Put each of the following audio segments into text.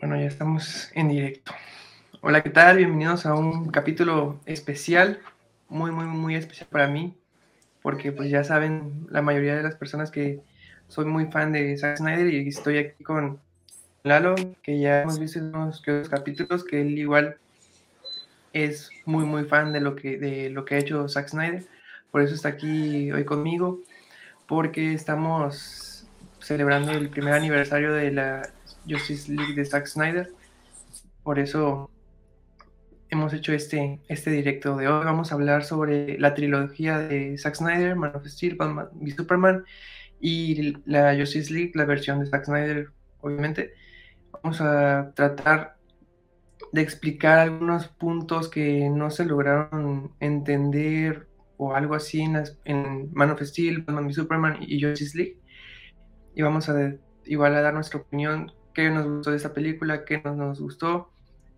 Bueno, ya estamos en directo. Hola, ¿qué tal? Bienvenidos a un capítulo especial, muy, muy, muy especial para mí, porque pues ya saben la mayoría de las personas que soy muy fan de Zack Snyder y estoy aquí con Lalo, que ya hemos visto en unos capítulos, que él igual es muy, muy fan de lo que, de lo que ha hecho Zack Snyder, por eso está aquí hoy conmigo, porque estamos celebrando el primer aniversario de la Justice League de Zack Snyder. Por eso hemos hecho este, este directo de hoy. Vamos a hablar sobre la trilogía de Zack Snyder, Man of Steel, Batman y Superman, y la Justice League, la versión de Zack Snyder, obviamente. Vamos a tratar de explicar algunos puntos que no se lograron entender o algo así en, Man of Steel, Batman y Superman y Justice League. Y vamos a igual a dar nuestra opinión qué nos gustó de esta película, qué no nos gustó,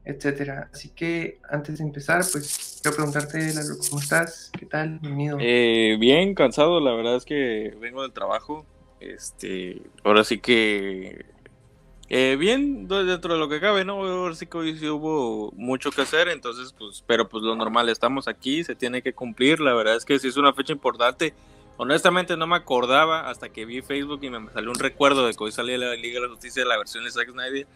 etcétera. Así que antes de empezar, pues quiero preguntarte, Lalo, ¿cómo estás? ¿Qué tal? Bienvenido. Eh, bien, cansado, la verdad es que vengo del trabajo. Este, ahora sí que eh, bien dentro de lo que cabe, ¿no? Ahora sí que hoy sí hubo mucho que hacer, entonces, pues, pero pues lo normal, estamos aquí, se tiene que cumplir. La verdad es que sí es una fecha importante Honestamente no me acordaba hasta que vi Facebook y me salió un recuerdo de que hoy salía la Liga de la Justicia de la versión de Zack Snyder.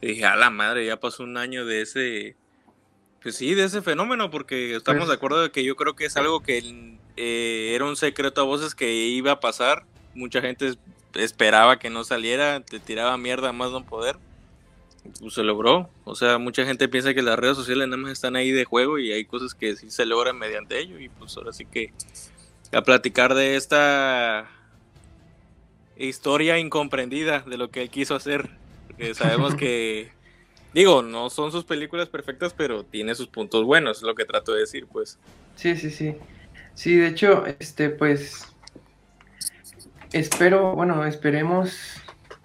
Y dije, a la madre, ya pasó un año de ese, pues sí, de ese fenómeno, porque estamos pues de acuerdo de que yo creo que es algo que eh, era un secreto a voces que iba a pasar. Mucha gente esperaba que no saliera, te tiraba mierda más no poder. Pues se logró. O sea, mucha gente piensa que las redes sociales nada más están ahí de juego y hay cosas que sí se logran mediante ello. Y pues ahora sí que a platicar de esta historia incomprendida de lo que él quiso hacer. Porque sabemos que, digo, no son sus películas perfectas, pero tiene sus puntos buenos, es lo que trato de decir, pues. Sí, sí, sí. Sí, de hecho, este, pues, espero, bueno, esperemos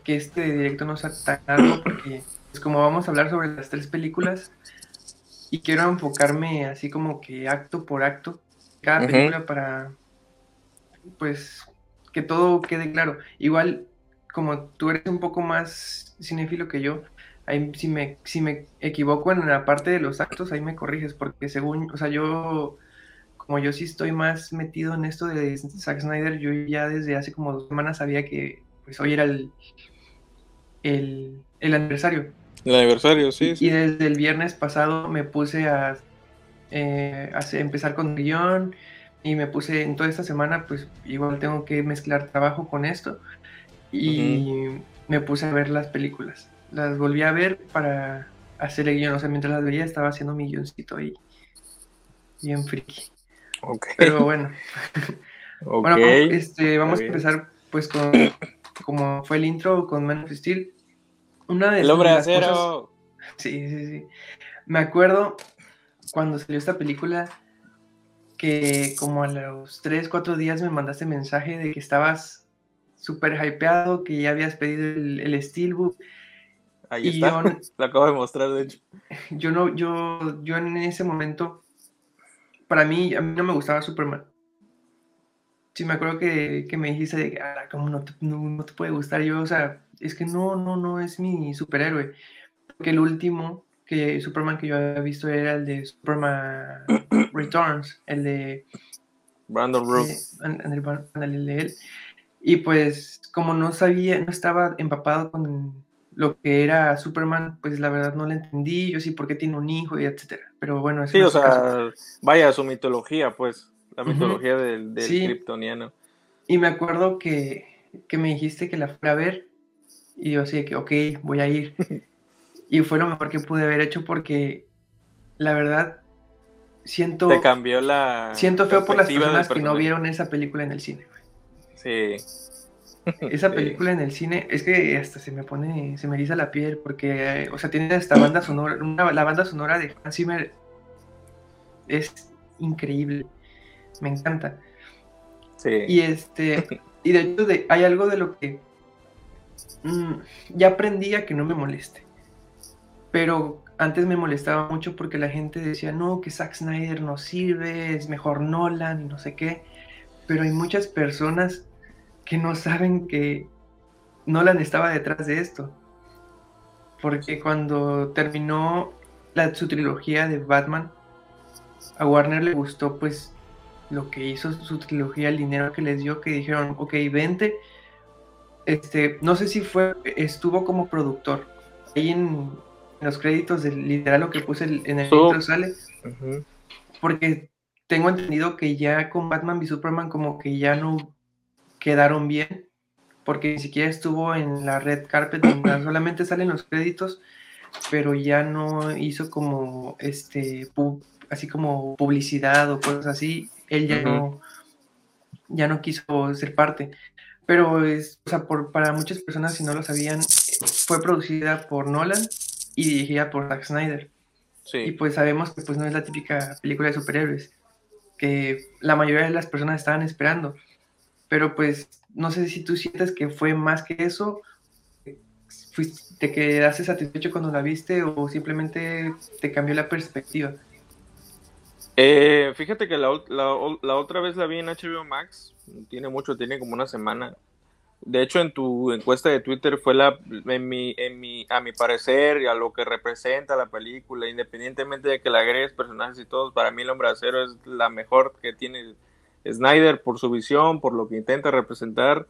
que este directo no sea tan largo, porque, pues, como vamos a hablar sobre las tres películas, y quiero enfocarme así como que acto por acto, cada película para pues que todo quede claro. Igual, como tú eres un poco más cinéfilo que yo, ahí si me, si me equivoco en la parte de los actos, ahí me corriges, porque según, o sea, yo, como yo sí estoy más metido en esto de Zack Snyder, yo ya desde hace como dos semanas sabía que pues hoy era el, el, aniversario. El aniversario, sí, Y desde el viernes pasado me puse a, eh, a empezar con guion, y me puse en toda esta semana, pues igual tengo que mezclar trabajo con esto y me puse a ver las películas. Las volví a ver para hacer el guion, o sea, mientras las veía estaba haciendo mi guioncito ahí, bien friki. Pero bueno. bueno, este, vamos a empezar pues con como fue el intro con Man of Steel. Una de el hombre acero. Sí, sí, sí. Me acuerdo cuando salió esta película que como a los 3, 4 días me mandaste mensaje de que estabas súper hypeado, que ya habías pedido el, el Steelbook. Ahí está, lo acabo de mostrar, de hecho. Yo, no, yo, yo en ese momento, para mí, a mí no me gustaba Superman. Sí, me acuerdo que, que me dijiste de ah, ¿cómo no te, no, te puede gustar? Yo, o sea, es que no, no, no es mi superhéroe. Porque el último que Superman que yo había visto era el de Superman Returns, el de Brandon Rook. Y pues como no sabía, no estaba empapado con lo que era Superman, pues la verdad no le entendí, yo sí por qué tiene un hijo y etcétera. Pero bueno, sí, o sea, vaya su mitología, pues, la mitología del, del kryptoniano. Y me acuerdo que, que me dijiste que la fuera a ver y yo así que, ok, voy a ir. y fue lo mejor que pude haber hecho porque la verdad siento. Te cambió la. Siento feo por las personas que no vieron esa película en el cine. Sí. Esa película en el cine, es que hasta se me pone, se me eriza la piel, porque, o sea, tiene esta banda sonora, la banda sonora de Hans Zimmer es increíble, me encanta. Sí. Y este, y de hecho hay algo de lo que mm, ya aprendí a que no me moleste, pero antes me molestaba mucho porque la gente decía, no, que Zack Snyder no sirve, es mejor Nolan y no sé qué. Pero hay muchas personas que no saben que Nolan estaba detrás de esto. porque cuando terminó la, su trilogía de Batman, a Warner le gustó pues lo que hizo su trilogía, el dinero que les dio, que dijeron, ok, vente. Este, no sé si fue, estuvo como productor. Ahí en, los créditos, de, literal lo que puse en el intro sale. Porque tengo entendido que ya con Batman v Superman como que ya no quedaron bien. Porque ni siquiera estuvo en la red carpet, donde solamente salen los créditos, pero ya no hizo como este así como publicidad o cosas así él ya no ya no quiso ser parte. Pero es, o sea, por, para muchas personas, si no lo sabían, fue producida por Nolan y dirigida por Zack Snyder. Y pues sabemos que pues no es la típica película de superhéroes que la mayoría de las personas estaban esperando. Pero pues no sé si tú sientes que fue más que eso, te quedaste satisfecho cuando la viste o simplemente te cambió la perspectiva. Eh, fíjate que la, otra vez la vi en HBO Max, tiene mucho, tiene como una semana. De hecho, en tu encuesta de Twitter fue la, en mi, en mi, a mi parecer, y a lo que representa la película, independientemente de que la agregues personajes y todos, para mí el hombre acero es la mejor que tiene Snyder por su visión, por lo que intenta representar.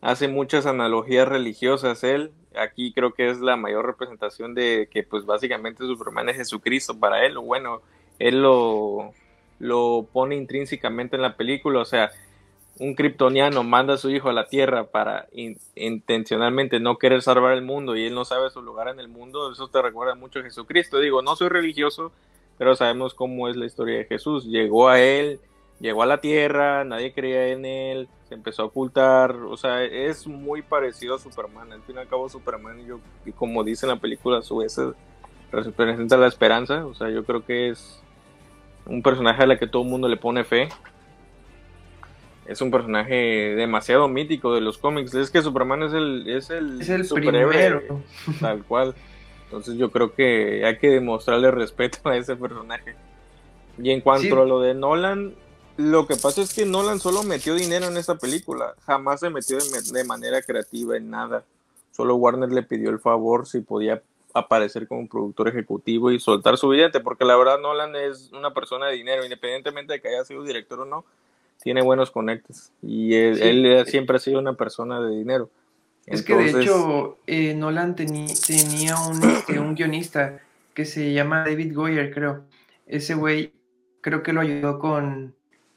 Hace muchas analogías religiosas él. Aquí creo que es la mayor representación de que, pues, básicamente Superman es Jesucristo para él, bueno, él lo, lo pone intrínsecamente en la película, o sea, un kryptoniano manda a su hijo a la Tierra para intencionalmente no querer salvar el mundo y él no sabe su lugar en el mundo, eso te recuerda mucho a Jesucristo. Digo, no soy religioso, pero sabemos cómo es la historia de Jesús. Llegó a él, llegó a la Tierra, nadie creía en él, se empezó a ocultar, o sea, es muy parecido a Superman. Al fin y al cabo, Superman, yo, como dice en la película, su vez representa la esperanza, o sea, yo creo que es un personaje a la que todo el mundo le pone fe. Es un personaje demasiado mítico de los cómics. Es que Superman es el, es el, es el superhéroe tal cual. Entonces yo creo que hay que demostrarle respeto a ese personaje. Y en cuanto a lo de Nolan, lo que pasa es que Nolan solo metió dinero en esta película. Jamás se metió de manera creativa en nada. Solo Warner le pidió el favor si podía aparecer como productor ejecutivo y soltar su billete, porque la verdad Nolan es una persona de dinero, independientemente de que haya sido director o no, tiene buenos conectes y él, siempre ha sido una persona de dinero. Es que de hecho eh, Nolan tenía un, este, un guionista que se llama David Goyer, creo. Ese güey creo que lo ayudó con,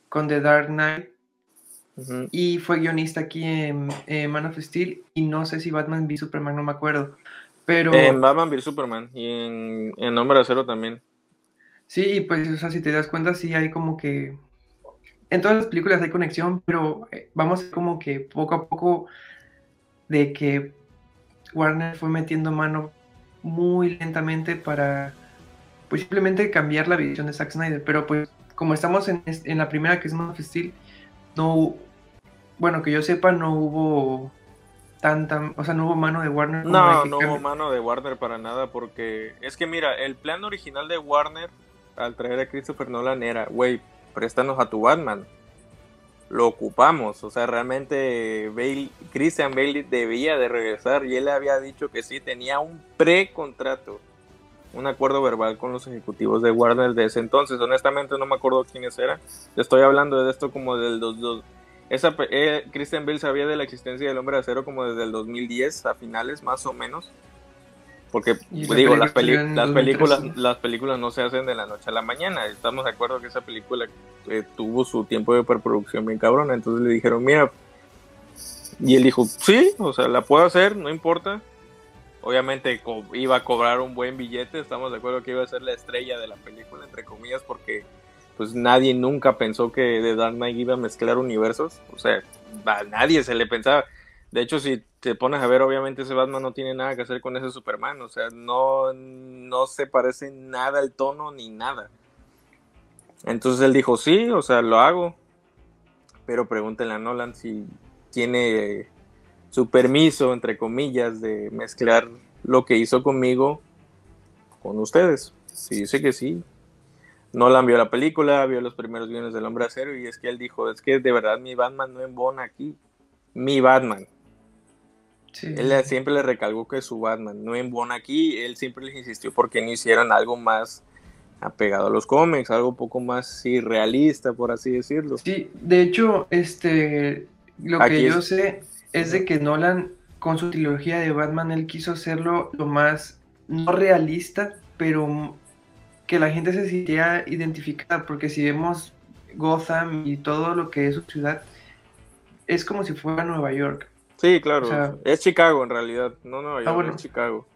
con The Dark Knight y fue guionista aquí en Man of Steel y no sé si Batman v Superman, no me acuerdo. Pero... En Batman v Superman y en, en Hombre Acero también. Sí, pues, o sea, si te das cuenta, sí hay como que. En todas las películas hay conexión, pero eh, vamos como que poco a poco de que Warner fue metiendo mano muy lentamente para, pues simplemente cambiar la visión de Zack Snyder. Pero pues, como estamos en, en la primera que es Man of Steel, no. Bueno, que yo sepa, no hubo tanta, o sea, no hubo mano de Warner. no, no hubo mano de Warner para nada, porque es que mira, el plan original de Warner al traer a Christopher Nolan era, güey, préstanos a tu Batman. Lo ocupamos, o sea, realmente Bale, Christian Bale debía de regresar y él le había dicho que sí, tenía un pre-contrato, un acuerdo verbal con los ejecutivos de Warner de ese entonces. Honestamente no me acuerdo quiénes eran. Estoy hablando de esto como del dos esa, eh, Christian Bale sabía de la existencia del hombre de acero como desde el 2010 a finales, más o menos. Porque, digo, las, las, películas, las películas no se hacen de la noche a la mañana. Estamos de acuerdo que esa película eh, tuvo su tiempo de preproducción bien cabrona. Entonces le dijeron, mira. Y él dijo, sí, o sea, la puedo hacer, no importa. Obviamente iba a cobrar un buen billete. Estamos de acuerdo que iba a ser la estrella de la película, entre comillas, porque pues nadie nunca pensó que The Dark Knight iba a mezclar universos. O sea, a nadie se le pensaba. De hecho, si te pones a ver, obviamente ese Batman no tiene nada que hacer con ese Superman. O sea, no, no se parece nada el tono ni nada. Entonces él dijo, sí, o sea, lo hago. Pero pregúntenle a Nolan si tiene su permiso, entre comillas, de mezclar lo que hizo conmigo con ustedes. Si dice que sí, Nolan vio la película, vio los primeros guiones del Hombre Acero y es que él dijo, es que de verdad mi Batman no embona aquí. Mi Batman. Él siempre le recalcó que su Batman, no en Bon aquí, él siempre les insistió porque no hicieran algo más apegado a los cómics, algo un poco más irrealista, por así decirlo. Sí, de hecho, este, lo que yo sé es de que Nolan, con su trilogía de Batman, él quiso hacerlo lo más, no realista, pero que la gente se sintiera identificada, porque si vemos Gotham y todo lo que es su ciudad, es como si fuera Nueva York. Sí, claro, es Chicago en realidad, no Nueva ah, York, es Chicago.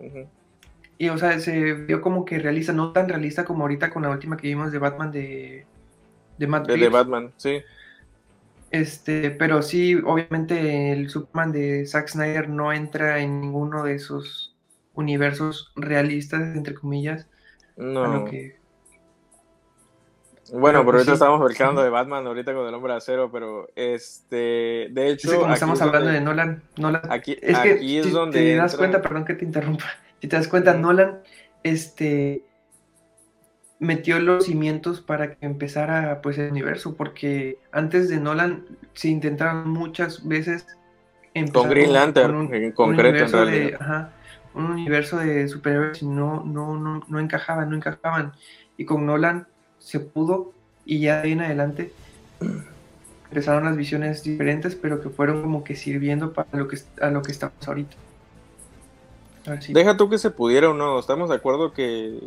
Y, o sea, se vio como que realista, no tan realista como ahorita con la última que vimos de Batman de, de Matt de, de Batman, sí. Este, pero sí, obviamente el Superman de Zack Snyder no entra en ninguno de esos universos realistas, entre comillas. No. Bueno, pero, ahorita estamos hablando de Batman, ahorita con el hombre de acero, pero este, de hecho. como estamos hablando de Nolan, Nolan. Aquí es, que, es donde. te das cuenta, perdón que te interrumpa. Si te das cuenta, Nolan, este metió los cimientos para que empezara pues el universo, porque antes de Nolan se intentaron muchas veces con Green Lantern en concreto un de, un universo de superhéroes y no, no, no, no encajaban, no encajaban. Y con Nolan se pudo y ya de ahí en adelante empezaron las visiones diferentes, pero que fueron como que sirviendo para lo que, a lo que estamos ahorita. Deja tú que se pudiera o no, estamos de acuerdo que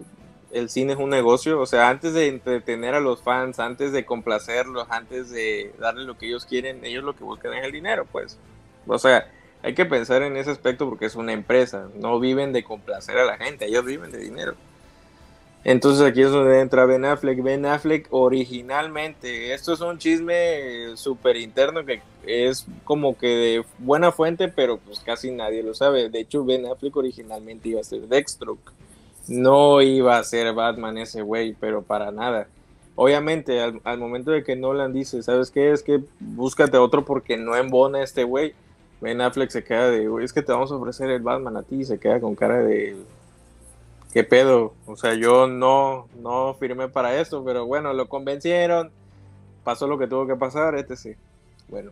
el cine es un negocio, o sea, antes de entretener a los fans, antes de complacerlos, antes de darle lo que ellos quieren, ellos lo que buscan es el dinero, pues. O sea, hay que pensar en ese aspecto porque es una empresa, no viven de complacer a la gente, ellos viven de dinero. Entonces aquí es donde entra Ben Affleck. Ben Affleck originalmente, esto es un chisme súper interno que es como que de buena fuente, pero pues casi nadie lo sabe. De hecho, Ben Affleck originalmente iba a ser Deathstroke. No iba a ser Batman ese güey, pero para nada. Obviamente, al, momento de que Nolan dice, ¿sabes qué? Es que búscate otro porque no embona este güey. Ben Affleck se queda de, güey, es que te vamos a ofrecer el Batman a ti. Y se queda con cara de, ¿qué pedo? O sea, yo no, no firmé para eso, pero bueno, lo convencieron, pasó lo que tuvo que pasar, este sí. Bueno,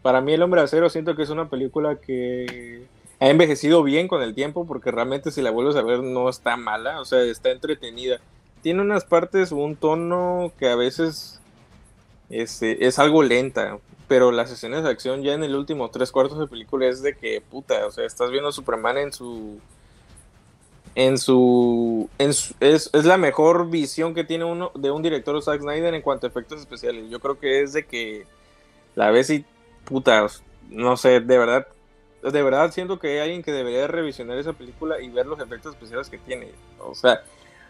para mí El Hombre Acero siento que es una película que ha envejecido bien con el tiempo, porque realmente si la vuelves a ver no está mala, o sea, está entretenida. Tiene unas partes, un tono que a veces es, este, es algo lenta, pero las escenas de acción ya en el último tres cuartos de película es de que, puta, o sea, estás viendo a Superman en su en su, es, es, la mejor visión que tiene uno de un director Zack Snyder en cuanto a efectos especiales. Yo creo que es de que la vez y puta, no sé, de verdad, de verdad siento que hay alguien que debería revisionar esa película y ver los efectos especiales que tiene. O sea,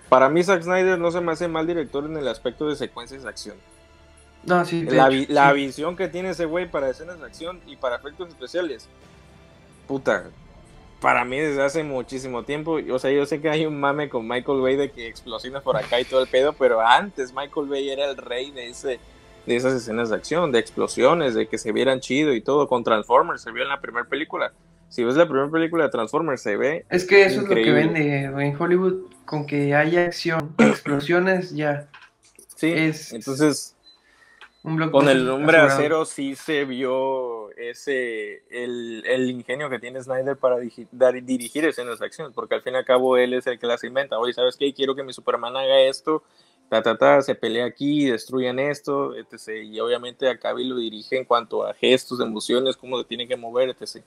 para mí Zack Snyder no se me hace mal director en el aspecto de secuencias de acción. No, sí, la, la visión que tiene ese güey para escenas de acción y para efectos especiales. Puta, para mí desde hace muchísimo tiempo. O sea, yo sé que hay un mame con Michael Bay de que explosiones por acá y todo el pedo, pero antes Michael Bay era el rey de ese de esas escenas de acción, de explosiones, de que se vieran chido y todo. Con Transformers se vio en la primera película. Si ves la primera película de Transformers, se ve. Es que eso es lo que vende en Hollywood, con que haya acción, explosiones, ya. Sí, es entonces. Con el hombre acero sí se vio ese, el, ingenio que tiene Snyder para dirigir escenas de acción, porque al fin y al cabo él es el que las inventa. Oye, ¿sabes qué? Quiero que mi Superman haga esto, ta, ta, ta, se pelea aquí, destruyan esto, etc. Y obviamente a Cavill lo dirige en cuanto a gestos, emociones, cómo se tiene que mover, etc.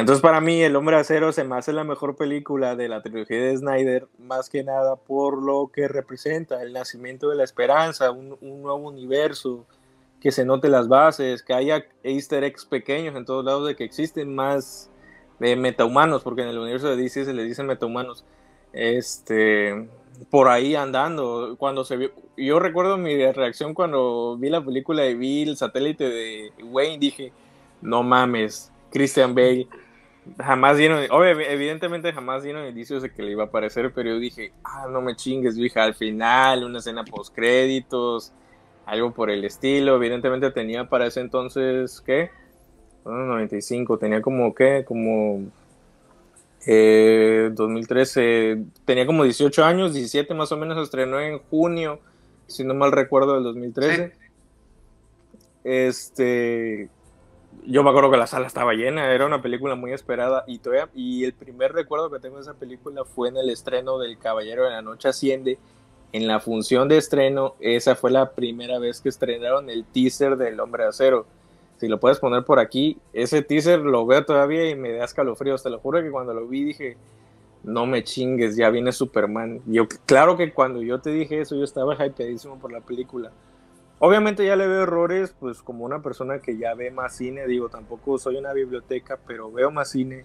Entonces para mí El Hombre Acero se me hace la mejor película de la trilogía de Snyder, más que nada por lo que representa el nacimiento de la esperanza, un, un nuevo universo, que se note las bases, que haya easter eggs pequeños en todos lados de que existen más de metahumanos, porque en el universo de DC se les dicen metahumanos, este, por ahí andando. Cuando se vio, yo recuerdo mi reacción cuando vi la película y vi el satélite de Wayne, dije, no mames, Christian Bale. Jamás dieron, evidentemente jamás dieron indicios de que le iba a aparecer, pero yo dije, ah, no me chingues, dije, al final, una escena post créditos, algo por el estilo. Evidentemente tenía para ese entonces, ¿qué? 95, tenía como, ¿qué? Como 2013, eh, tenía como 18 años, 17 más o menos, estrenó en junio, si no mal recuerdo, del 2013. Este, yo me acuerdo que la sala estaba llena, era una película muy esperada y todavía, y el primer recuerdo que tengo de esa película fue en el estreno del Caballero de la Noche Asciende, en la función de estreno, esa fue la primera vez que estrenaron el teaser del Hombre Acero. Si lo puedes poner por aquí, ese teaser lo veo todavía y me da escalofríos, te lo juro que cuando lo vi dije, no me chingues, ya viene Superman. Yo, claro que cuando yo te dije eso, yo estaba hypeadísimo por la película Obviamente ya le veo errores, pues como una persona que ya ve más cine, digo, tampoco soy una biblioteca, pero veo más cine,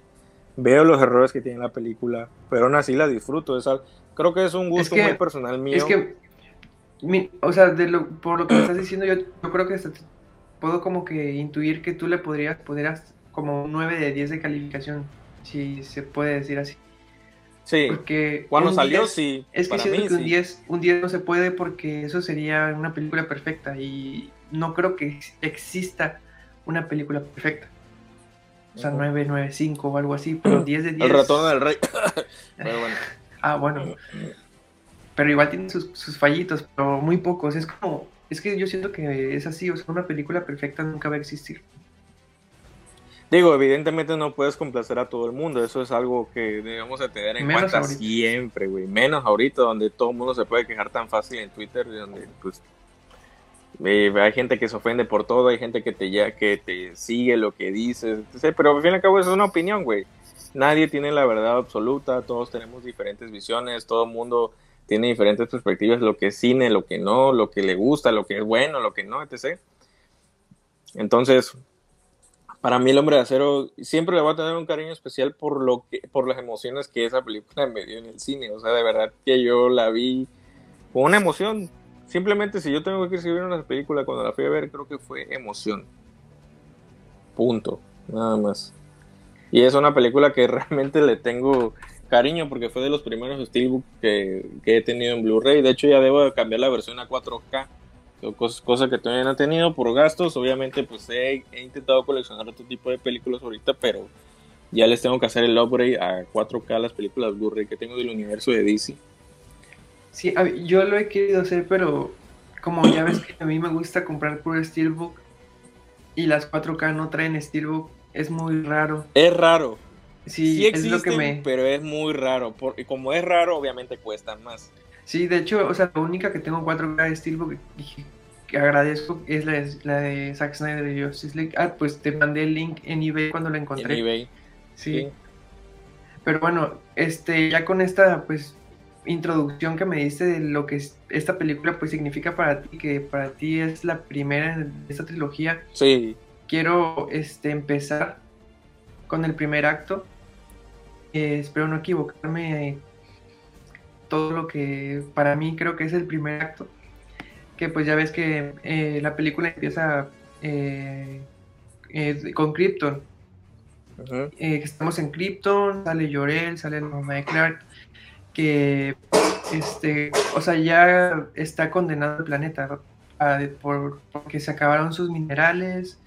veo los errores que tiene la película, pero aún así la disfruto. Es creo que es un gusto muy personal mío. Es que, o sea, de lo, por lo que me estás diciendo, yo, yo creo que puedo como que intuir que tú le podrías poner como un 9 de 10 de calificación, si se puede decir así. Sí, porque cuando salió, sí. Es que siento que un 10, un 10 no se puede porque eso sería una película perfecta y no creo que exista una película perfecta. O sea, 9, 9, 5 o algo así, pero 10 de 10. El ratón del rey. pero bueno. Ah, bueno. Pero igual tiene sus, sus, fallitos, pero muy pocos. Es como, es que yo siento que es así, o sea, una película perfecta nunca va a existir. Digo, evidentemente no puedes complacer a todo el mundo, eso es algo que debemos de tener en cuenta siempre, güey. Menos ahorita donde todo el mundo se puede quejar tan fácil en Twitter, donde pues eh, hay gente que se ofende por todo, hay gente que te ya, que te sigue lo que dices, pero al fin y al cabo eso es una opinión, güey. Nadie tiene la verdad absoluta, todos tenemos diferentes visiones, todo el mundo tiene diferentes perspectivas, lo que es cine, lo que no, lo que le gusta, lo que es bueno, lo que no, etc. Entonces, para mí el hombre de acero siempre le va a tener un cariño especial por lo que por las emociones que esa película me dio en el cine. O sea de verdad que yo la vi con una emoción. Simplemente si yo tengo que escribir una película cuando la fui a ver creo que fue emoción. Punto. Nada más. Y es una película que realmente le tengo cariño porque fue de los primeros steelbook que, que he tenido en Blu-ray. De hecho ya debo cambiar la versión a 4K cosas que todavía no he tenido por gastos. Obviamente, pues he, intentado coleccionar otro tipo de películas ahorita, pero ya les tengo que hacer el upgrade a 4K las películas Blu-ray que tengo del universo de DC. Sí, yo lo he querido hacer, pero como ya ves que a mí me gusta comprar puro Steelbook y las 4K no traen Steelbook, es muy raro. Es raro. Sí, es lo que me... pero es muy raro. y como es raro, obviamente cuestan más. Sí, de hecho, o sea, la única que tengo 4K de Steelbook que agradezco es la, la, de Zack Snyder de Justice League. Ah, pues te mandé el link en eBay cuando la encontré. En eBay. Sí. Pero bueno, este, ya con esta, pues, introducción que me diste de lo que esta película, pues, significa para ti, que para ti es la primera de esta trilogía. Sí. Quiero, este, empezar con el primer acto. Eh, espero no equivocarme todo lo que para mí creo que es el primer acto, que pues ya ves que eh, la película empieza eh, eh, con Krypton. estamos en Krypton, sale Llorel, sale la mamá de Clark, que este, o sea, ya está condenado el planeta por, porque se acabaron sus minerales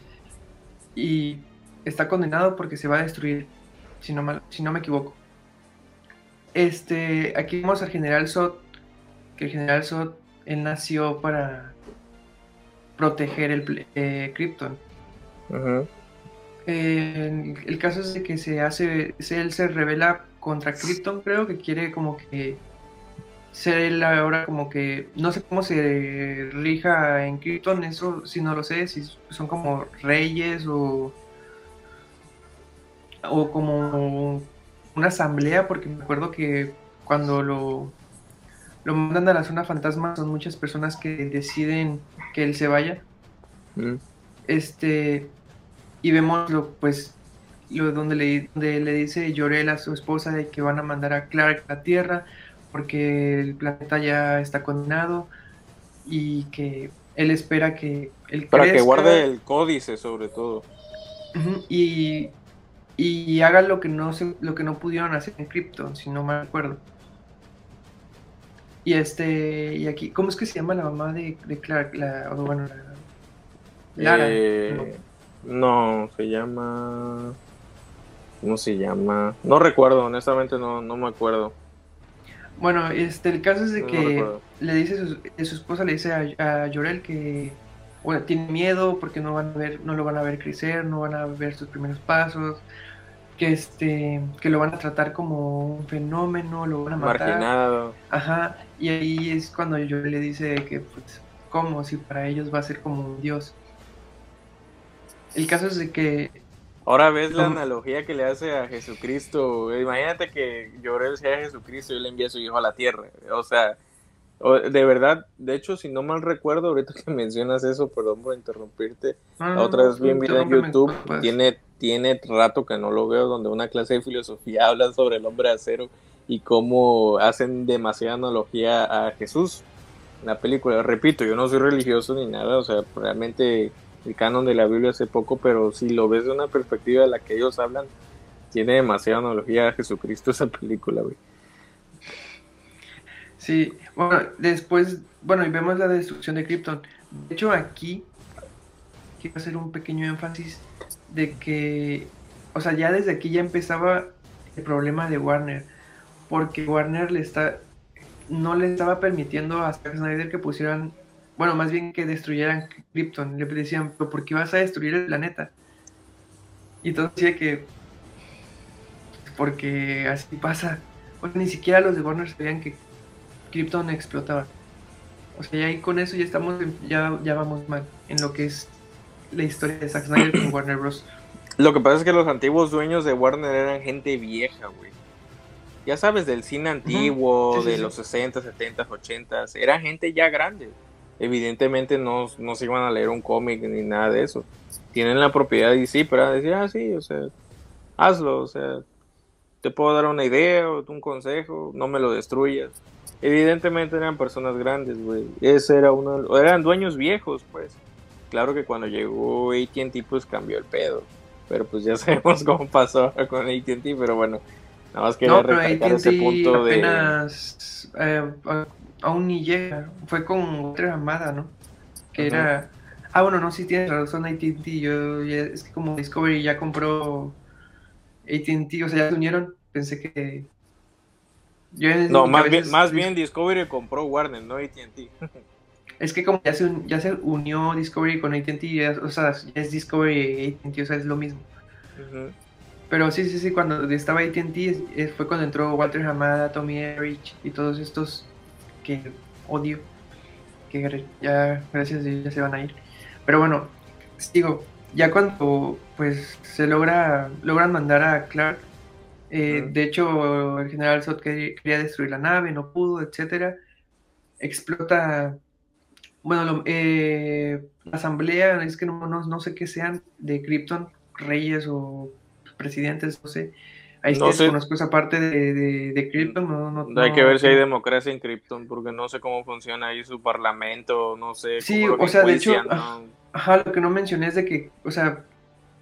y está condenado porque se va a destruir, si no, si no me equivoco. Este, aquí vemos al general Sot, que el general Sot, él nació para proteger el eh, Krypton. el caso es de que se hace, él se revela contra Krypton, creo que quiere como que ser él ahora como que, no sé cómo se rija en Krypton, eso si no lo sé, si son como reyes o, o como una asamblea, porque me acuerdo que cuando lo, lo mandan a la zona fantasma son muchas personas que deciden que él se vaya. Mm. Este, y vemos lo, pues, lo donde le, le dice Llorel a su esposa de que van a mandar a Clark a la Tierra porque el planeta ya está condenado y que él espera que él para que guarde el códice sobre todo y y haga lo que no se, lo que no pudieron hacer en Krypton, si no me acuerdo. Y este, y aquí, ¿cómo es que se llama la mamá de, Clark? La, bueno, Lara. Eh, no. se llama. ¿Cómo se llama? No recuerdo, honestamente no, no me acuerdo. Bueno, este, el caso es de que le dice su, su, esposa le dice a, a Llorel que bueno, tiene miedo porque no van a ver, no lo van a ver crecer, no van a ver sus primeros pasos, que este, que lo van a tratar como un fenómeno, lo van a matar. Marginado. Ajá, y ahí es cuando yo le dice que pues, ¿cómo? Si para ellos va a ser como un dios. El caso es de que Ahora ves la analogía que le hace a Jesucristo. Imagínate que Llorel sea Jesucristo y le envía a su hijo a la tierra. O sea, de verdad, de hecho, si no mal recuerdo, ahorita que mencionas eso, perdón por interrumpirte, otra vez vi un video en YouTube, tiene, tiene rato que no lo veo, donde una clase de filosofía habla sobre el hombre de acero y cómo hacen demasiada analogía a Jesús en la película. Repito, yo no soy religioso ni nada, o sea, realmente el canon de la Biblia hace poco, pero si lo ves de una perspectiva de la que ellos hablan, tiene demasiada analogía a Jesucristo esa película, güey. Sí, bueno, después, bueno, y vemos la destrucción de Krypton. De hecho, aquí quiero hacer un pequeño énfasis de que, o sea, ya desde aquí ya empezaba el problema de Warner, porque Warner le está, no le estaba permitiendo a Zack Snyder que pusieran bueno, más bien que destruyeran Krypton. Le decían, pero ¿por qué vas a destruir el planeta? Y todo decía que, porque así pasa. O ni siquiera los de Warner sabían que Krypton explotaba. O sea, ya ahí con eso ya estamos, ya, ya vamos mal en lo que es la historia de Zack Snyder con Warner Bros. Lo que pasa es que los antiguos dueños de Warner eran gente vieja, güey. Ya sabes, del cine antiguo, de los 60, 70, 80, era gente ya grande evidentemente no, no se iban a leer un cómic ni nada de eso. Tienen la propiedad y sí, pero decir, ah, sí, o sea, hazlo, o sea, te puedo dar una idea o un consejo, no me lo destruyas. Evidentemente eran personas grandes, güey. Ese era uno, eran dueños viejos, pues. Claro que cuando llegó AT&T pues cambió el pedo. Pero pues ya sabemos cómo pasó con AT&T, pero bueno, nada más quería no, ese punto apenas, de... Eh, aún ni llega. Fue con otra Amada, ¿no? Que era. Ah, bueno, no, sí tienes razón, ATT. Yo, es que como Discovery ya compró ATT, o sea, ya se unieron. Pensé que. No, más bien, más bien Discovery compró Warner, no ATT. es que como ya se, ya se unió Discovery con ATT, o sea, ya es Discovery y ATT, o sea, es lo mismo. Pero sí, sí, sí, cuando estaba ATT fue cuando entró Walter Hamada, Tommy Erich y todos estos que odio, que ya gracias a Dios ya se van a ir. Pero bueno, digo, ya cuando pues se logra, logran mandar a Clark, eh, de hecho el general Sot quería destruir la nave, no pudo, etcétera, explota, bueno, eh, la asamblea, es que no, no, sé qué sean, de Krypton, reyes o presidentes, no sé, Ahí no sé. conozco esa parte de, de, Krypton. No, hay que ver si hay democracia en Krypton, porque no sé cómo funciona ahí su parlamento, no sé. Sí, o sea, de hecho, ah, ajá, lo que no mencioné es de que, o sea,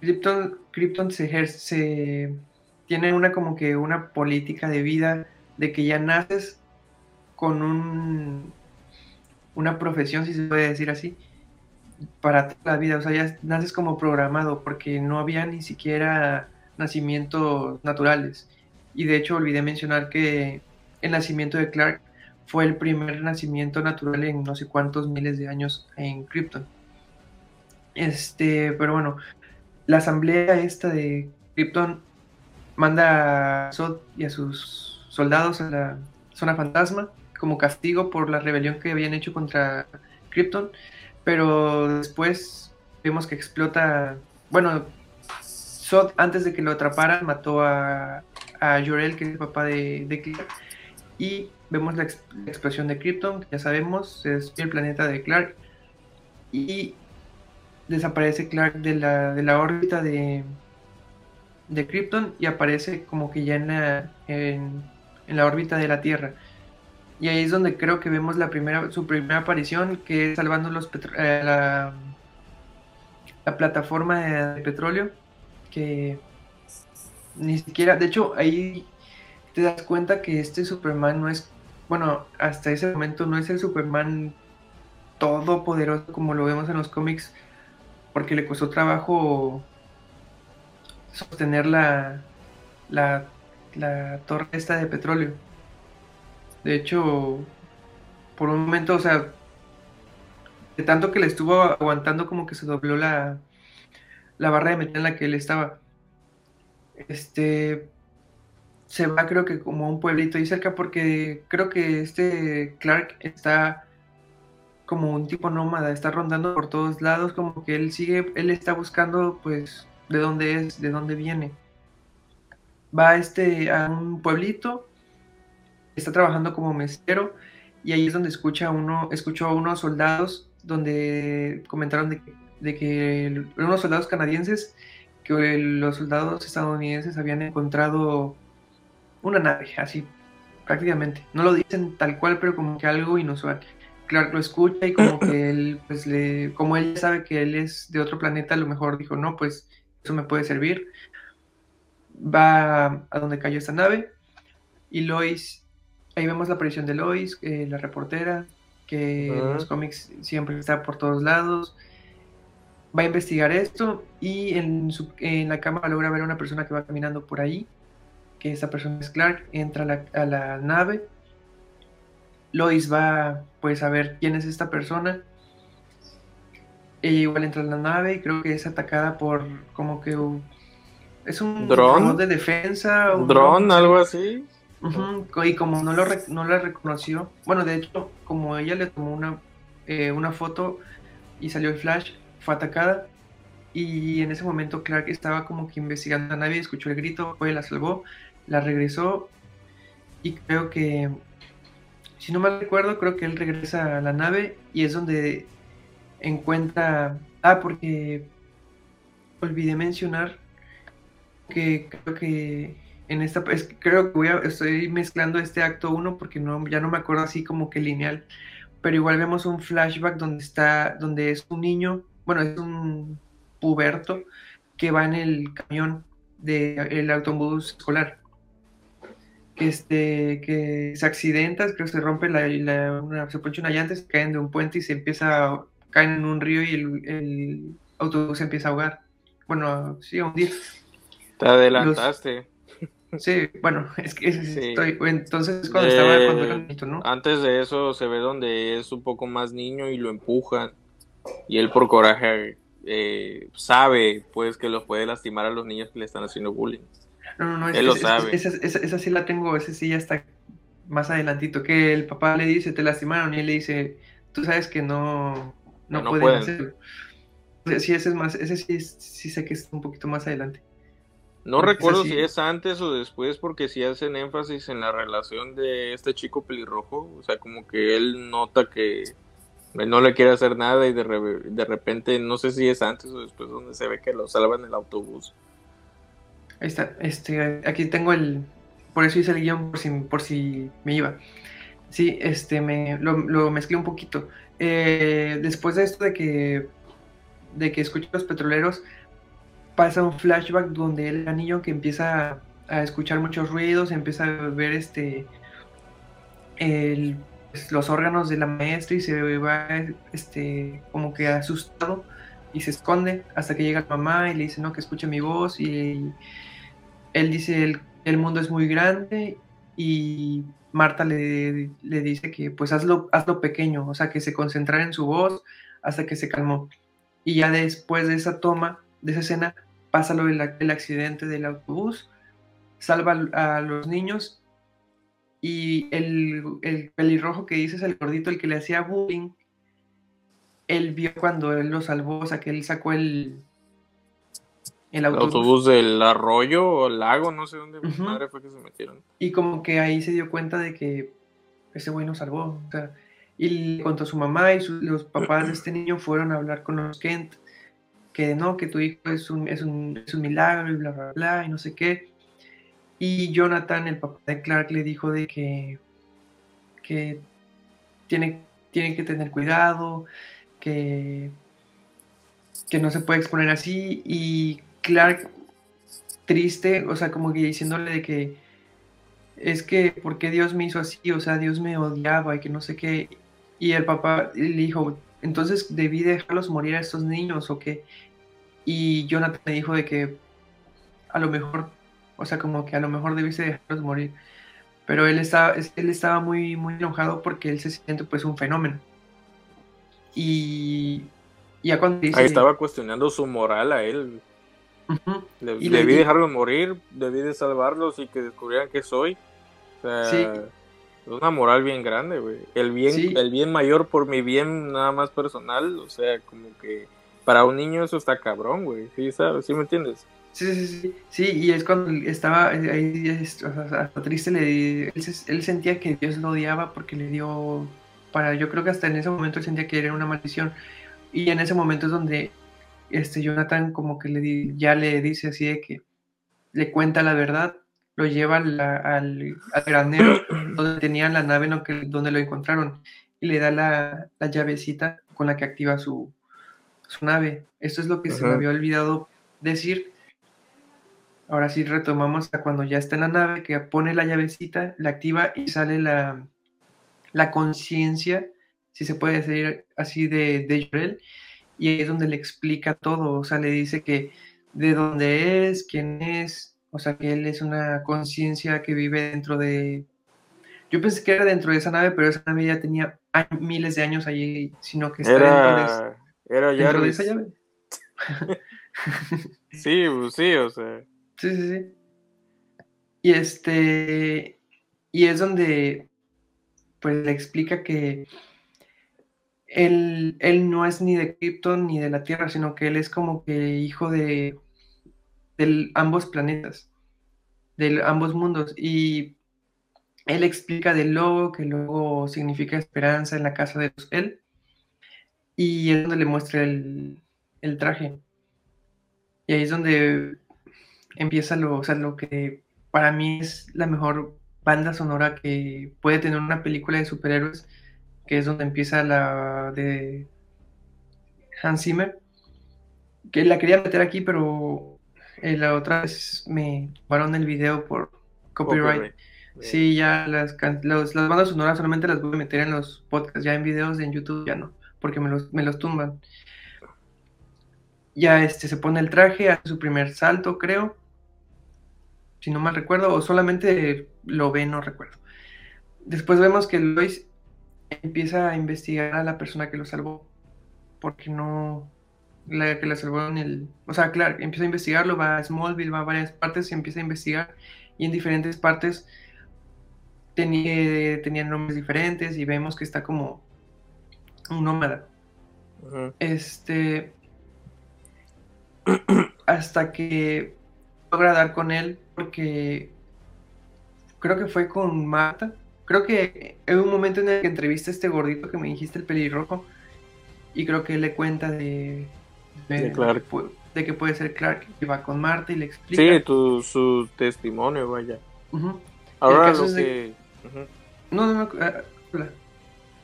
Krypton, Krypton se ejerce, tiene una como que una política de vida de que ya naces con un una profesión, si se puede decir así, para toda la vida, o sea, ya naces como programado, porque no había ni siquiera nacimientos naturales. Y de hecho olvidé mencionar que el nacimiento de Clark fue el primer nacimiento natural en no sé cuántos miles de años en Krypton. Este, pero bueno, la asamblea esta de Krypton manda a Zod y a sus soldados a la zona fantasma como castigo por la rebelión que habían hecho contra Krypton, pero después vemos que explota, bueno, Sod, antes de que lo atraparan, mató a, a Jorel, que es el papá de, de Clark. Y vemos la, explosión de Krypton, que ya sabemos, es el planeta de Clark. Y desaparece Clark de la, de la órbita de, de Krypton y aparece como que ya en la, en, la órbita de la Tierra. Y ahí es donde creo que vemos la primera, su primera aparición, que es salvando los eh, la, la, plataforma de petróleo que ni siquiera, de hecho, ahí te das cuenta que este Superman no es, bueno, hasta ese momento no es el Superman todopoderoso como lo vemos en los cómics, porque le costó trabajo sostener la, la, la torre esta de petróleo. De hecho, por un momento, o sea, de tanto que le estuvo aguantando como que se dobló la, la barra de metal en la que él estaba. Este se va creo que como a un pueblito ahí cerca porque creo que este Clark está como un tipo nómada, está rondando por todos lados, como que él sigue, él está buscando pues de dónde es, de dónde viene. Va este a un pueblito, está trabajando como mesero y ahí es donde escucha uno, escuchó a unos soldados donde comentaron de que, de que unos soldados canadienses que los soldados estadounidenses habían encontrado una nave, así prácticamente. No lo dicen tal cual, pero como que algo inusual. Clark lo escucha y como que él, pues le, como él sabe que él es de otro planeta, a lo mejor dijo, no, pues eso me puede servir. Va a donde cayó esta nave y Lois, ahí vemos la aparición de Lois, eh, la reportera, que en los cómics siempre está por todos lados. Va a investigar esto y en, su, en la cámara logra ver a una persona que va caminando por ahí, que esa persona es Clark, entra a la, a la nave Lois va pues a ver quién es esta persona. Ella igual entra en la nave y creo que es atacada por como que es un dron de defensa. Un dron, algo así. Y como no, lo no la reconoció, bueno, de hecho, como ella le tomó una, eh, una foto y salió el flash, fue atacada. Y en ese momento Clark estaba como que investigando la nave, escuchó el grito, fue, la salvó, la regresó. Y creo que si no mal recuerdo, creo que él regresa a la nave y es donde encuentra... Ah, porque olvidé mencionar que creo que en esta... creo que voy a, estoy mezclando este acto 1 porque no, ya no me acuerdo así como que lineal, pero igual vemos un flashback donde está, donde es un niño, bueno, es un puberto que va en el camión del autobús escolar que, este, que se accidenta, creo que se rompe la, una, se ponche una llanta, se caen de un puente y se empieza, caen en un río y el, autobús se empieza a ahogar. Bueno, sí, a hundir. Te adelantaste. sí, bueno, es que estoy, entonces cuando estaba cuando era niño, ¿no? Antes de eso se ve donde es un poco más niño y lo empujan y él por coraje eh, sabe pues que los puede lastimar a los niños que le están haciendo bullying. No, no, no. Él lo sabe. Esa, sí la tengo, esa sí ya está más adelantito. Que el papá le dice, te lastimaron, y él le dice, tú sabes que no, no, pueden, hacerlo. Sí, ese es más, ese sí, sí sé que es un poquito más adelante. No recuerdo si es antes o después, porque si hacen énfasis en la relación de este chico pelirrojo. O sea, como que él nota que no le quiere hacer nada y de, de repente, no sé si es antes o después, donde se ve que lo salva en el autobús. Ahí está. Este, aquí tengo el. Por eso hice el guion por si, por si me iba. Sí, este, me, lo, lo mezclé un poquito. Eh, después de esto de que, de que escucho los petroleros, pasa un flashback donde el anillo que empieza a, escuchar muchos ruidos, empieza a ver este, el, pues, los órganos de la maestra y se va este, como que asustado y se esconde hasta que llega la mamá y le dice no que escuche mi voz y él dice el, el mundo es muy grande y Marta le, le, dice que pues hazlo, hazlo pequeño, o sea, que se concentrara en su voz hasta que se calmó. Y ya después de esa toma, de esa escena, pasa lo del el accidente del autobús, salva a los niños y el, el pelirrojo que dices, el gordito, el que le hacía bullying, él vio cuando él lo salvó, o sea, que él sacó el, el autobús. del arroyo o lago, no sé dónde madre fue que se metieron. Y como que ahí se dio cuenta de que ese güey nos salvó. O sea, y le contó a su mamá y los papás de este niño fueron a hablar con los Kent, que no, que tu hijo es un, es un, es un milagro y bla, bla, bla, y no sé qué. Y Jonathan, el papá de Clark, le dijo de que, que tiene, tiene que tener cuidado, que, que no se puede exponer así y Clark triste, o sea, como que diciéndole de que es que, ¿por qué Dios me hizo así? O sea, Dios me odiaba y que no sé qué. Y el papá le dijo, entonces debí dejarlos morir a estos niños o qué. Y Jonathan le dijo de que a lo mejor, o sea, como que a lo mejor debiste dejarlos morir. Pero él estaba, él estaba muy, muy enojado porque él se siente pues un fenómeno. Y, ya cuando dice... Ahí estaba cuestionando su moral a él. Y debí dejarlos morir, debí de salvarlos y que descubrieran que soy. O sea, es una moral bien grande, güey. El bien, el bien mayor por mi bien nada más personal, o sea, como que para un niño eso está cabrón, güey. ¿Sí, sabes? ¿Sí me entiendes? Sí, sí, sí, sí, y es cuando estaba ahí, hasta triste, le, él, sentía que Dios lo odiaba porque le dio, para, yo creo que hasta en ese momento él sentía que era una maldición, y en ese momento es donde este Jonathan como que le ya le dice así de que le cuenta la verdad, lo lleva al, al, granero donde tenían la nave donde lo encontraron, y le da la, llavecita con la que activa su, su nave. Esto es lo que se me había olvidado decir. Ahora sí retomamos a cuando ya está en la nave, que pone la llavecita, la activa y sale la, la conciencia, si se puede decir así, de, de Jorel, y ahí es donde le explica todo, o sea, le dice que de dónde es, quién es, o sea, que él es una conciencia que vive dentro de... Yo pensé que era dentro de esa nave, pero esa nave ya tenía miles de años allí, sino que está dentro, de, era dentro de esa llave. sí, pues sí, o sea. Sí, sí, sí. Y este. Y es donde. Pues le explica que. Él, él no es ni de Krypton ni de la Tierra, sino que él es como que hijo de. de ambos planetas. De ambos mundos. Y él explica del logo, que luego significa esperanza en la casa de él. Y es donde le muestra el, el traje. Y ahí es donde empieza lo, o sea, lo que para mí es la mejor banda sonora que puede tener una película de superhéroes, que es donde empieza la de Hans Zimmer, que la quería meter aquí, pero eh, la otra vez me tomaron el video por copyright. Sí, ya las, las bandas sonoras solamente las voy a meter en los podcasts, ya en videos en YouTube ya no, porque me los, me los tumban. Ya este se pone el traje, hace su primer salto, creo si no mal recuerdo, o solamente lo ve, no recuerdo. Después vemos que Lois empieza a investigar a la persona que lo salvó, porque no, la que la salvó en el, o sea, claro, empieza a investigarlo, va a Smallville, va a varias partes, y empieza a investigar, y en diferentes partes tenía, tenían nombres diferentes, y vemos que está como un nómada. Este, hasta que logra dar con él porque creo que fue con Marta. Creo que en un momento en el que entrevista a este gordito que me dijiste, el pelirrojo, y creo que él le cuenta de, de, que puede ser Clark, y va con Marta y le explica. Sí, tu, su testimonio, vaya. Ahora lo que... No, no, no. Ah,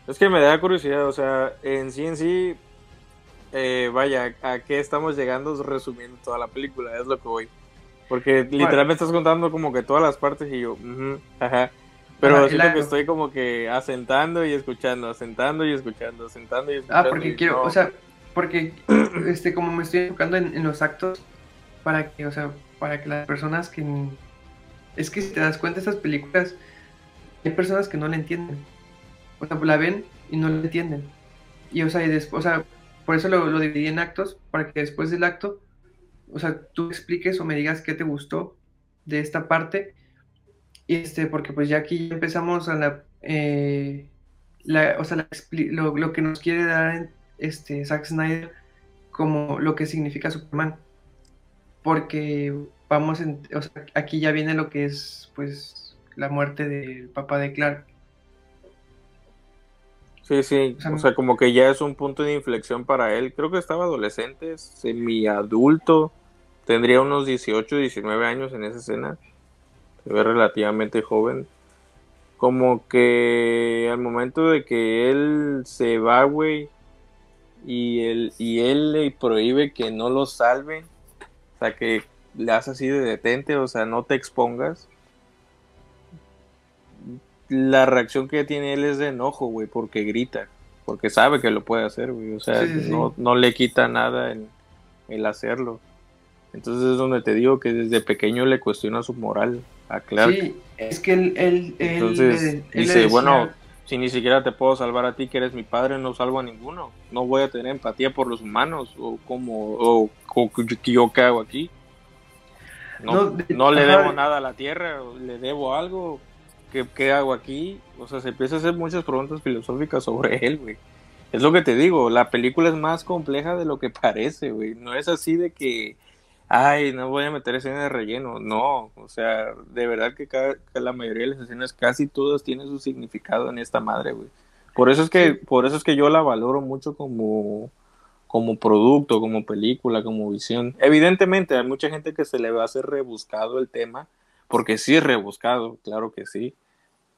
es que me da curiosidad, o sea, en sí en sí, eh, vaya, ¿a qué estamos llegando resumiendo toda la película? Es lo que voy. Porque literalmente estás contando como que todas las partes y yo, ajá. Pero siento que estoy como que asentando y escuchando, asentando y escuchando, asentando y escuchando. Ah, porque quiero, o sea, porque este como me estoy enfocando en, los actos para que, o sea, para que las personas que es que si te das cuenta estas películas hay personas que no la entienden. O sea, la ven y no la entienden. Y o sea, y después, o sea, por eso lo, lo dividí en actos para que después del acto o sea, tú expliques o me digas qué te gustó de esta parte. Este, porque pues ya aquí empezamos a la, eh, o sea, lo, que nos quiere dar este Zack Snyder como lo que significa Superman. Porque vamos, o sea, aquí ya viene lo que es pues la muerte del papá de Clark. Sí, sí, o sea, como que ya es un punto de inflexión para él. Creo que estaba adolescente, semi adulto Tendría unos 18, 19 años en esa escena. Se ve relativamente joven. Como que al momento de que él se va, güey, y él, y él le prohíbe que no lo salve, o sea, que le hace así de detente, o sea, no te expongas. La reacción que tiene él es de enojo, güey, porque grita, porque sabe que lo puede hacer, güey, o sea, No, no, le quita nada el, el hacerlo. Entonces es donde te digo que desde pequeño le cuestiona su moral a Clark. Sí, es que él, él, Entonces dice, bueno, Si ni siquiera te puedo salvar a ti, que eres mi padre, no salvo a ninguno. No voy a tener empatía por los humanos, o como, o, yo qué hago aquí. No, no, le debo nada a la tierra, le debo algo. ¿Qué, ¿Qué, hago aquí? O sea, se empieza a hacer muchas preguntas filosóficas sobre él, güey. Es lo que te digo, la película es más compleja de lo que parece, güey. No es así de que ay, no voy a meter escenas de relleno. No, o sea, de verdad que, cada, la mayoría de las escenas, casi todas tienen su significado en esta madre, güey. Por eso es que, por eso es que yo la valoro mucho como, como producto, como película, como visión. Evidentemente, hay mucha gente que se le va a hacer rebuscado el tema, porque sí es rebuscado, claro que sí.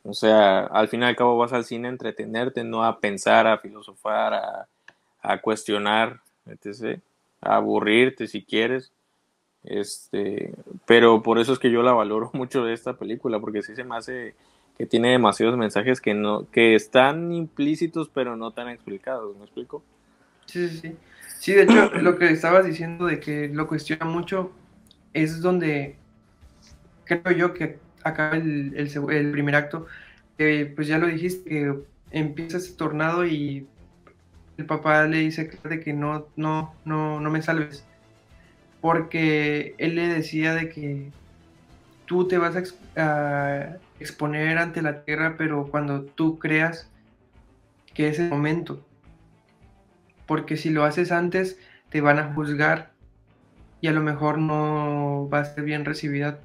O sea, al fin y al cabo vas al cine a entretenerte, no a pensar, a filosofar, a, a cuestionar, etc. A aburrirte si quieres. Este, pero por eso es que yo la valoro mucho de esta película, porque sí se me hace que tiene demasiados mensajes que no, que están implícitos pero no tan explicados, ¿me explico? Sí, sí, sí. Sí, de hecho, lo que estabas diciendo de que lo cuestiona mucho es donde creo yo que acaba el, el, primer acto, que pues ya lo dijiste, que empieza ese tornado y el papá le dice que no, no, no, no me salves porque él le decía de que tú te vas a, exponer ante la tierra, pero cuando tú creas que es el momento, porque si lo haces antes, te van a juzgar y a lo mejor no va a ser bien recibida.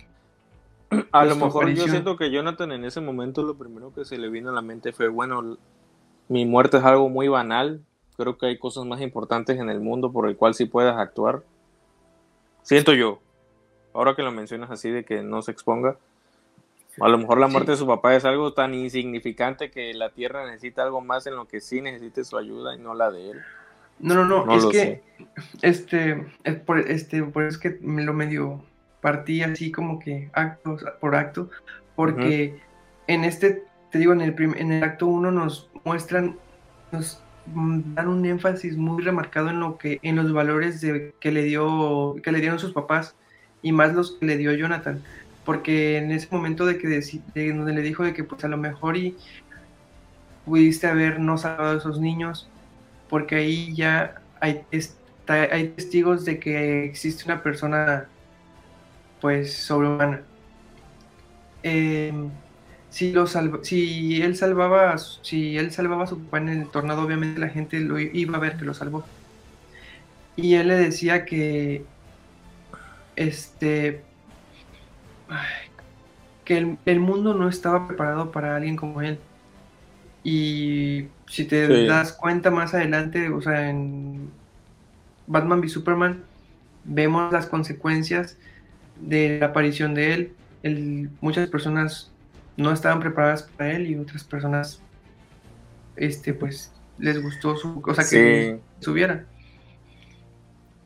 A lo mejor yo siento que Jonathan en ese momento lo primero que se le vino a la mente fue, bueno, mi muerte es algo muy banal, creo que hay cosas más importantes en el mundo por el cual sí puedas actuar Siento yo. Ahora que lo mencionas así de que no se exponga. A lo mejor la muerte de su papá es algo tan insignificante que la tierra necesita algo más en lo que sí necesite su ayuda y no la de él. No, no, no, es que este, es por, este, por eso es que me lo medio partí así como que acto por acto, porque en este, te digo, en el, en el acto uno nos muestran, nos dan un énfasis muy remarcado en lo que en los valores de, que le dio que le dieron sus papás y más los que le dio Jonathan. Porque en ese momento de que de, donde le dijo de que pues a lo mejor y pudiste haber no salvado a esos niños porque ahí ya hay, hay testigos de que existe una persona pues sobrehumana. Eh, si lo si él salvaba si él salvaba a su papá en el tornado obviamente la gente lo iba a ver que lo salvó. Y él le decía que este que el, mundo no estaba preparado para alguien como él. Y si te das cuenta más adelante o sea en Batman v Superman vemos las consecuencias de la aparición de él. El, muchas personas no estaban preparadas para él y otras personas, este, pues, les gustó su, o sea, que subiera.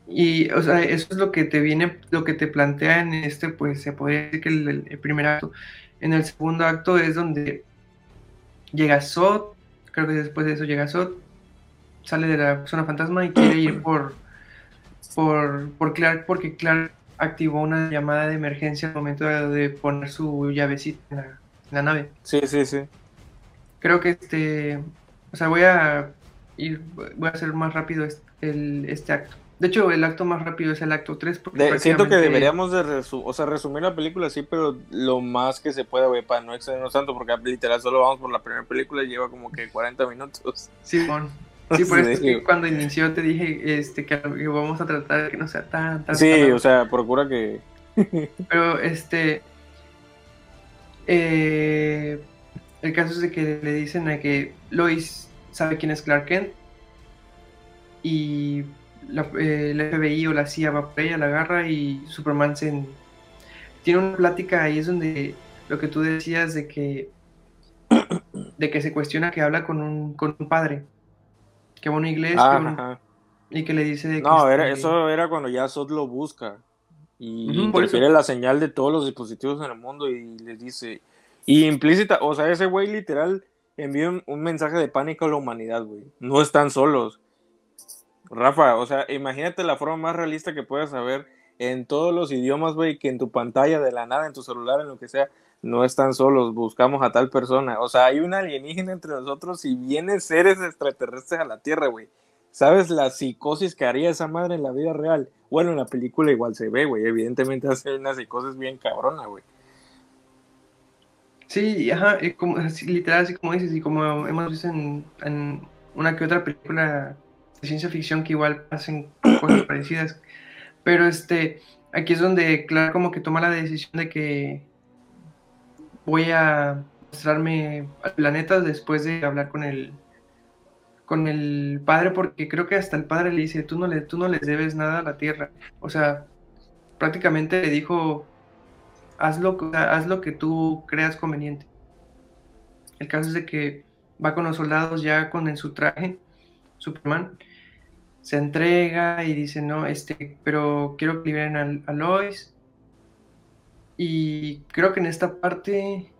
Y, o sea, eso es lo que te viene, lo que te plantea en este, pues, se podría decir que el, primer acto. En el segundo acto es donde llega Sot, creo que después de eso llega Sot, sale de la zona fantasma y quiere ir por, por, por Clark, porque Clark activó una llamada de emergencia al momento de, poner su llavecita en la, la nave. Sí, sí, sí. Creo que este, o sea, voy a ir, voy a hacer más rápido este, este acto. De hecho, el acto más rápido es el acto 3. siento que deberíamos de o sea, resumir la película sí, pero lo más que se pueda, güey, para no excedernos tanto, porque literal solo vamos por la primera película y lleva como que 40 minutos. Sí, bueno. Sí, por eso que cuando inició te dije este, que, vamos a tratar de que no sea tan, tan Sí, o sea, procura que... pero, este, eh, el caso es de que le dicen a que Lois sabe quién es Clark Kent y la, eh, FBI o la CIA va por ella, la agarra y Superman se... Tiene una plática ahí es donde lo que tú decías de que de que se cuestiona que habla con un, con un padre que va a una iglesia y que le dice de que no era, eso era cuando ya Sod lo busca y prefiere la señal de todos los dispositivos en el mundo y les dice, y implícita, o sea, ese güey literal envía un, mensaje de pánico a la humanidad, güey. No están solos. Rafa, o sea, imagínate la forma más realista que puedas saber en todos los idiomas, güey, que en tu pantalla, de la nada, en tu celular, en lo que sea, no están solos, buscamos a tal persona. O sea, hay un alienígena entre nosotros y vienen seres extraterrestres a la Tierra, güey. ¿Sabes la psicosis que haría esa madre en la vida real? Bueno, en la película igual se ve, güey. Evidentemente hace una psicosis bien cabrona, güey. Sí, ajá, como, literal, así como dices, y como hemos visto en, en, una que otra película de ciencia ficción que igual hacen cosas parecidas. Pero este, aquí es donde, claro, como que toma la decisión de que voy a mostrarme al planeta después de hablar con el, con el padre, porque creo que hasta el padre le dice, tú no, le, tú no les debes nada a la tierra. O sea, prácticamente le dijo, haz lo, haz lo que tú creas conveniente. El caso es de que va con los soldados ya con en su traje, Superman, se entrega y dice, no, este, pero quiero que liberen a, Lois. Y creo que en esta parte,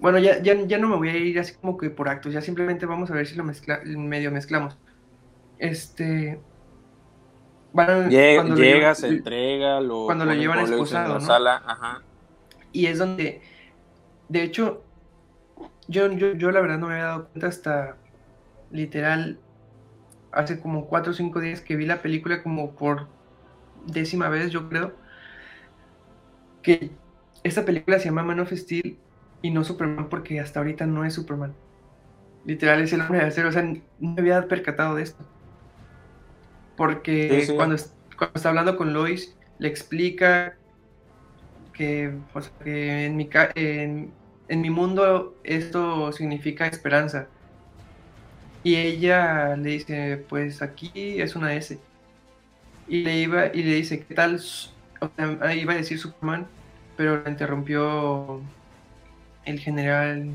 bueno, ya, ya, ya, no me voy a ir así como que por actos, ya simplemente vamos a ver si lo mezcla, medio mezclamos. Este, llega, se entrega, lo cuando lo llevan esposado, ¿no? Sala, ajá. Y es donde, de hecho, yo, yo, yo la verdad no me había dado cuenta hasta literal hace como cuatro o cinco días que vi la película como por décima vez, yo creo, que esta película se llama Man of Steel y no Superman porque hasta ahorita no es Superman. Literal es el hombre de acero, o sea, no me había percatado de esto. Porque Cuando, cuando está hablando con Lois, le explica que, en, mi, en, en mi mundo esto significa esperanza. Y ella le dice, pues aquí es una S. Y le iba y le dice, ¿qué tal? iba a decir Superman, pero la interrumpió el general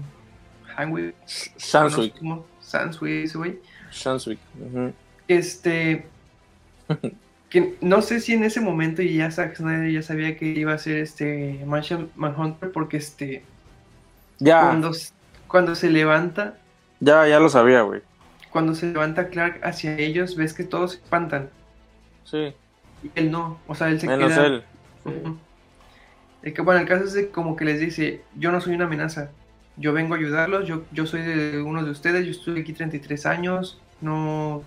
Hanwick. Sanswick. Sanswick, ese güey. Sanswick. Este. que no sé si en ese momento ya Zack Snyder ya sabía que iba a ser este Manhunter porque este ya cuando, cuando se levanta ya ya lo sabía güey cuando se levanta Clark hacia ellos ves que todos se espantan sí y él no o sea él se menos queda él el que bueno el caso es de como que les dice yo no soy una amenaza yo vengo a ayudarlos yo yo soy de uno de ustedes yo estuve aquí 33 años no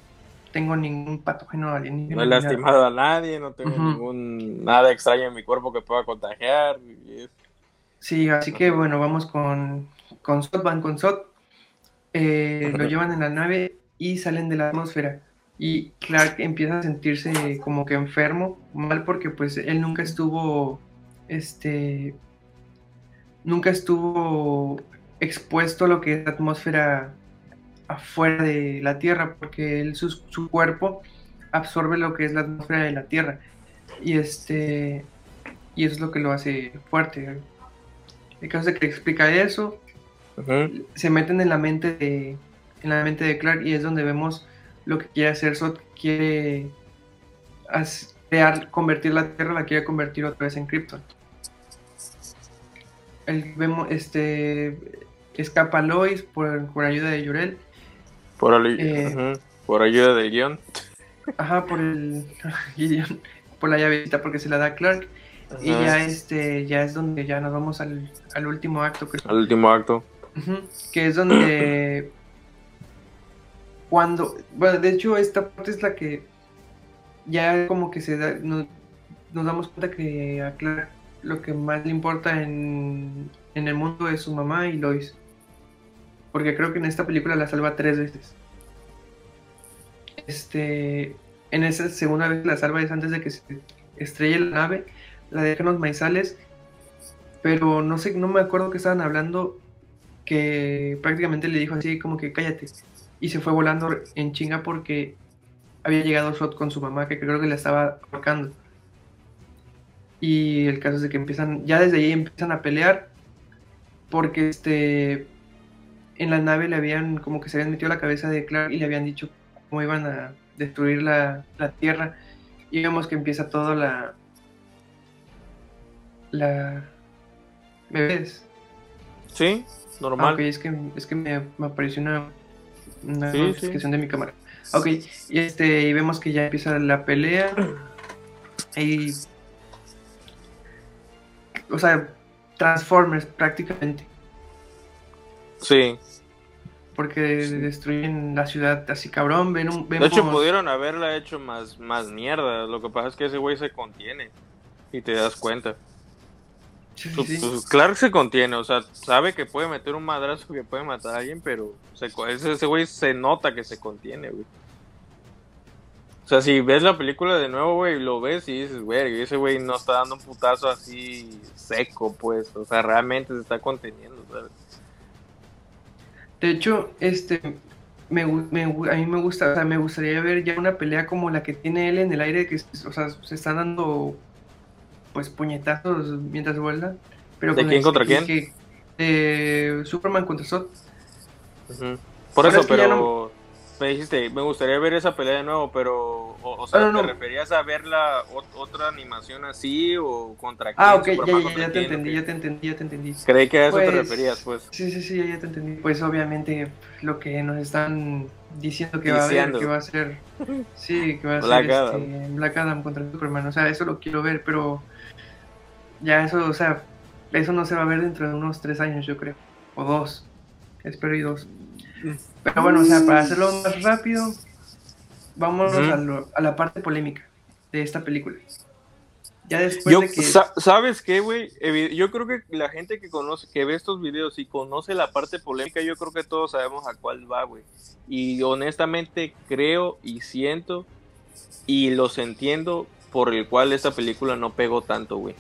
tengo ningún patógeno alienígena. No he lastimado a nadie, no tengo ningún nada extraño en mi cuerpo que pueda contagiar. Sí, así que bueno, vamos con, con Sot, van con Sot, eh, lo llevan en la nave y salen de la atmósfera. Y Clark empieza a sentirse como que enfermo, mal porque pues él nunca estuvo, este, nunca estuvo expuesto a lo que es la atmósfera afuera de la Tierra, porque él, su, su, cuerpo absorbe lo que es la atmósfera de la Tierra. Y este y eso es lo que lo hace fuerte. El caso es que explica eso, se meten en la mente de en la mente de Clark y es donde vemos lo que quiere hacer Sot, quiere crear, convertir la Tierra, la quiere convertir otra vez en Krypton. El, vemos, este, escapa Lois por, por ayuda de Llorel por, eh, por ayuda del guion. Ajá, por el por la llavecita porque se la da Clark. Y ya este, ya es donde ya nos vamos al, al último acto. Al último acto. que es donde cuando, bueno, de hecho esta parte es la que ya como que se da, nos, damos cuenta que a Clark lo que más le importa en, en el mundo es su mamá y Lois. Porque creo que en esta película la salva tres veces. Este, en esa segunda vez la salva es antes de que se estrelle la nave, la deja en los maizales, pero no sé, no me acuerdo que estaban hablando, que prácticamente le dijo así como que cállate, y se fue volando en chinga porque había llegado Shot con su mamá, que creo que la estaba ahorcando. Y el caso es de que empiezan, ya desde ahí empiezan a pelear, porque este en la nave le habían, como que se habían metido la cabeza de Clark y le habían dicho cómo iban a destruir la, Tierra. Y vemos que empieza todo la... La... ¿Me ves? Sí, normal. ok, es que, es que me, apareció una, una notificación de mi cámara. Ok, y, este, y vemos que ya empieza la pelea. Y o sea, Transformers prácticamente. Sí. Porque destruyen la ciudad así cabrón. Ven un, de hecho, pudieron haberla hecho más, más mierda. Lo que pasa es que ese güey se contiene. Y te das cuenta. Pues, pues, claro que se contiene, o sea, sabe que puede meter un madrazo que puede matar a alguien, pero ese güey se nota que se contiene, güey. O sea, si ves la película de nuevo, güey, lo ves y dices, güey, ese güey no está dando un putazo así seco, pues. O sea, realmente se está conteniendo, ¿sabes? De hecho, este, me, me, a mí me gusta, o sea, me gustaría ver ya una pelea como la que tiene él en el aire, que, o sea, se están dando pues puñetazos mientras vuela. Pero ¿De quién contra quién? de Superman contra Zod. Por eso, pero me dijiste, me gustaría ver esa pelea de nuevo, pero, o, sea, ¿te referías a ver la otra animación así o contra? Ah, ok, ya, ya, te entendí, ya te entendí, ya te entendí. Creí que a eso te pues, referías, pues. Sí, sí, sí, ya te entendí. Pues obviamente lo que nos están diciendo que va a haber, que va a ser, sí, que va a ser este, Black Adam contra Superman, o sea, eso lo quiero ver, pero ya eso, o sea, eso no se va a ver dentro de unos tres años, yo creo. O dos. Espero y dos. Pero bueno, o sea, para hacerlo más rápido, vámonos a, la parte polémica de esta película. Ya después de que... ¿Sabes qué, güey? Yo creo que la gente que conoce, que ve estos videos y conoce la parte polémica, yo creo que todos sabemos a cuál va, güey. Y honestamente creo y siento y los entiendo por el cual esta película no pegó tanto, güey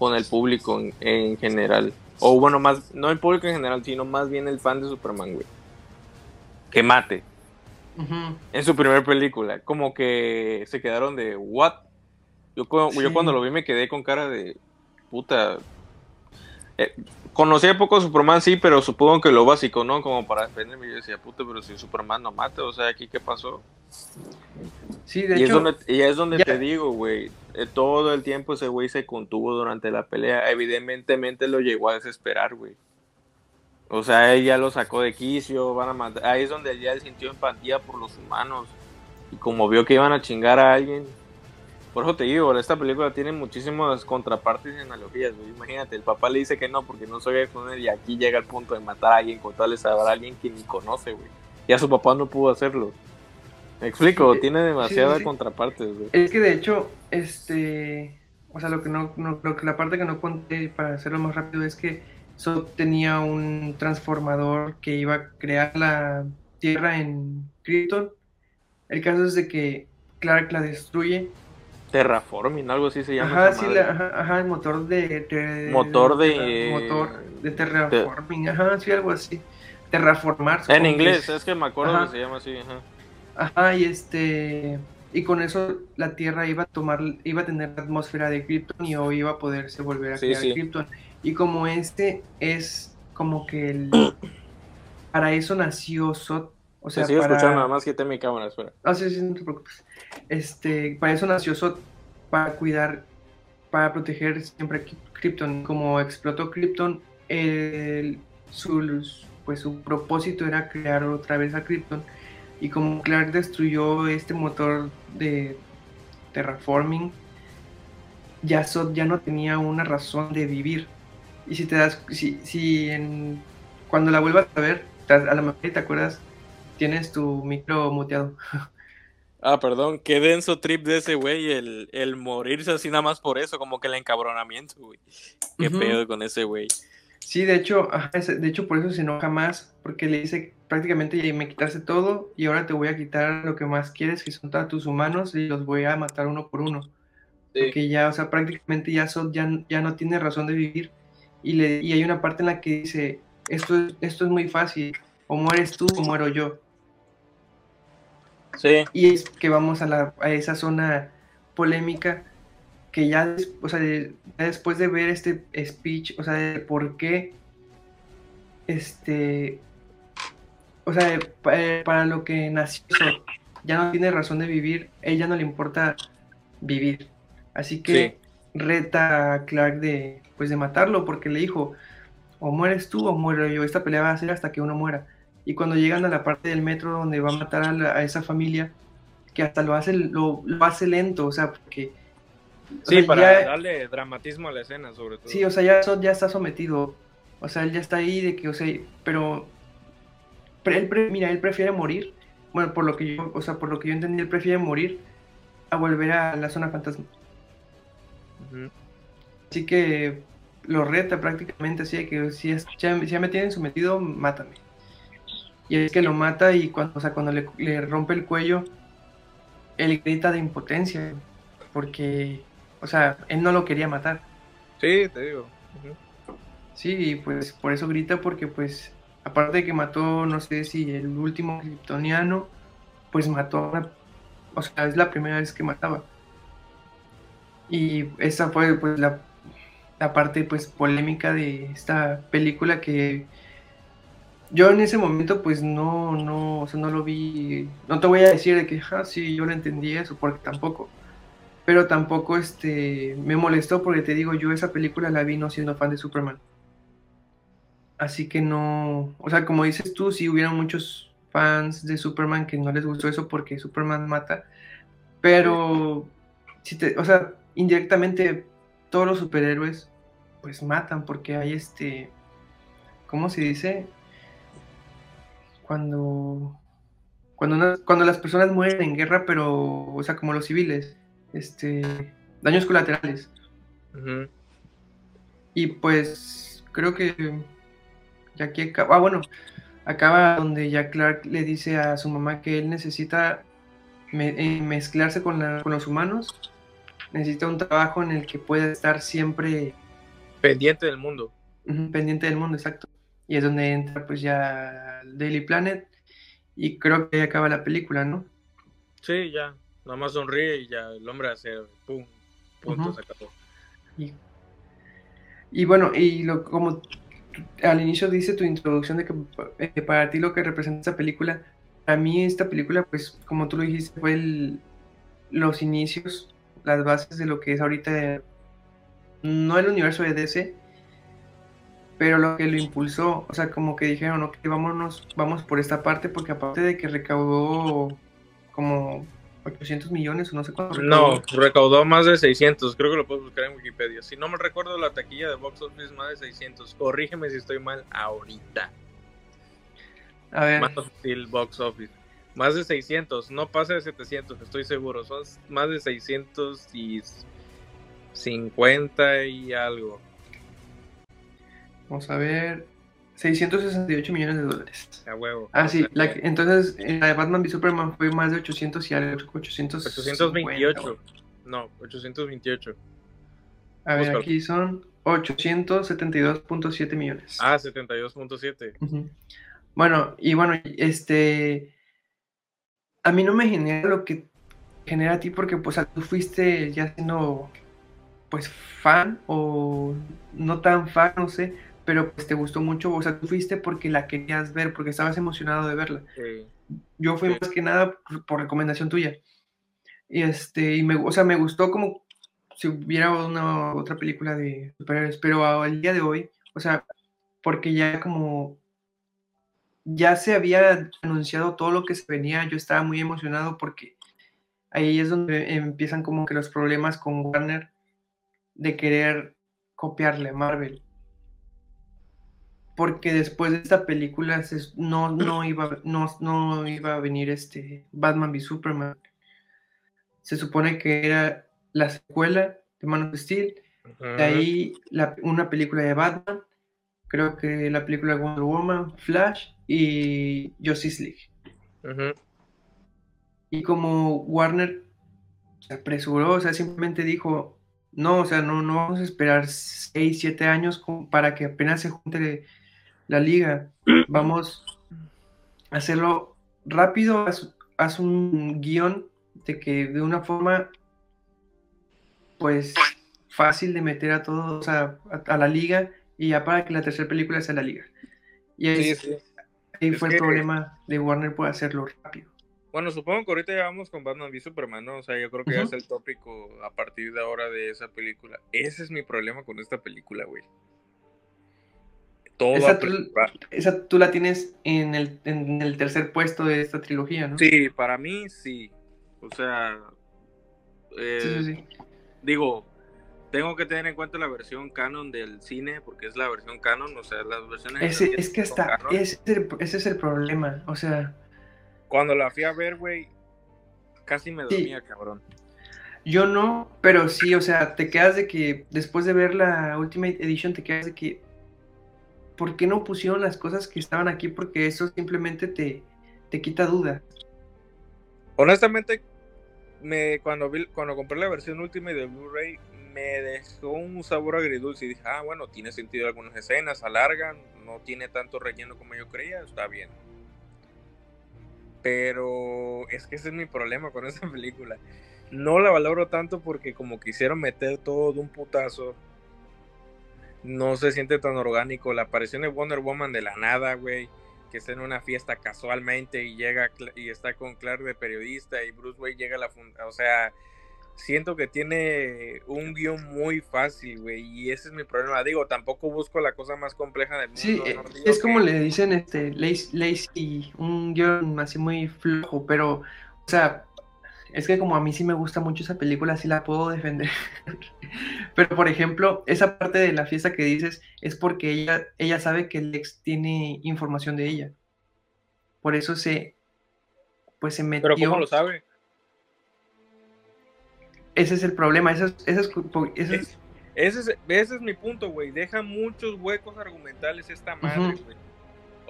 con el público en, general. O bueno, más, no el público en general, sino más bien el fan de Superman, güey. Que mate. En su primera película. Como que se quedaron de, ¿what? Yo, yo cuando lo vi me quedé con cara de, puta. Eh, conocía poco Superman, sí, pero supongo que lo básico, ¿no? Como para defenderme. Yo decía, puta, pero si Superman no mata, o sea, ¿aquí qué pasó? Sí, de y hecho. Es donde, y es donde te digo, güey. Eh, todo el tiempo ese güey se contuvo durante la pelea. Evidentemente lo llegó a desesperar, güey. O sea, él ya lo sacó de quicio, van a matar. Ahí es donde ya él sintió empatía por los humanos. Y como vio que iban a chingar a alguien. Por eso te digo, esta película tiene muchísimas contrapartes y analogías, güey. Imagínate, el papá le dice que no porque no soy el y aquí llega el punto de matar a alguien con tal de a alguien que ni conoce, güey. Ya su papá no pudo hacerlo. Me explico, tiene demasiada contraparte. Es que de hecho, este, o sea, lo que no, lo que la parte que no conté para hacerlo más rápido es que Sod tenía un transformador que iba a crear la Tierra en Krypton. El caso es de que Clark la destruye. Terraforming, algo así se llama. Ajá, sí, ajá, el motor de, motor de motor de terraforming, ajá, sí, algo así. Terraformar. En inglés, es, que me acuerdo que se llama así, ajá. Ajá, y este y con eso la Tierra iba a tomar, iba a tener la atmósfera de Krypton y hoy iba a poderse volver a crear Krypton. Y como este es como que el para eso nació Sot, o sea, escuchando nada más que mi cámara, espera. Ah, sí, sí, no te preocupes. Este, para eso nació Sot, para cuidar, para proteger siempre Krypton. Como explotó Krypton, el, su, pues su propósito era crear otra vez a Krypton y como Clark destruyó este motor de terraforming, ya, ya no tenía una razón de vivir. Y si te das, si, si en, cuando la vuelvas a ver, a lo mejor te acuerdas, tienes tu micro muteado. Ah, perdón, qué denso trip de ese güey, el, el morirse así nada más por eso, como que el encabronamiento, güey. Qué pedo con ese güey. Sí, de hecho, de hecho por eso se enoja más, porque le dice prácticamente me quitaste todo y ahora te voy a quitar lo que más quieres, que son todos tus humanos y los voy a matar uno por uno. Porque ya, o sea, prácticamente ya, ya, ya no tiene razón de vivir. Y, le, y hay una parte en la que dice, esto, esto es muy fácil, o mueres tú o muero yo. Sí. Y es que vamos a, la, a esa zona polémica que ya, o sea, después de ver este speech, o sea, de por qué, este, o sea, eh, para lo que nació, ya no tiene razón de vivir, ella no le importa vivir. Así que reta a Clark de, pues de matarlo, porque le dijo, o mueres tú o muero yo, esta pelea va a ser hasta que uno muera. Y cuando llegan a la parte del metro donde va a matar a, esa familia, que hasta lo hace, lo, lo hace lento, o sea, porque Sí, para darle dramatismo a la escena, sobre todo. Sí, o sea, ya, ya está sometido. O sea, él ya está ahí de que, o sea, pero. Él, mira, él prefiere morir. Bueno, por lo que yo, o sea, por lo que yo entendí, él prefiere morir a volver a la zona fantasma. Así que lo reta prácticamente, así de que si, ya, me tienen sometido, mátame. Y es que lo mata y cuando, o sea, cuando le, rompe el cuello, él grita de impotencia, porque, o sea, él no lo quería matar. Sí, te digo. Sí, pues por eso grita, porque pues, aparte de que mató, no sé si el último kryptoniano, pues mató a una, o sea, es la primera vez que mataba. Y esa fue pues la, parte pues polémica de esta película que yo en ese momento pues no, no, o sea, no lo vi, no te voy a decir de que, ah, sí, yo lo entendí eso, porque tampoco, pero tampoco este, me molestó porque te digo, yo esa película la vi no siendo fan de Superman. Así que no, o sea, como dices tú, si hubieran muchos fans de Superman que no les gustó eso porque Superman mata, pero, si te, o sea, indirectamente todos los superhéroes pues matan porque hay este, ¿cómo se dice? Cuando, cuando, cuando las personas mueren en guerra, pero, o sea, como los civiles, este, daños colaterales. Y pues creo que ya aquí acaba, ah, bueno, acaba donde ya Clark le dice a su mamá que él necesita eh, mezclarse con, con los humanos necesita un trabajo en el que pueda estar siempre pendiente del mundo. pendiente del mundo, exacto. Y es donde entra pues ya Daily Planet y creo que ahí acaba la película, ¿no? Sí, ya. Nada más sonríe y ya el hombre hace pum, punto, se acabó. Y, bueno, y lo como al inicio dice tu introducción de que eh, para ti lo que representa esta película, a mí esta película, pues como tú lo dijiste, fue los inicios las bases de lo que es ahorita, no el universo de DC, pero lo que lo impulsó, o sea, como que dijeron, ok, vámonos, vamos por esta parte, porque aparte de que recaudó como 800 millones o no sé cuánto. No, recaudó más de 600, creo que lo puedes buscar en Wikipedia. Si no me recuerdo la taquilla de Box Office, más de 600. Corrígeme si estoy mal ahorita. A ver. Más Box Office. Más de 600, no pasa de 700, estoy seguro. Son más de 650 y algo. Vamos a ver. 668 millones de dólares. A huevo. Ah, sí. entonces, la de Batman v Superman fue más de 800 y algo. 828. No, 828. A ver, aquí son 872.7 millones. Ah, 72.7. Bueno, y bueno, este a mí no me genera lo que genera a ti porque pues tú fuiste ya siendo pues fan o no tan fan, no sé, pero pues te gustó mucho, o sea, tú fuiste porque la querías ver, porque estabas emocionado de verla. Yo fui más que nada por, recomendación tuya. Y este, y me, o sea, me gustó como si hubiera una otra película de superhéroes, pero al día de hoy, o sea, porque ya como ya se había anunciado todo lo que se venía, yo estaba muy emocionado porque ahí es donde empiezan como que los problemas con Warner de querer copiarle a Marvel. Porque después de esta película no, no, iba, no, no iba a venir este Batman v Superman. Se supone que era la secuela de Man of Steel. De ahí una película de Batman creo que la película Wonder Woman, Flash y Justice League. Y como Warner se apresuró, o sea, simplemente dijo, no, o sea, no, no vamos a esperar 6, 7 años para que apenas se junte la liga. Vamos a hacerlo rápido, haz, un guion de que de una forma, pues, fácil de meter a todos a la liga y ya para que la tercera película sea la liga. Y ahí, fue el problema de Warner por hacerlo rápido. Bueno, supongo que ahorita ya vamos con Batman v Superman, ¿no? O sea, yo creo que ya es el tópico a partir de ahora de esa película. Ese es mi problema con esta película, güey. Todo esa, tú, esa tú la tienes en el, en el tercer puesto de esta trilogía, ¿no? Sí, para mí sí. O sea, sí, sí, sí. digo, tengo que tener en cuenta la versión canon del cine, porque es la versión canon, o sea, las versiones... Ese, es que hasta, ese es el problema, o sea... Cuando la fui a ver, güey, casi me dormía, cabrón. Yo no, pero sí, o sea, te quedas de que después de ver la Ultimate Edition, te quedas de que, ¿por qué no pusieron las cosas que estaban aquí? Porque eso simplemente te, te quita duda. Honestamente, me, cuando, vi, cuando compré la versión Ultimate de Blu-ray, me dejó un sabor agridulce y dije, ah, bueno, tiene sentido algunas escenas, alargan, no tiene tanto relleno como yo creía, está bien. Pero es que ese es mi problema con esa película. No la valoro tanto porque como quisieron meter todo de un putazo, no se siente tan orgánico. La aparición de Wonder Woman de la nada, güey, que está en una fiesta casualmente y llega y está con Clark de periodista y Bruce Wayne llega a la funda, o sea, siento que tiene un guion muy fácil, güey, y ese es mi problema. Digo, tampoco busco la cosa más compleja del mundo. Sí, es como le dicen, este, lazy, un guion así muy flojo, pero, o sea, es que como a mí sí me gusta mucho esa película, sí la puedo defender. pero, por ejemplo, esa parte de la fiesta que dices es porque ella, ella sabe que Lex tiene información de ella. Por eso se, pues se metió. ¿Pero cómo lo sabe? Ese es el problema, ese es, ese es, mi punto, güey. Deja muchos huecos argumentales esta madre, güey.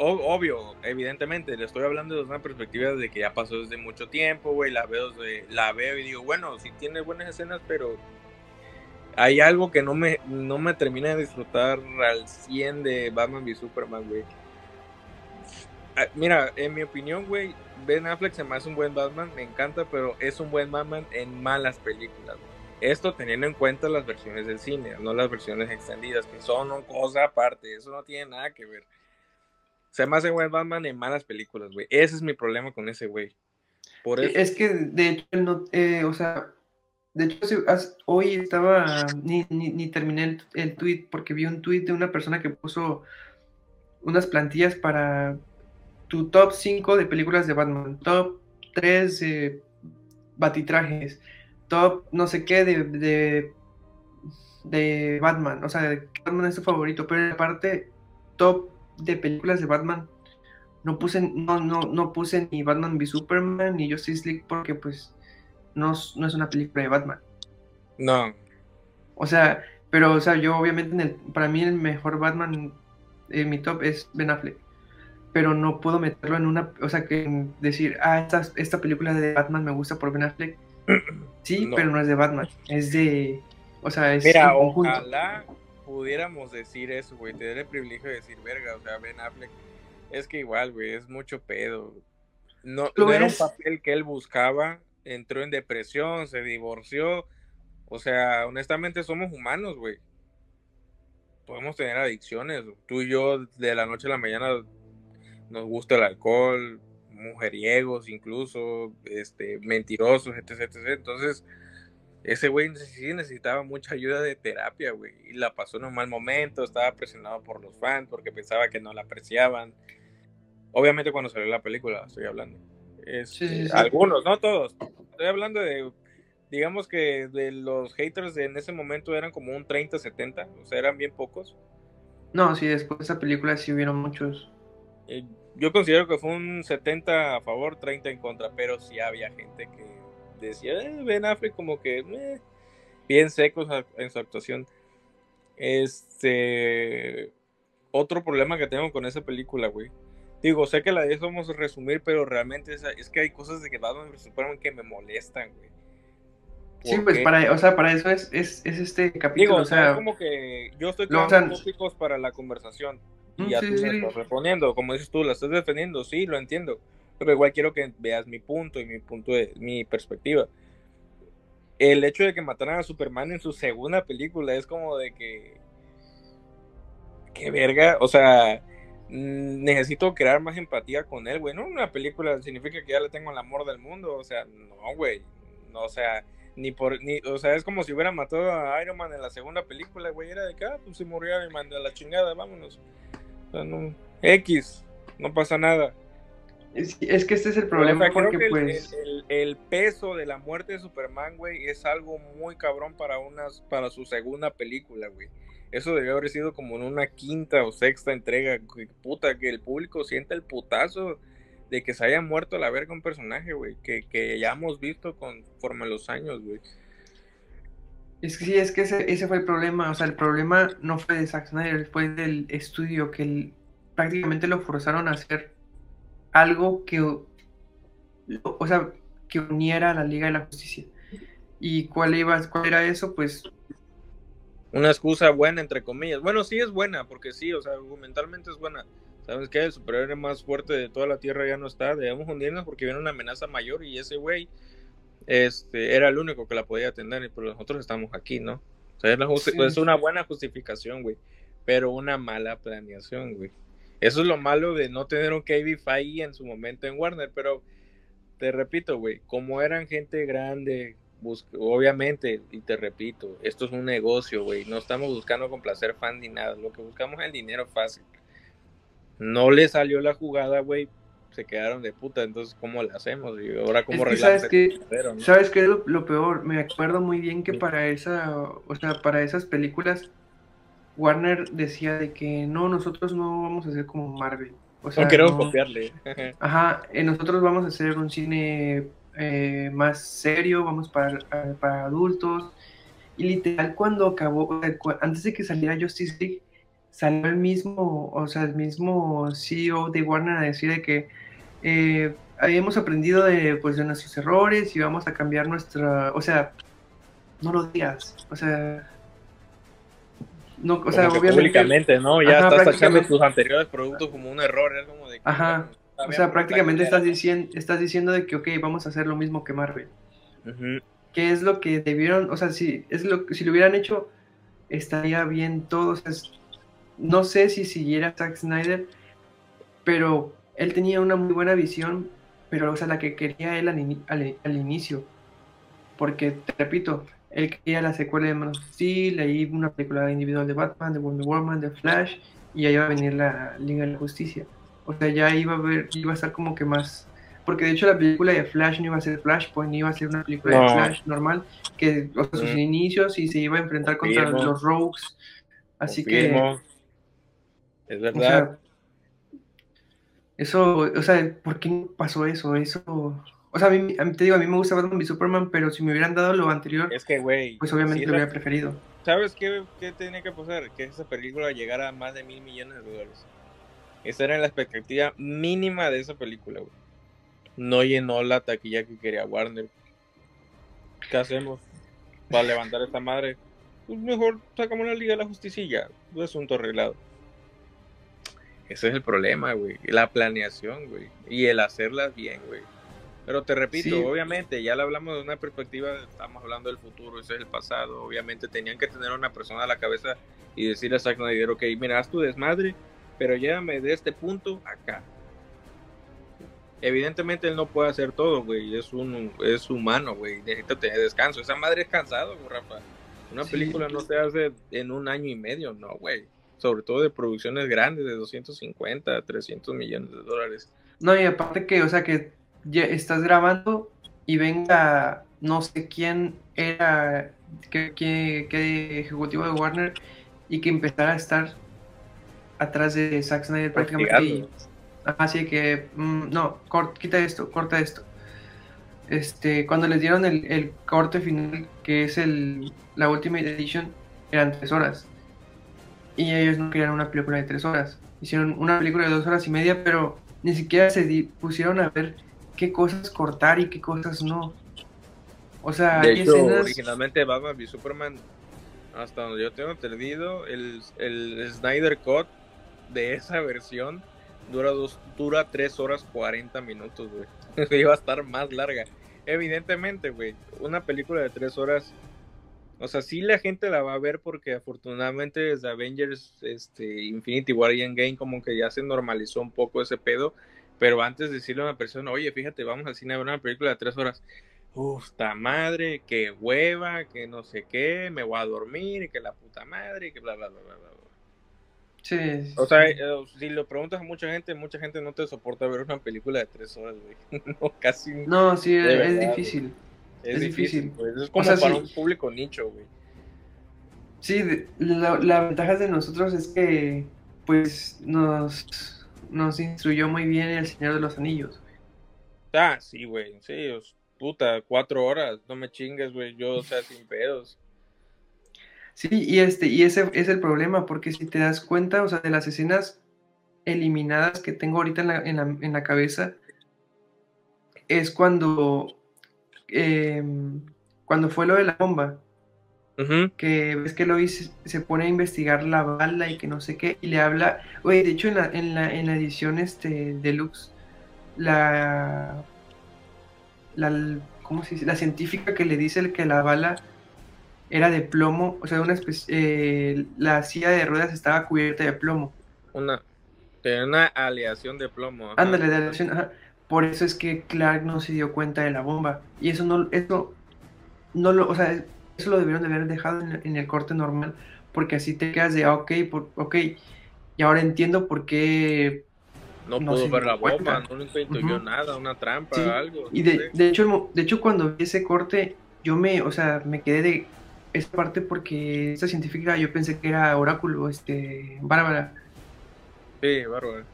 Obvio, evidentemente, le estoy hablando desde una perspectiva de que ya pasó desde mucho tiempo, güey. La veo, la veo y digo, bueno, sí tiene buenas escenas, pero hay algo que no me, no me termina de disfrutar al 100 de Batman v Superman, güey. Ah, mira, en mi opinión, güey, Ben Affleck se me hace un buen Batman, me encanta, pero es un buen Batman en malas películas. Esto teniendo en cuenta las versiones del cine, no las versiones extendidas, que son una cosa aparte, eso no tiene nada que ver. Se me hace buen Batman en malas películas, güey. Ese es mi problema con ese güey. Por Es que, de hecho, no, eh, o sea, de hecho, hoy estaba, ni, ni, terminé el, el, tweet porque vi un tweet de una persona que puso unas plantillas para tu top 5 de películas de Batman, top 3 de batitrajes, top no sé qué de, de, Batman, o sea, Batman es tu favorito, pero aparte, top de películas de Batman, no puse, no, no, no puse ni Batman v Superman ni Justice League porque pues no, no es una película de Batman. No. O sea, pero o sea, yo obviamente en el, para mí el mejor Batman en mi top es Ben Affleck pero no puedo meterlo en una, o sea, que decir, ah, esta, esta película de Batman me gusta por Ben Affleck. Sí, pero no es de Batman, es de, o sea, es Mira, ojalá pudiéramos decir eso, güey, tener el privilegio de decir, verga, o sea, Ben Affleck, es que igual, güey, es mucho pedo. No, no era un papel que él buscaba, entró en depresión, se divorció, o sea, honestamente somos humanos, güey. Podemos tener adicciones, tú y yo de la noche a la mañana nos gusta el alcohol, mujeriegos incluso, este, mentirosos, etc, etc. Entonces, ese güey sí necesitaba mucha ayuda de terapia, güey. Y la pasó en un mal momento, estaba presionado por los fans porque pensaba que no la apreciaban. Obviamente cuando salió la película, estoy hablando. Este, algunos, no todos. Estoy hablando de, digamos que de los haters en ese momento eran como un 30-70, o sea, eran bien pocos. No, sí, después de esa película sí hubieron muchos. Eh, yo considero que fue un 70 a favor, 30 en contra, pero sí había gente que decía, eh, Ben Affleck como que eh, bien secos en su actuación. Este otro problema que tengo con esa película, güey. Digo, sé que la vamos a resumir, pero realmente es, es que hay cosas de que Batman Superman que me molestan, güey. Sí, pues para, o sea, para eso es, es, es este capítulo. Digo, o sea, como que yo estoy creando tópicos para la conversación. Y ya tú me estás respondiendo, como dices tú, la estás defendiendo, sí, lo entiendo. Pero igual quiero que veas mi punto y mi punto de mi perspectiva. El hecho de que mataran a Superman en su segunda película es como de que. Qué verga. O sea, mm, necesito crear más empatía con él, güey. No una película significa que ya le tengo el amor del mundo. O sea, no, güey. No, o sea, ni por. Ni, o sea, es como si hubiera matado a Iron Man en la segunda película, güey. Era de que, ah, pues se murió Iron Man, de la chingada, vámonos. X, no pasa nada. Es, es que este es el problema O sea, creo porque que el, pues... el- el- el peso de la muerte de Superman, güey, es algo muy cabrón para unas, para su segunda película, güey. Eso debió haber sido como en una quinta o sexta entrega. güey. Puta, que el público sienta el putazo de que se haya muerto a la verga un personaje, güey. Que, que ya hemos visto conforme los años, güey. Es que sí, es que ese, ese fue el problema. O sea, el problema no fue de Zack Snyder, fue del estudio que el- prácticamente lo forzaron a hacer algo que, o sea, que uniera a la Liga de la Justicia. ¿Y cuál iba, cuál era eso? Pues Una excusa buena, entre comillas. Bueno, sí es buena, porque sí, o sea, argumentalmente es buena. ¿Sabes qué? El superhéroe más fuerte de toda la Tierra ya no está. Debemos hundirnos porque viene una amenaza mayor y ese güey este, era el único que la podía atender y pues nosotros estamos aquí, ¿no? O sea, es, la justi- Sí. es una buena justificación, güey, pero una mala planeación, güey. Eso es lo malo de no tener un Kevin Feige en su momento en Warner, pero te repito, güey, como eran gente grande, bus- obviamente, y te repito, esto es un negocio, güey, no estamos buscando complacer fan ni nada, lo que buscamos es el dinero fácil. No le salió la jugada, güey, se quedaron de puta, entonces, ¿cómo le hacemos? Y ahora, ¿cómo Es que, ¿sabes qué? no? ¿Sabes qué es lo, lo peor? Me acuerdo muy bien que para esa, o sea, para esas películas, Warner decía de que no, nosotros no vamos a ser como Marvel. O sea, No queremos no- copiarle. Ajá, eh, nosotros vamos a hacer un cine eh, más serio, vamos para, para adultos. Y literal, cuando acabó, antes de que saliera Justice League, salió el mismo, o sea, el mismo CEO de Warner a decir de que eh, habíamos aprendido de, pues, de nuestros errores y vamos a cambiar nuestra, o sea, no lo digas, o sea, no, o sea, Como que obviamente, públicamente, ¿no? Ya Ajá, estás tachando tus anteriores productos como un error, es como de que, Ajá, o sea, que prácticamente está estás diciendo, estás diciendo de que, ok, vamos a hacer lo mismo que Marvel. Ujú. ¿Qué es lo que debieron? O sea, si, es lo, si lo hubieran hecho, estaría bien todo. o sea, es- no sé si siguiera Zack Snyder, pero él tenía una muy buena visión, pero o sea, la que quería él al, al- al inicio. Porque, te repito, él quería la secuela de Man of Steel, ahí una película individual de Batman, de Wonder Woman, de Flash, y ya iba a venir la Liga de la Justicia. O sea, ya iba a ver, iba a estar como que más. Porque de hecho la película de Flash no iba a ser Flashpoint, iba a ser una película No. de Flash normal, que o sea, sus Mm. inicios y se iba a enfrentar contra Confirmo. los Rogues. Así que, Es o verdad. sea, eso, o sea, ¿por qué pasó eso? Eso, o sea, a mí, a mí- te digo, a mí me gusta Batman v Superman, pero si me hubieran dado lo anterior, es que, güey. pues obviamente sí lo la- hubiera preferido. ¿Sabes qué, qué tenía que pasar? Que esa película llegara a más de mil millones de dólares. Esa era la expectativa mínima de esa película, güey. No llenó la taquilla que quería Warner. ¿Qué hacemos? Para levantar esta madre. Pues mejor sacamos la Liga de la y. Un asunto arreglado. Ese es el problema, güey. La planeación, güey. Y el hacerlas bien, güey. Pero te repito, Sí. obviamente, ya lo hablamos de una perspectiva, estamos hablando del futuro, ese es el pasado. Obviamente tenían que tener una persona a la cabeza y decirle a Zack Snyder, ok, mira, haz tu desmadre, pero llévame de este punto acá. Evidentemente él no puede hacer todo, güey. Es un es humano, güey. Necesita tener descanso. Esa madre es cansado, güey, Rafa. Una Sí. película no se hace en un año y medio, no, güey. Sobre todo de producciones grandes de 250, 300 millones de dólares. No, y aparte que, o sea, que ya estás grabando y venga no sé quién era, qué, qué- qué ejecutivo de Warner, y que empezara a estar atrás de Zack Snyder prácticamente. Y, así que, mm, no, cort- quita esto, corta esto. Este, cuando les dieron el, el corte final, que es el, la Ultimate Edition, eran tres horas. Y ellos no querían una película de tres horas. Hicieron una película de dos horas y media, pero ni siquiera se pusieron a ver qué cosas cortar y qué cosas no. O sea, De hay hecho, escenas. originalmente Batman v Superman, hasta donde yo tengo entendido, el, el Snyder Cut de esa versión dura dos, dura 3 horas 40 minutos, güey. Iba a estar más larga. Evidentemente, güey, una película de 3 horas, o sea, sí la gente la va a ver porque afortunadamente desde Avengers, este, Infinity War y Endgame como que ya se normalizó un poco ese pedo, pero antes de decirle a una persona, oye, fíjate, vamos al cine a ver una película de 3 horas, Uf, ta madre, que hueva, que no sé qué, me voy a dormir, que la puta madre, que bla, bla, bla, bla, bla. Sí, O sea, eh, si lo preguntas a mucha gente, mucha gente no te soporta ver una película de tres horas, güey. No, casi No, sí, es, verdad, es güey. Es, es difícil. difícil. pues. Es como sea, para sí. un público nicho, güey. Sí, la, la ventaja de nosotros es que, pues, nos, nos instruyó muy bien el Señor de los Anillos. Ah, sí, güey. Sí, os- puta, cuatro horas. No me chingues, güey. Yo, o sea, sin pedos. Sí, y este, y ese es el problema, porque si te das cuenta, o sea, de las escenas eliminadas que tengo ahorita en la, en la, en la cabeza, es cuando, em, cuando fue lo de la bomba, Ujú. que ves que Lois se pone a investigar la bala y que no sé qué, y le habla, oye, de hecho en la, en la, en la edición este, deluxe, la, la, ¿cómo se dice? La científica que le dice que la bala era de plomo, o sea, una eh, la silla de ruedas estaba cubierta de plomo. Una, una aleación de plomo. Ándale, de aleación, ajá. Por eso es que Clark no se dio cuenta de la bomba. Y eso no, eso no lo, o sea, eso lo debieron de haber dejado en, en el corte normal, porque así te quedas de, ah, ok, por, ok, y ahora entiendo por qué. No, no pudo ver la bomba, no nunca intuyó Ujú. nada, una trampa, Sí, algo. Y no de, sé. de hecho, de hecho, cuando vi ese corte, yo me, o sea, me quedé de esa parte porque esta científica yo pensé que era Oráculo, este, Bárbara, Sí, bárbaro.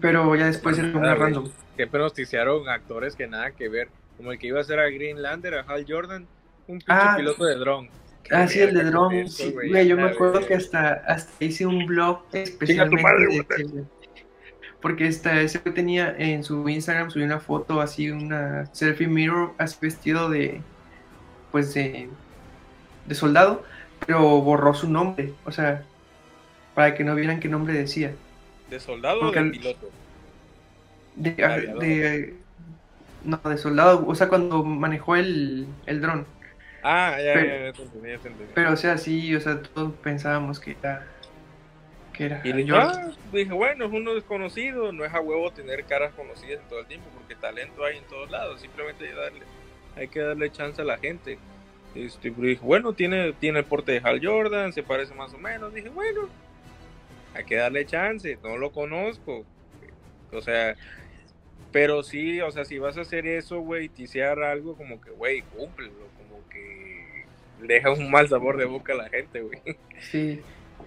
Pero ya después era güey. random. Que pronunciaron actores que nada que ver. Como el que iba a ser a Greenlander, a Hal Jordan, un pinche Ah, piloto de dron. Ah, sí, el de eso, sí, güey, yo me acuerdo que hasta, hasta hice un blog especialmente madre, de que- porque esta, ese güey tenía en su Instagram subió una foto así, una selfie mirror, así vestido de, pues de, de soldado, pero borró su nombre, o sea, para que no vieran qué nombre decía. ¿De soldado Porque o de piloto? De, no, de soldado, o sea, cuando manejó el, el dron. Ah, ya, Pero- ya, ya te entendí, ya te entendí. Pero, o sea, sí, o sea, todos pensábamos que era, que era Y ah, dije, bueno, es uno desconocido, no es a huevo tener caras conocidas en todo el tiempo, porque talento hay en todos lados, simplemente hay, que darle, hay que darle chance a la gente. Este, pero dije, bueno, tiene, tiene el porte de Hal Jordan, se parece más o menos, dije, bueno, hay que darle chance, no lo conozco. O sea, pero sí, o sea, si vas a hacer eso, güey, tisear algo como que, güey, cúmplelo, como que deja un mal sabor de boca a la gente, güey. Sí.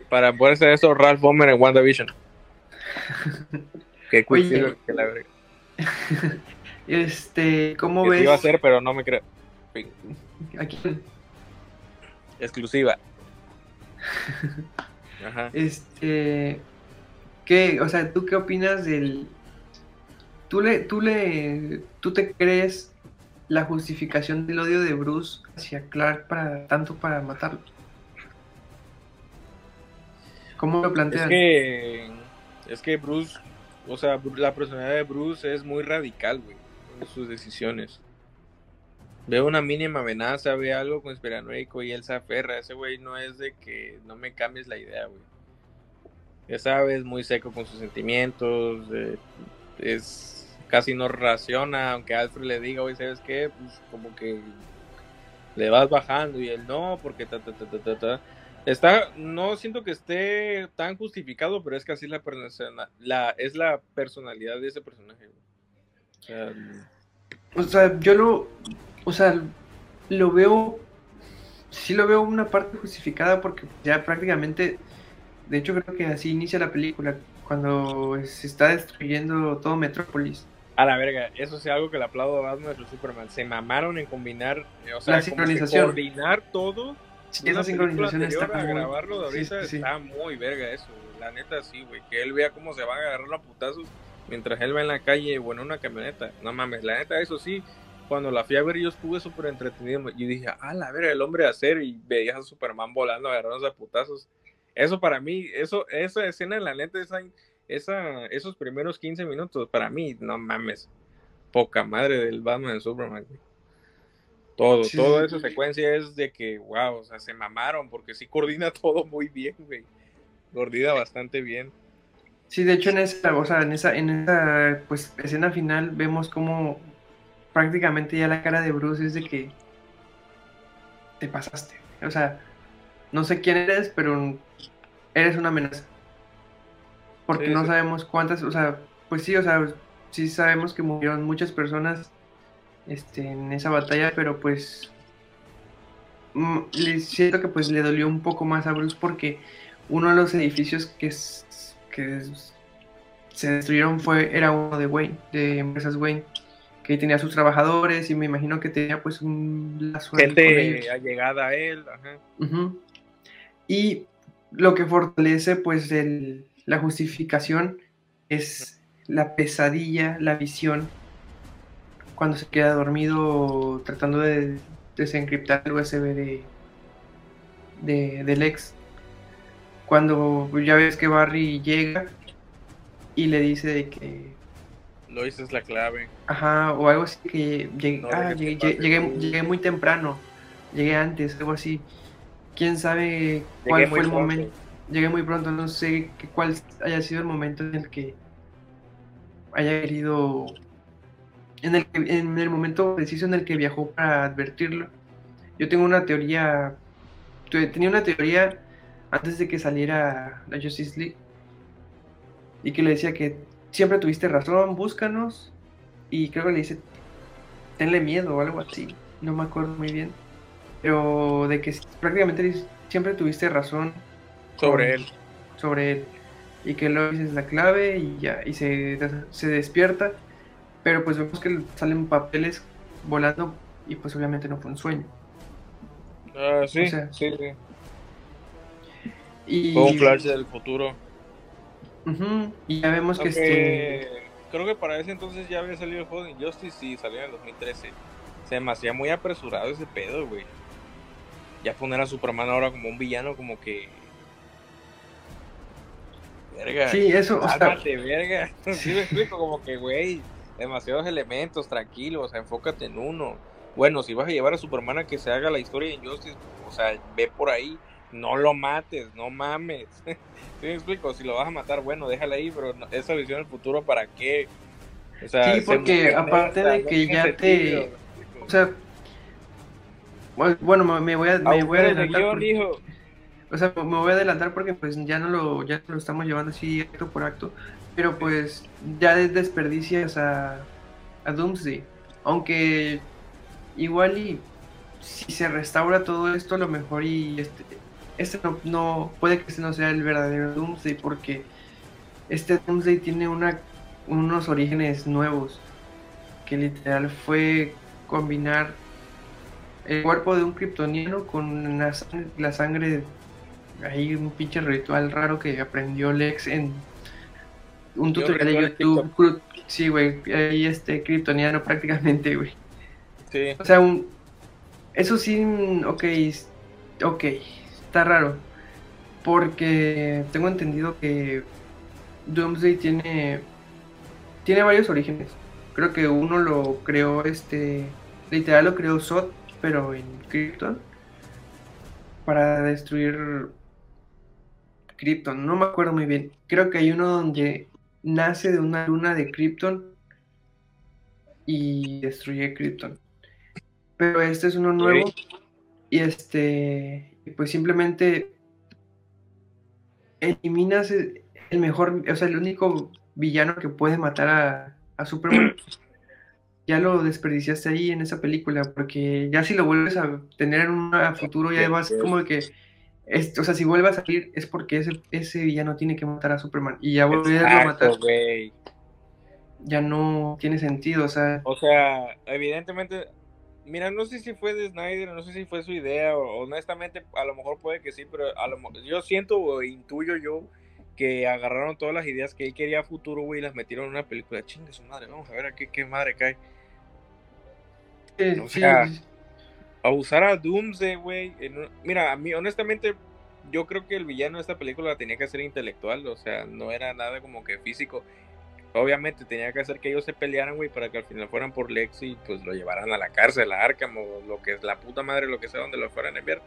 Para poder hacer eso, Ralph Bomer en WandaVision. Qué sirve que la verga. Este, ¿cómo Que sí ves? iba a hacer, pero no me creo. Aquí, Exclusiva. Ajá. este, ¿qué, o sea, tú qué opinas del, tú le, tú le, tú te crees la justificación del odio de Bruce hacia Clark para tanto para matarlo? ¿Cómo lo Es plantean? que. Es que Bruce. O sea, la personalidad de Bruce es muy radical, güey. En sus decisiones. Ve una mínima amenaza, ve algo conspiranoico y él se aferra. Ese güey no es de que no me cambies la idea, güey. Ya sabes, muy seco con sus sentimientos. eh, es casi no raciona, aunque Alfred le diga, oye, ¿sabes qué? Pues como que le vas bajando y él no, porque ta, ta, ta, ta, ta, ta. Está, no siento que esté tan justificado, pero es que así la, es la personalidad de ese personaje. güey. O sea, O sea, yo lo, o sea, lo veo, sí lo veo una parte justificada porque ya prácticamente, de hecho creo que así inicia la película, cuando se está destruyendo todo Metrópolis. a la verga, eso es algo que le aplaudo a Batman vs Superman. Se mamaron en combinar, eh, o sea, La sincronización. coordinar todo. Sí, esa sincronización está a muy- grabarlo de sí, ahorita sí, sí. está muy verga eso. La neta sí, güey, que él vea cómo se van a agarrar los putazos mientras él va en la calle o en una camioneta. No mames, la neta eso sí. Cuando la fui a ver yo estuve súper entretenido y dije, ah, la verga, el hombre de hacer y veías a Superman volando, agarrándose a putazos. Eso para mí, eso, esa escena, la neta, esa, esa, esos primeros 15 minutos, para mí, no mames, poca madre del Batman Superman. Todo, Sí, toda esa secuencia es de que, wow, o sea, se mamaron porque sí coordina todo muy bien, güey. Coordina bastante bien. Sí, de hecho en esa, o sea, en esa, en esa pues escena final vemos como prácticamente ya la cara de Bruce es de que te pasaste. O sea, no sé quién eres, pero eres una amenaza. porque Sí, no sí. sabemos cuántas, o sea, pues sí, o sea, sí sabemos que murieron muchas personas este, en esa batalla, pero pues mm, le siento que pues le dolió un poco más a Bruce porque uno de los edificios que, que se destruyeron fue era uno de Wayne, de empresas Wayne, que tenía sus trabajadores y me imagino que tenía pues un con ellos. Gente allegada a él, ajá. Y lo que fortalece pues el- la justificación es la pesadilla, la visión, cuando se queda dormido tratando de desencriptar el USB de, de- del ex. Cuando ya ves que Barry llega y le dice de que, Lo dices la clave. ajá, o algo así que llegué, No ah, dejes que llegué, llegué- muy temprano, llegué antes, algo así. ¿Quién sabe cuál fue el pronto. momento? Llegué muy pronto, no sé cuál haya sido el momento en el que haya querido, en el, en el momento preciso en el que viajó para advertirlo. Yo tengo una teoría, tenía una teoría antes de que saliera la Justice League y que le decía que siempre tuviste razón, búscanos y creo que le dice tenle miedo o algo así, no me acuerdo muy bien, pero de que prácticamente siempre tuviste razón Sobre con- él. sobre él y que lo dices la clave y ya y se, se despierta pero pues vemos que salen papeles volando y pues obviamente no fue un sueño Ah, sí, O sea, sí, sí. y, Fue un flash del futuro. Ujú, y ya vemos que este creo que para ese entonces ya había salido el juego de Injustice y salió en el 2013. Se me hacía muy apresurado ese pedo, güey. Ya poner a Superman ahora como un villano, como que. Verga. sí eso o sea, Cálmate, verga. Sí me explico, como que, güey, demasiados elementos, tranquilo, o sea, enfócate en uno. Bueno, si vas a llevar a Superman a que se haga la historia de Injustice, o sea, ve por ahí, no lo mates, no mames. ¿Sí me explico? Si lo vas a matar, bueno, déjala ahí, pero esa visión del futuro, ¿para qué? O sea, Sí, porque aparte de que ya sentido, te- o sea bueno, me- voy a, me voy a adelantar porque- hijo. O sea, me voy a adelantar porque pues ya no lo, ya lo estamos llevando así acto por acto. Pero pues ya des- desperdicias a, a Doomsday. Aunque igual y si se restaura todo esto, a lo mejor y este, este no, no- puede que este no sea el verdadero Doomsday porque este Doomsday tiene una, unos orígenes nuevos. Que literal fue combinar el cuerpo de un kryptoniano con la sang- la sangre hay un pinche ritual raro que aprendió Lex en un tutorial de YouTube. Sí, güey, ahí este kryptoniano prácticamente, güey. Sí. O sea, un... eso sí, ok, ok, está raro. Porque tengo entendido que Doomsday tiene tiene varios orígenes. Creo que uno lo creó este literal lo creó Zod, pero en Krypton para destruir Krypton. No me acuerdo muy bien. Creo que hay uno donde nace de una luna de Krypton y destruye Krypton. Pero este es uno nuevo y este pues simplemente eliminas el mejor, o sea, el único villano que puede matar a, a Superman. Ya lo desperdiciaste ahí en esa película, porque ya si lo vuelves a tener en un futuro, ya vas como que, es- o sea, si vuelve a salir es porque ese, ese villano tiene que matar a Superman y ya volverlo a matar. ya no tiene sentido, o sea, O sea, evidentemente, mira, no sé si fue de Snyder, no sé si fue su idea, o honestamente, a lo mejor puede que sí, pero a lo yo siento o intuyo yo que agarraron todas las ideas que él quería a futuro, güey, y las metieron en una película. Chingue su madre, vamos a ver a qué, madre cae. eh, o sea, A usar a Doomsday, güey. Mira, a mí, honestamente, yo creo que el villano de esta película tenía que ser intelectual, o sea, no era nada como que físico. Obviamente tenía que hacer que ellos se pelearan, güey, para que al final fueran por Lex y pues lo llevaran a la cárcel, a Arkham o lo que es la puta madre, lo que sea, donde lo fueran a enviar.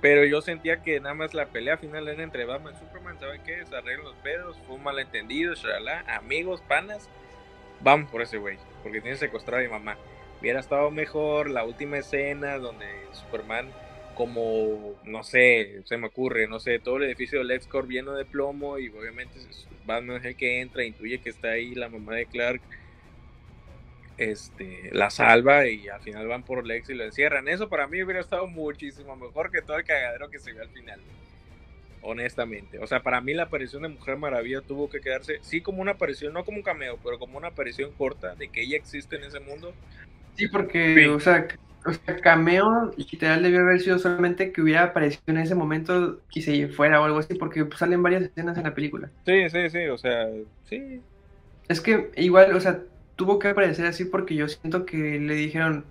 Pero yo sentía que nada más la pelea final era entre Batman y Superman, ¿saben qué? Se los pedos, fue un malentendido, shalala, amigos, panas, vamos por ese güey, porque tiene secuestrado a mi mamá. Hubiera estado mejor la última escena donde Superman como, no sé, se me ocurre, no sé, todo el edificio del LexCorp lleno de plomo y obviamente Batman es el que entra, intuye que está ahí la mamá de Clark, este, la salva y al final van por Lex y lo encierran. Eso para mí hubiera estado muchísimo mejor que todo el cagadero que se vio al final. Honestamente. O sea, para mí la aparición de Mujer Maravilla tuvo que quedarse, sí como una aparición, no como un cameo, pero como una aparición corta de que ella existe en ese mundo. Sí, porque, o sea, o sea, cameo literal debió haber sido solamente que hubiera aparecido en ese momento y se fuera o algo así, porque pues, salen varias escenas en la película. Sí, sí, sí, o sea, sí. Es que igual, o sea, tuvo que aparecer así porque yo siento que le dijeron,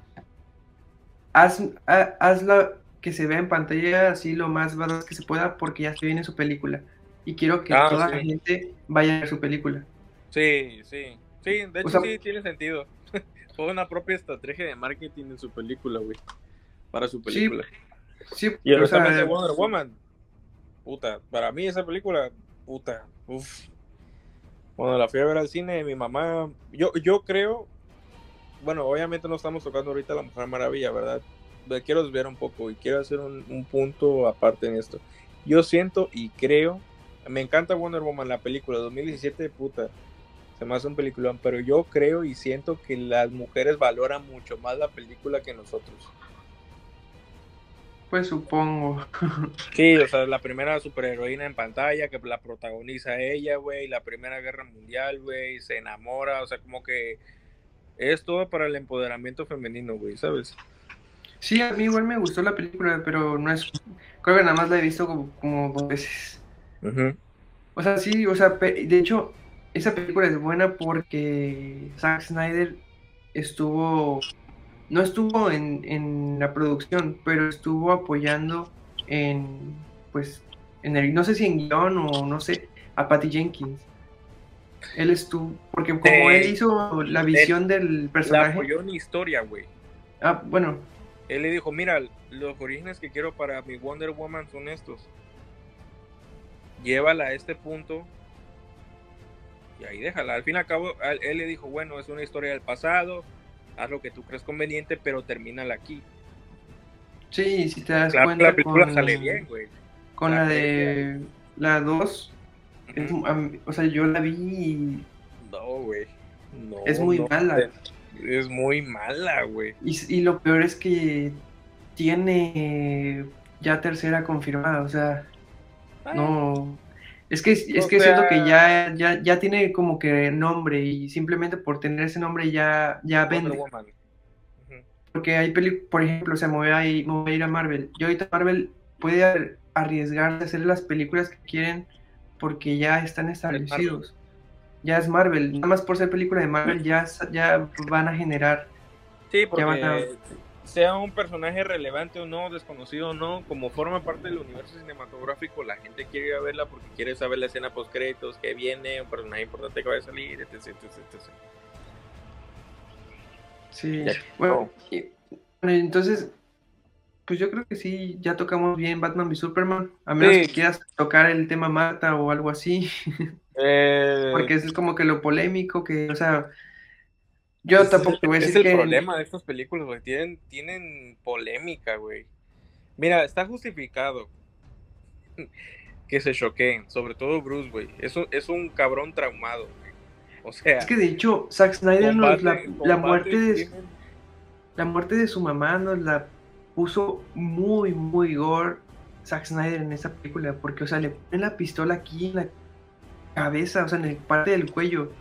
haz, hazla que se vea en pantalla así lo más barato que se pueda porque ya se viene su película. Y quiero que ah, toda la gente vaya a ver su película. Sí, sí. Sí, de hecho sí tiene sentido. Fue una propia estrategia de marketing en su película, güey. Para su película. Sí, y el de Wonder Woman. Puta, para mí esa película, puta, uff. Cuando la fui a ver al cine, mi mamá, yo, yo creo, bueno, obviamente no estamos tocando ahorita la Mujer Maravilla, ¿verdad? quiero desviar un poco y quiero hacer un, un, punto aparte en esto. Yo siento y creo, me encanta Wonder Woman, la película 2017, puta, se me hace un peliculón, pero yo creo y siento que las mujeres valoran mucho más la película que nosotros. Pues supongo. Sí, o sea, la primera superheroína en pantalla que la protagoniza ella, güey, la primera guerra mundial, güey, se enamora, o sea, como que es todo para el empoderamiento femenino, güey, ¿sabes? Sí, a mí igual me gustó la película, pero no es, creo que nada más la he visto como, dos veces. O sea, sí, o sea, de hecho, esa película es buena porque Zack Snyder estuvo no estuvo en, la producción, pero estuvo apoyando en, pues, en el, no sé si en guion o no sé, a Patty Jenkins. Él estuvo, porque como él hizo la visión del personaje. Apoyó en historia, güey. Ah, bueno. Él le dijo, mira, los orígenes que quiero para mi Wonder Woman son estos. Llévala a este punto y ahí déjala. Al fin y al cabo, él le dijo, bueno, es una historia del pasado, haz lo que tú crees conveniente, pero termínala aquí. Sí, si te das cuenta. La película sale bien, güey. Con la, de la 2, o sea, yo la vi y... No, güey. No, es muy mala. Es muy mala, güey. Y, y lo peor es que tiene ya tercera confirmada, o sea, ah. no, es que, es que siento que ya, ya, ya tiene como que nombre y simplemente por tener ese nombre ya, ya vende. Porque hay películas, por ejemplo, se mueve a, ir, a ir a Marvel. Y ahorita Marvel puede arriesgar de hacer las películas que quieren porque ya están establecidos. Ya es Marvel. Nada más por ser película de Marvel ya, ya van a generar. Sí, porque sea un personaje relevante o no, desconocido o no, como forma parte del universo cinematográfico, la gente quiere ir a verla porque quiere saber la escena post créditos, que viene, un personaje importante que va a salir, etc, etc, Sí, bueno, entonces, pues yo creo que sí, ya tocamos bien Batman v Superman, a menos que quieras tocar el tema Marta o algo así, eh, porque es como que lo polémico, que, o sea, yo tampoco voy a decir es el problema de estas películas, güey. Tienen, tienen polémica, güey. Mira, está justificado que se choqueen, sobre todo Bruce, güey. Eso es un cabrón traumado, güey. O sea. Es que de hecho, Zack Snyder nos la, la muerte de la muerte de su mamá nos la puso muy, muy gore Zack Snyder en esa película, porque, o sea, le pone la pistola aquí en la cabeza, o sea, en el parte del cuello.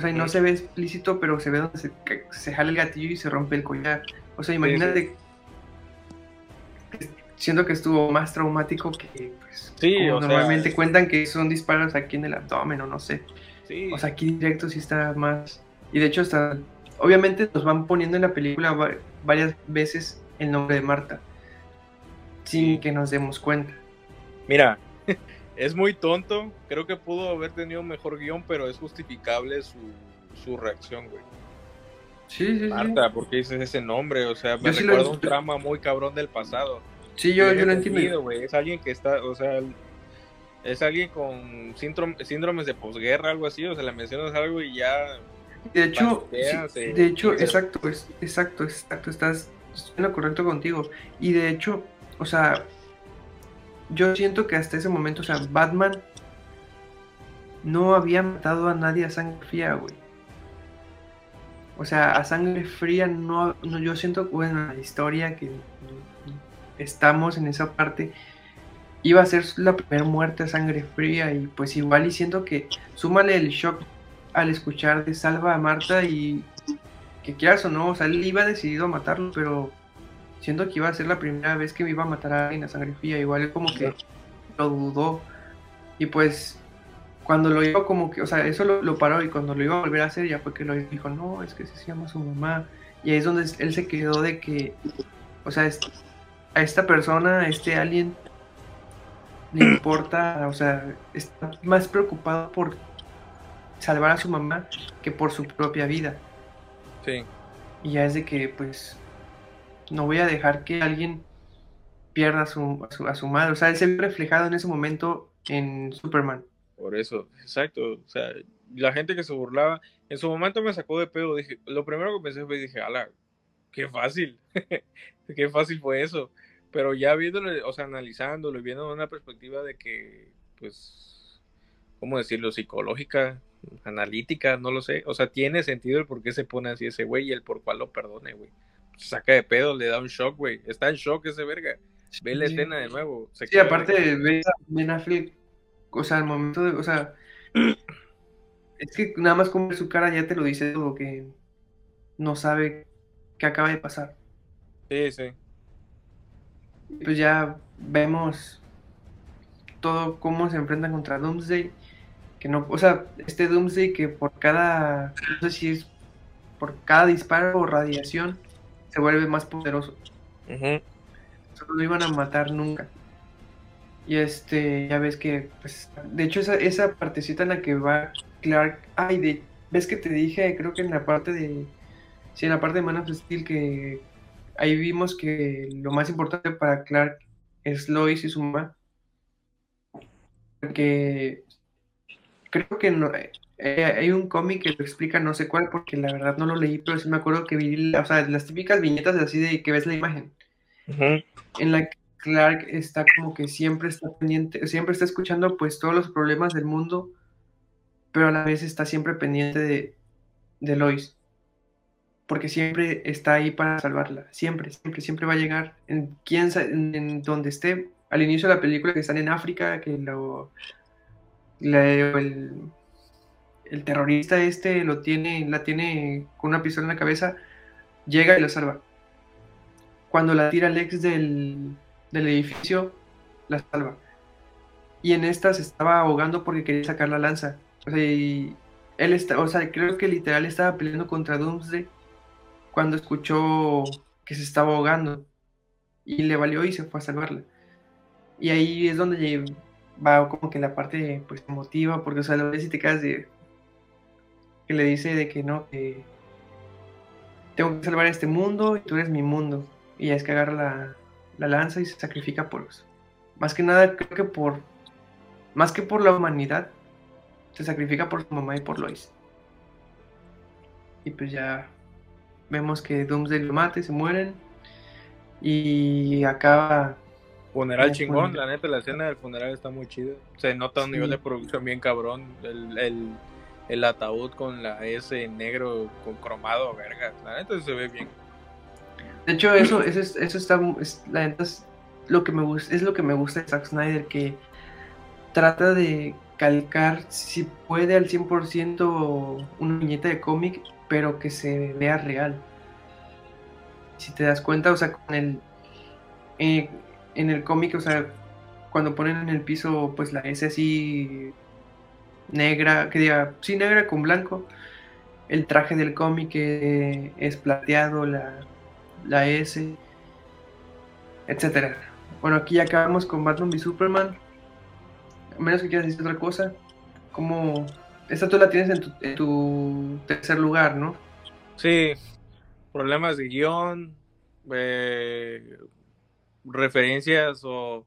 O sea, y no se ve explícito, pero se ve donde se, se jala el gatillo y se rompe el collar. O sea, imagínate. Siento que estuvo más traumático que, pues, normalmente cuentan que son disparos aquí en el abdomen o no sé. O sea, aquí directo sí está más. Y de hecho, hasta. Obviamente nos van poniendo en la película varias veces el nombre de Marta. Sin que nos demos cuenta. Mira, es muy tonto. Creo que pudo haber tenido un mejor guion, pero es justificable su, su reacción, güey. Sí, sí, Marta, ¿por qué dices ese nombre? O sea, me recuerda un drama muy cabrón del pasado. Sí, yo, yo lo entiendo. Güey. Es alguien que está, o sea, es alguien con síndromes de posguerra, algo así, o sea, le mencionas algo y ya... De hecho, de hecho, exacto, es, exacto, exacto, estás en lo correcto contigo. Y de hecho, o sea, yo siento que hasta ese momento, o sea, Batman no había matado a nadie a sangre fría, güey. O sea, a sangre fría no, yo siento, bueno, la historia que estamos en esa parte iba a ser la primera muerte a sangre fría y pues igual y siento que súmale el shock al escuchar de Salva a Marta y que quieras o no, o sea, él iba decidido a matarlo, pero siento que iba a ser la primera vez que me iba a matar a alguien a sangre fría, igual como que lo dudó y pues cuando lo iba como que, o sea, eso lo, paró y cuando lo iba a volver a hacer ya fue que lo dijo, no, es que se llama su mamá. Y ahí es donde él se quedó de que, o sea, a esta persona, a este alien, le importa, o sea, está más preocupado por salvar a su mamá que por su propia vida. Sí. Y ya es de que, pues, no voy a dejar que alguien pierda a su, a su madre. O sea, él se reflejado en ese momento en Superman. Por eso, exacto. O sea, la gente que se burlaba, en su momento me sacó de pedo. Dije, lo primero que pensé fue, dije, ala, qué fácil. qué fácil fue eso. Pero ya viéndolo, o sea, analizándolo y viendo una perspectiva de que, pues, ¿cómo decirlo? Psicológica, analítica, no lo sé. O sea, tiene sentido el por qué se pone así ese güey y el por cuál lo perdone, güey. Saca de pedo, le da un shock, güey. Está en shock ese verga. Ve la escena de nuevo. sí, aparte, ve a Ben Affleck o sea, al momento de, o sea, es que nada más con ver su cara ya te lo dice todo, que no sabe qué acaba de pasar. Sí, sí. Pues ya vemos todo cómo se enfrentan contra Doomsday, que no, o sea, este Doomsday que por cada, no sé si es por cada disparo o radiación, se vuelve más poderoso. Solo no iban a matar nunca. Y este, ya ves que, pues, de hecho esa, esa partecita en la que va Clark, ay, de, ves que te dije, creo que en la parte de, sí, en la parte de Man of Steel, que ahí vimos que lo más importante para Clark es Lois y su mamá. Porque creo que no, eh, hay un cómic que lo explica, no sé cuál, porque la verdad no lo leí, pero sí me acuerdo que vi, o sea, las típicas viñetas así de que ves la imagen. En la que Clark está como que siempre está pendiente, siempre está escuchando pues todos los problemas del mundo, pero a la vez está siempre pendiente de, de Lois. Porque siempre está ahí para salvarla. Siempre, siempre, siempre va a llegar en, quien, en, donde esté. Al inicio de la película que están en África, que lo, el, el terrorista este lo tiene, la tiene con una pistola en la cabeza, llega y la salva. Cuando la tira Lex del, del edificio la salva. Y en esta se estaba ahogando porque quería sacar la lanza. O sea, él está, o sea, creo que literal estaba peleando contra Doomsday cuando escuchó que se estaba ahogando. Y le valió y se fue a salvarla. Y ahí es donde va como que la parte pues emotiva, porque o sea, ves y te quedas de que le dice de que no, que tengo que salvar este mundo y tú eres mi mundo. Y es que agarra la, la lanza y se sacrifica por. Más que nada, creo que por. Más que por la humanidad, se sacrifica por su mamá y por Lois. Y pues ya vemos que Doomsday lo mata y se mueren. Y acaba. Funeral chingón, la neta, la escena del funeral está muy chida. Se nota un nivel de producción bien cabrón. El, el, ataúd con la S negro con cromado, verga. La neta se ve bien. De hecho, eso, eso, eso está, es, la neta es lo que me gusta, es lo que me gusta de Zack Snyder, que trata de calcar, si puede, al 100% una viñeta de cómic, pero que se vea real. Si te das cuenta, o sea, con el, eh, en el cómic, o sea, cuando ponen en el piso, pues la S así negra, que diga, sí, negra con blanco, el traje del cómic eh, es plateado, la, la S, etcétera. Bueno, aquí ya acabamos con Batman v Superman. A menos que quieras decir otra cosa. Como esta tú la tienes en tu, tercer lugar, ¿no? Sí. Problemas de guion, eh, referencias o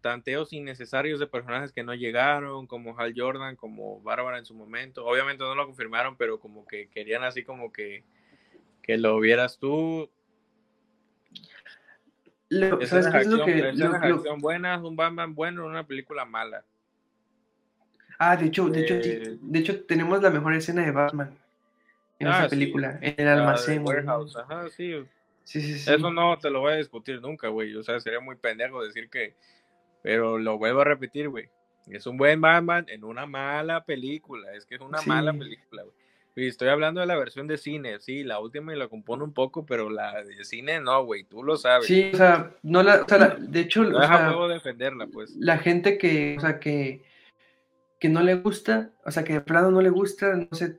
tanteos innecesarios de personajes que no llegaron, como Hal Jordan, como Bárbara en su momento. Obviamente no lo confirmaron, pero como que querían así como que, que lo vieras tú Lo- Escenas ¿Sabes de qué es acción, que.? lo- buenas, un Batman bueno, una película mala. ah, de hecho, de hecho, Eh, de hecho, tenemos la mejor escena de Batman en Ah, esa sí. película, en el almacén. Warehouse, ajá, sí. Sí, sí, sí. Eso no te lo voy a discutir nunca, güey. O sea, sería muy pendejo decir que. Pero lo vuelvo a repetir, güey. Es un buen Batman en una mala película. Es que es una Sí. mala película, güey. Y estoy hablando de la versión de cine, sí, la última y la compone un poco, pero la de cine no, güey, tú lo sabes. Sí, o sea, no la, o sea, la- de hecho, No o sea, defenderla, pues. la gente que, o sea, que, que no le gusta, o sea, que de plano no le gusta, no sé,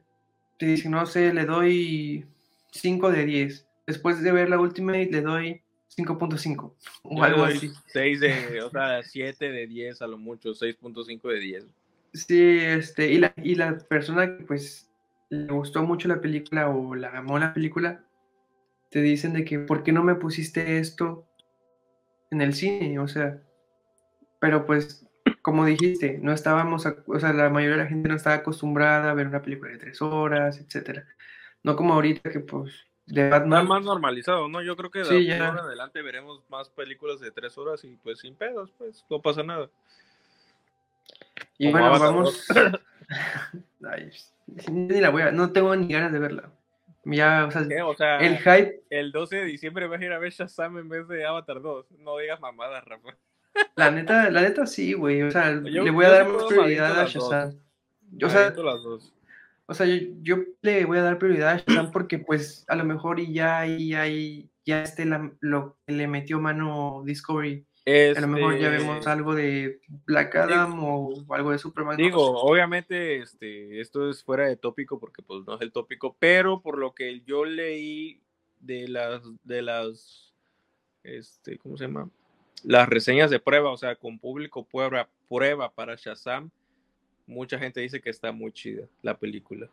te dice, no sé, le doy 5 de 10. Después de ver la Ultimate le doy 5.5 o algo así. 6 de, o sea, 7 de 10 a lo mucho, 6.5 de 10. Sí, este, y la, y la persona que pues le gustó mucho la película o la amó la película, te dicen de que, ¿por qué no me pusiste esto en el cine? O sea, pero pues, como dijiste, no estábamos, o sea, la mayoría de la gente no estaba acostumbrada a ver una película de tres horas, etcétera. No como ahorita que pues, de Batman, más normalizado, ¿no? Yo creo que de Sí, ahora en adelante veremos más películas de 3 horas y pues sin pedos, pues, no pasa nada. y como bueno, vamos, Ay, ni la voy a, no tengo ni ganas de verla. Ya, o sea, ¿Qué? O sea, el hype el 12 de diciembre vas a ir a ver Shazam en vez de Avatar 2. No digas mamadas, Rafa. La neta, la neta sí, güey. O sea, Yo- le voy a dar más prioridad a. Shazam. Yo, o Me sea, aviento las dos. O sea, yo, yo le voy a dar prioridad a Shazam porque, pues, a lo mejor y ya ahí, ahí, ya este la- lo que le metió mano Discovery. A lo mejor ya Este, vemos algo de Black Adam o algo de Superman. Digo, obviamente, este, esto es fuera de tópico porque pues no es el tópico, pero por lo que yo leí de las, de las, este, ¿cómo se llama? Las reseñas de prueba, o sea, con público prueba, prueba para Shazam, mucha gente dice que está muy chida la película.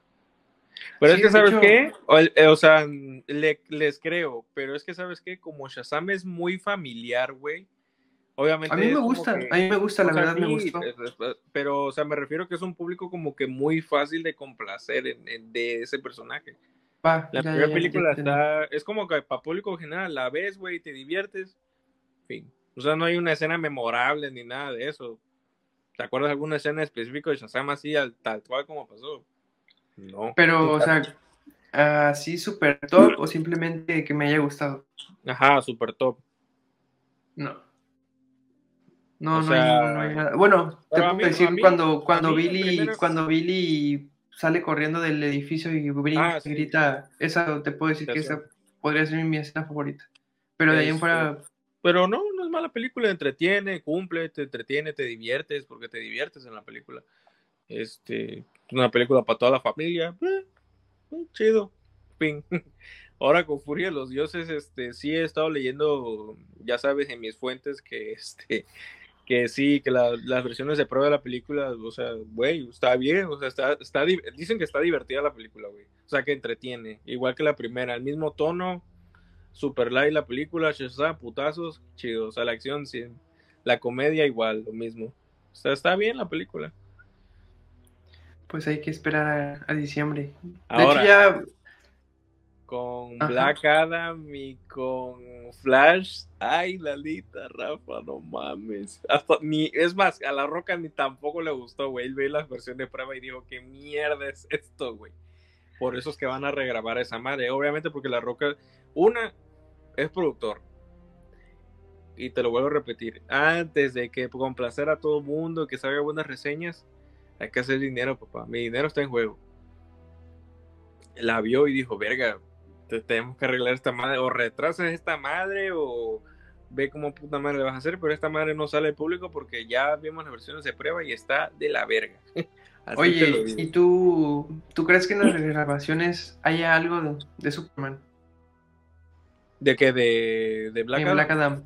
Pero Sí, es que, ¿sabes hecho- qué? O, eh, o sea, le- les creo, pero es que, ¿sabes qué? Como Shazam es muy familiar, güey. Obviamente. A mí me gusta, que- a mí me gusta, la verdad me sí, gustó. pero, o sea, me refiero que es un público como que muy fácil de complacer en- en- de ese personaje. Va, La ya, primera ya, ya película entendí. está, es como que para público general, la ves, güey, te diviertes, fin. O sea, no hay una escena memorable ni nada de eso. ¿Te acuerdas de alguna escena específica de Shazam así, al- tal cual como pasó? No. Pero, o sea, así super top o simplemente que me haya gustado. Ajá, super top. No. No, O no, hay, sea, no hay nada. Bueno, te pero puedo mí- decir mí- cuando, cuando Billy, primero- cuando Billy sale corriendo del edificio y brinca Ah, sí, grita, esa te puedo decir que esa podría ser mi escena favorita. Pero de ahí en Este, fuera, Pero no, no mala película, entretiene, cumple, te entretiene, te diviertes, porque te diviertes en la película. Este, una película para toda la familia, eh, eh, chido, fin. Ahora con Furia de los Dioses, este, sí he estado leyendo, ya sabes, en mis fuentes que, este, que sí, que la- las versiones de prueba de la película, o sea, güey, está bien, o sea, está, está, di- dicen que está divertida la película, güey. O sea, que entretiene, igual que la primera, el mismo tono, super light la película, Shazam, putazos, chido, o sea, la acción, sí, la comedia igual, lo mismo. O sea, está bien la película. pues hay que esperar a, a diciembre. De Ahora, hecho, ya, con Ajá. Black Adam y con Flash, ay, Lalita, Rafa, no mames. Hasta ni, es más, a La Roca ni tampoco le gustó, güey. Él ve la versión de prueba y dijo, ¿qué mierda es esto, güey? Por eso es que van a regrabar esa madre. Obviamente porque La Roca, una, es productor. Y te lo vuelvo a repetir, antes de que complacer a todo el mundo, que salga buenas reseñas, hay que hacer dinero, papá. Mi dinero está en juego. La vio y dijo, verga, te- tenemos que arreglar esta madre, o retrasas esta madre, o ve cómo puta madre le vas a hacer, pero esta madre no sale al público porque ya vimos las versiones de prueba y está de la verga. Así oye. ¿y tú, tú crees que en las grabaciones haya algo de, de Superman ¿De que ¿De, de Black Adam? Black Adam?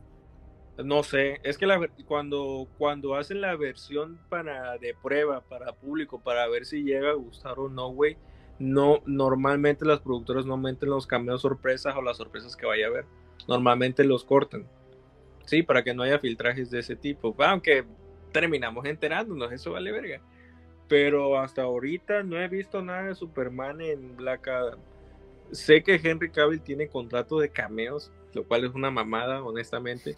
No sé, es que la, cuando, cuando hacen la versión para de prueba para público para ver si llega a gustar o no, güey, no normalmente las productoras no meten los cameos sorpresas o las sorpresas que vaya a haber. Normalmente los cortan. Sí, para que no haya filtrajes de ese tipo. Aunque terminamos enterándonos, eso vale verga. Pero hasta ahorita no he visto nada de Superman en Black Adam. Sé que Henry Cavill tiene contrato de cameos, lo cual es una mamada, honestamente.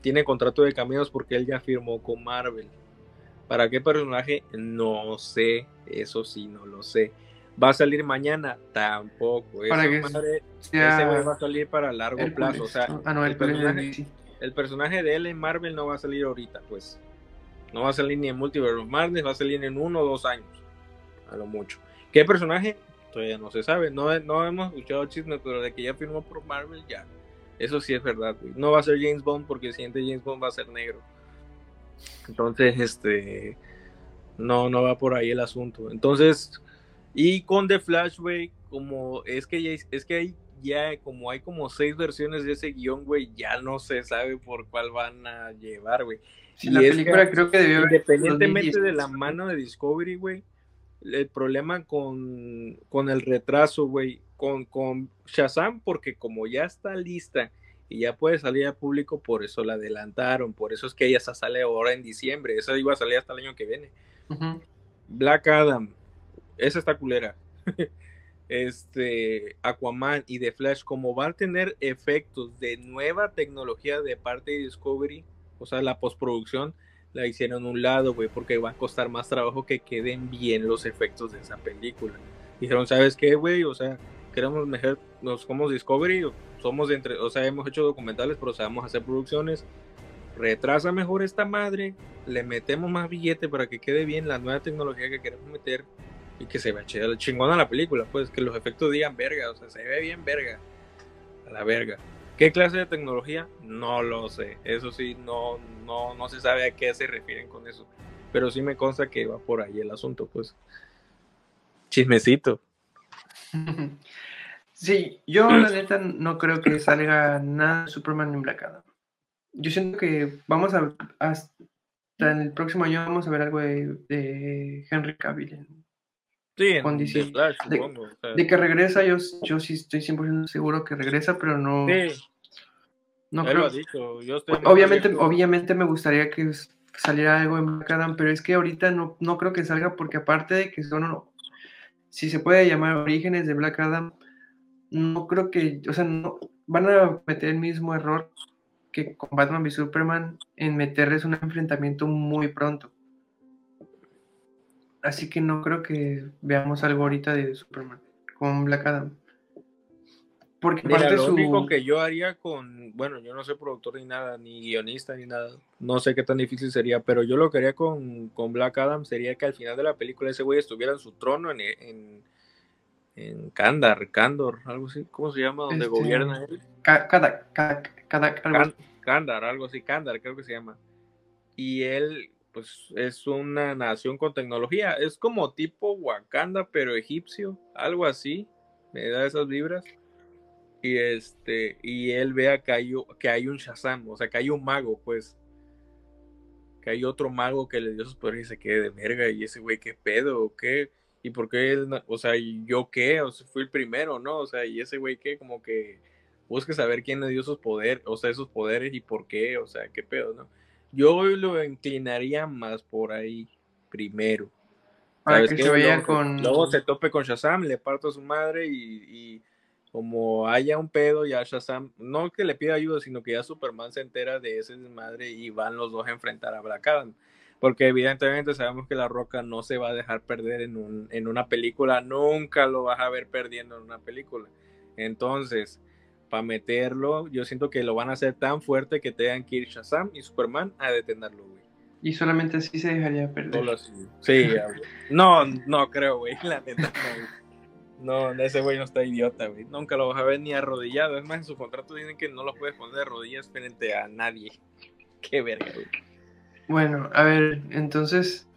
Tiene contrato de cameos porque él ya firmó con Marvel. ¿Para qué personaje? No sé, eso sí, no lo sé. ¿Va a salir mañana? Tampoco. Para que madre, sea ese güey va a salir para largo plazo. O sea, Ah, no, el personaje- el personaje de él en Marvel no va a salir ahorita, pues. No va a salir ni en Multiverse Madness, va a salir en uno o dos años. A lo mucho. ¿Qué personaje? Todavía no se sabe. No, no hemos escuchado chismes, pero de que ya firmó por Marvel, ya. Eso sí es verdad, güey. No va a ser James Bond porque el siguiente James Bond va a ser negro. Entonces, este. No, no va por ahí el asunto. Entonces, y con The Flash, güey, como es que ya, es que hay ya como hay como seis versiones de ese guion, güey, ya no se sabe por cuál van a llevar, güey. Sí, Y la es película que, creo que debió haber Independientemente 2010. de la mano de Discovery, güey, el problema con, con el retraso, güey, con, con Shazam, porque como ya está lista y ya puede salir al público, por eso la adelantaron, por eso es que ella se sale ahora en diciembre, esa iba a salir hasta el año que viene. Black Adam, esa está culera. este Aquaman y The Flash, como van a tener efectos de nueva tecnología de parte de Discovery, o sea, la postproducción la hicieron un lado, güey, porque va a costar más trabajo que queden bien los efectos de esa película. Dijeron, ¿sabes qué, güey? O sea, queremos mejor, nos somos Discovery, somos de entre, o sea, hemos hecho documentales, pero sabemos hacer producciones. Retrasa mejor esta madre, le metemos más billete para que quede bien la nueva tecnología que queremos meter y que se vea chingona la película, pues que los efectos digan verga, o sea, se ve bien verga. A la verga. ¿Qué clase de tecnología? No lo sé. Eso sí, no, no, no se sabe a qué se refieren con eso. Pero sí me consta que va por ahí el asunto, pues. Chismecito. Sí, yo la neta no creo que salga nada de Superman en Black Adam. Yo siento que vamos a hasta en el próximo año vamos a ver algo de, de Henry Cavill. en- Sí, en. The Flash, De- supongo. o sea. De que regresa, yo, yo sí estoy 100% seguro que regresa, pero no, Sí, no él lo creo. ha dicho. Yo estoy más Obviamente, abierto. obviamente me gustaría que saliera algo en Black Adam, pero es que ahorita no, no creo que salga porque aparte de que son, si se puede llamar orígenes de Black Adam, no creo que, o sea, no van a meter el mismo error que con Batman v Superman en meterles un enfrentamiento muy pronto. Así que no creo que veamos algo ahorita de Superman con Black Adam. Porque Mira, lo su... único que yo haría con, bueno, yo no soy productor ni nada, ni guionista ni nada, no sé qué tan difícil sería, pero yo lo que haría con, con Black Adam sería que al final de la película ese güey estuviera en su trono en, en, en Kandar, Kandor, algo así, ¿cómo se llama? Donde Este, gobierna él. Ka- Cada, cada, cada, algo. Kandar, algo así, Kandar creo que se llama. Y él, pues, es una nación con tecnología, es como tipo Wakanda, pero egipcio, algo así, me da esas vibras. Y este, y él vea que hay, que hay un Shazam, o sea, que hay un mago, pues. Que hay otro mago que le dio sus poderes y se quede de verga. Y ese güey, ¿qué pedo? ¿O qué? ¿Y por qué él, o sea, y yo qué? O sea, fui el primero, ¿no? O sea, y ese güey, ¿qué? Como que busque saber quién le dio sus poderes, o sea, esos poderes y por qué, o sea, qué pedo, ¿no? Yo lo inclinaría más por ahí primero. Para ¿Sabes que se vaya luego, con. luego se tope con Shazam, le parto a su madre y, y como haya un pedo, ya Shazam, no que le pida ayuda, sino que ya Superman se entera de ese desmadre y van los dos a enfrentar a Black Adam. Porque evidentemente sabemos que La Roca no se va a dejar perder en, un, en una película, nunca lo vas a ver perdiendo en una película. Entonces, para meterlo, yo siento que lo van a hacer tan fuerte que tengan que ir Shazam y Superman a detenerlo, güey. Y solamente así se dejaría perder. Solo así. Sí, no, no creo, güey. La neta, no, güey. No, ese güey no está idiota, güey. Nunca lo vas a ver ni arrodillado. Es más, en su contrato dicen que no lo puedes poner de rodillas frente a nadie. Qué verga, güey. Bueno, a ver, entonces.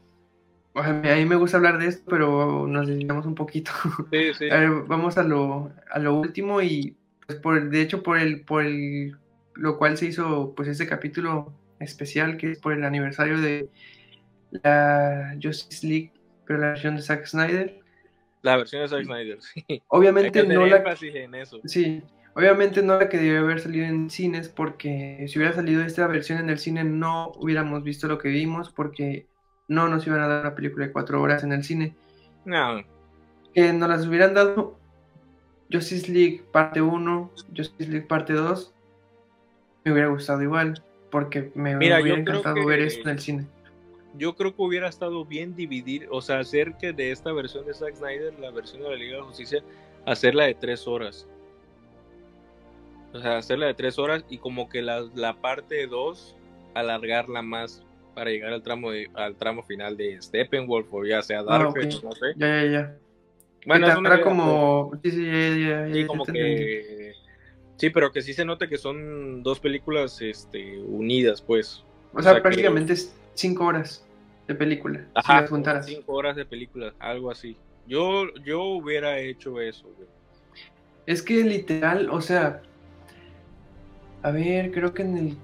o sea, a mí me gusta hablar de esto, pero nos desviamos un poquito. Sí, sí. A ver, vamos a lo, a lo último y pues por de hecho por el, por el lo cual se hizo pues este capítulo especial que es por el aniversario de la Justice League, pero la versión de Zack Snyder. La versión de Zack Snyder, sí. Hay que Obviamente no la en eso. sí, obviamente no la que debió haber salido en cines porque si hubiera salido esta versión en el cine no hubiéramos visto lo que vimos porque no nos iban a dar una película de cuatro horas en el cine. No, que nos las hubieran dado Justice League parte 1, Justice League parte 2, me hubiera gustado igual, porque me hubiera encantado ver esto en el cine. Yo creo que hubiera estado bien dividir, o sea, hacer que de esta versión de Zack Snyder, la versión de la Liga de Justicia, hacerla de tres horas. O sea, hacerla de tres horas y como que la, la parte 2 alargarla más para llegar al tramo al tramo final de Steppenwolf o ya sea ah, Dark, no sé. Ya, ya, ya. Bueno, es como sí, sí, ya, ya, como que sí, pero que sí se nota que son dos películas este unidas, pues. O, sea, prácticamente es cinco horas de película. Ajá, cinco horas de película, algo así. Yo yo hubiera hecho eso, Es que literal, o sea, a ver, creo que en el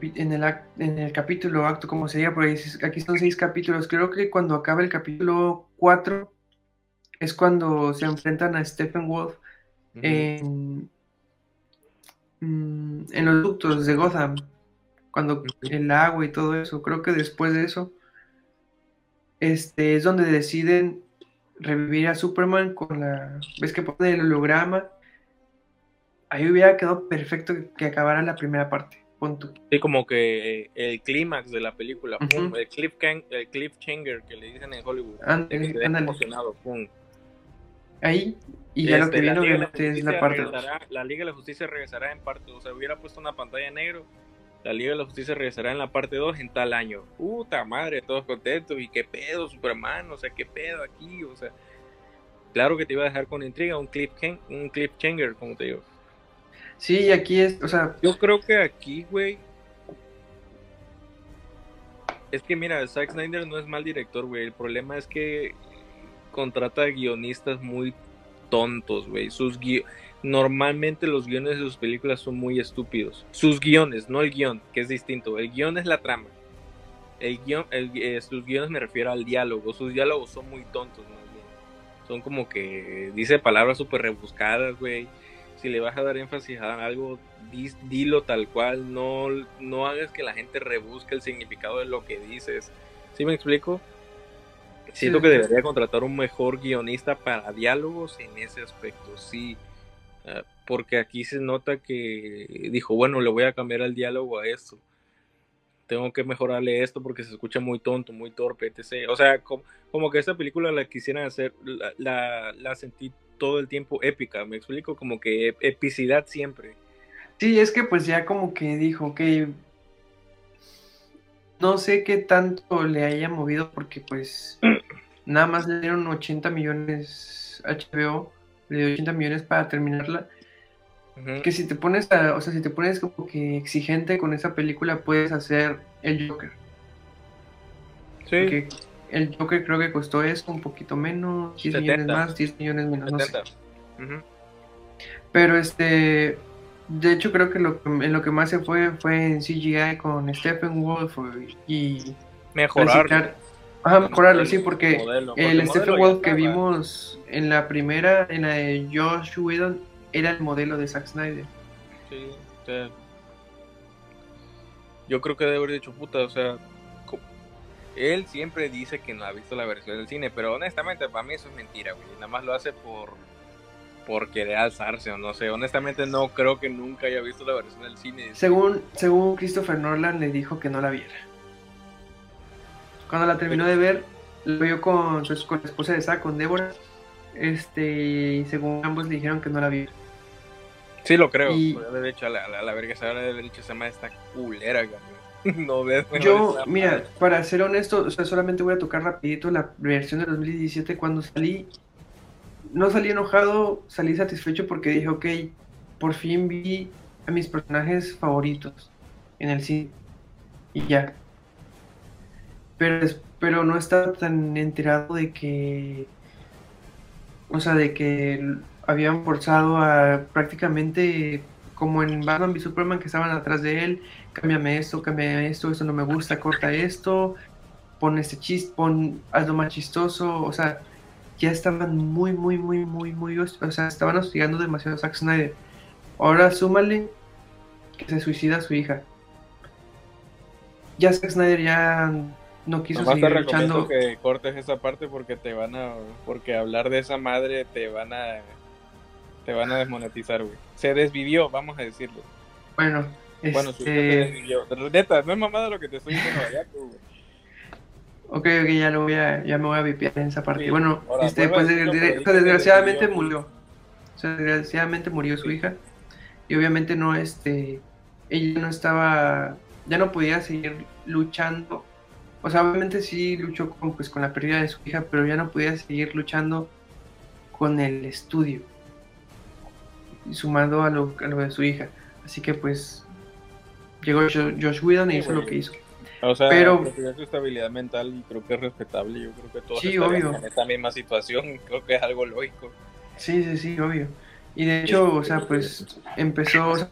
en el, en el capítulo, acto, como sería, por aquí son seis capítulos. Creo que cuando acaba el capítulo 4 es cuando se enfrentan a Stephen Wolf en, mm, en los ductos de Gotham, cuando el agua y todo eso. Creo que después de eso este, es donde deciden revivir a Superman con la. ¿Ves que pone el holograma? Ahí hubiera quedado perfecto que acabara la primera parte. Sí, como que eh, el clímax de la película, el, cliff el cliffhanger que le dicen en Hollywood. emocionado, Ahí, y ya lo que este, viene es la parte La Liga de la Justicia regresará en parte o sea, hubiera puesto una pantalla en negro. La Liga de la Justicia regresará en la parte 2 en tal año. Puta madre, todos contentos. ¿Y qué pedo, Superman? O sea, ¿qué pedo aquí? O sea, claro que te iba a dejar con intriga un cliff un cliffhanger, como te digo. Sí, aquí es, o sea. Yo creo que aquí, güey. Es que mira, Zack Snyder no es mal director, güey. El problema es que contrata guionistas muy tontos, güey. Sus Normalmente los guiones de sus películas son muy estúpidos. Sus guiones, no el guion, que es distinto. El guion es la trama. El guion, eh, sus guiones me refiero al diálogo. Sus diálogos son muy tontos, bien. Son como que dice palabras súper rebuscadas, güey si le vas a dar énfasis a algo, dilo tal cual, no, no hagas que la gente rebusque el significado de lo que dices. ¿Sí me explico? Siento que debería contratar un mejor guionista para diálogos en ese aspecto, sí. Ah, porque aquí se nota que dijo, bueno, le voy a cambiar el diálogo a esto. Tengo que mejorarle esto porque se escucha muy tonto, muy torpe, etc. O sea, como, que esta película la quisieran hacer, la, la, la sentí todo el tiempo épica, me explico, como que epicidad siempre. Sí, es que pues ya como que dijo que no sé qué tanto le haya movido porque pues nada más le dieron 80 millones HBO, le dio 80 millones para terminarla. Que si te pones o sea, si te pones como que exigente con esa película puedes hacer el Joker. Sí el Joker creo que costó eso un poquito menos, 10 millones más, 10 millones menos, no sé. Pero este, de hecho creo que lo, en lo que más se fue fue en CGI con Stephen Wolf y mejorar. Ajá, mejorarlo, sí, porque el, Stephen Wolf que vimos en la primera, en la de Josh Whedon, era el modelo de Zack Snyder. Sí, yo creo que debe haber dicho puta, o sea, él siempre dice que no ha visto la versión del cine, pero honestamente para mí eso es mentira, güey. Nada más lo hace por, por querer alzarse o no sé. Honestamente no creo que nunca haya visto la versión del cine. Según, según Christopher Nolan le dijo que no la viera. Cuando la terminó de ver, lo vio con, su, con la esposa de Zack, con Débora. Este, y según ambos le dijeron que no la viera. Sí, lo creo. Y... De hecho, a la, la, la verga se haber dicho, se llama esta culera, güey. no Yo, mira, para ser honesto, o sea, solamente voy a tocar rapidito la versión de 2017 cuando salí. No salí enojado, salí satisfecho porque dije, ok, por fin vi a mis personajes favoritos en el cine. Y ya. Pero, pero no estaba tan enterado de que. O sea, de que habían forzado a prácticamente como en Batman v Superman que estaban atrás de él cámbiame esto, cámbiame esto, esto no me gusta, corta esto, pon este chiste, pon algo más chistoso, o sea, ya estaban muy, muy, muy, muy, muy, o sea, estaban hostigando demasiado a Zack Snyder. Ahora súmale que se suicida a su hija. Ya Zack Snyder ya no quiso seguir te luchando. que cortes esa parte porque te van a, porque hablar de esa madre te van a Te van a desmonetizar, güey. Se desvivió, vamos a decirlo. Bueno, bueno, este... se desvivió. Neta, no es mamada lo que te estoy diciendo allá, güey. Ok, ok, ya, lo voy a, ya me voy a vipiar en esa parte. bueno, este, pues desgraciadamente murió. O sea, desgraciadamente murió su hija. Y obviamente no, este, ella no estaba, ya no podía seguir luchando. O sea, obviamente sí luchó con, pues, con la pérdida de su hija, pero ya no podía seguir luchando con el estudio. Sumando a lo, a lo de su hija. Así que pues llegó Josh Whedon y hizo lo que hizo. O sea, pero su estabilidad mental y creo que es respetable. Yo creo que todos sí, obvio. en esta misma situación. Creo que es algo lógico. Sí, sí, sí, obvio. Y de hecho, o sea, pues empezó, o sea,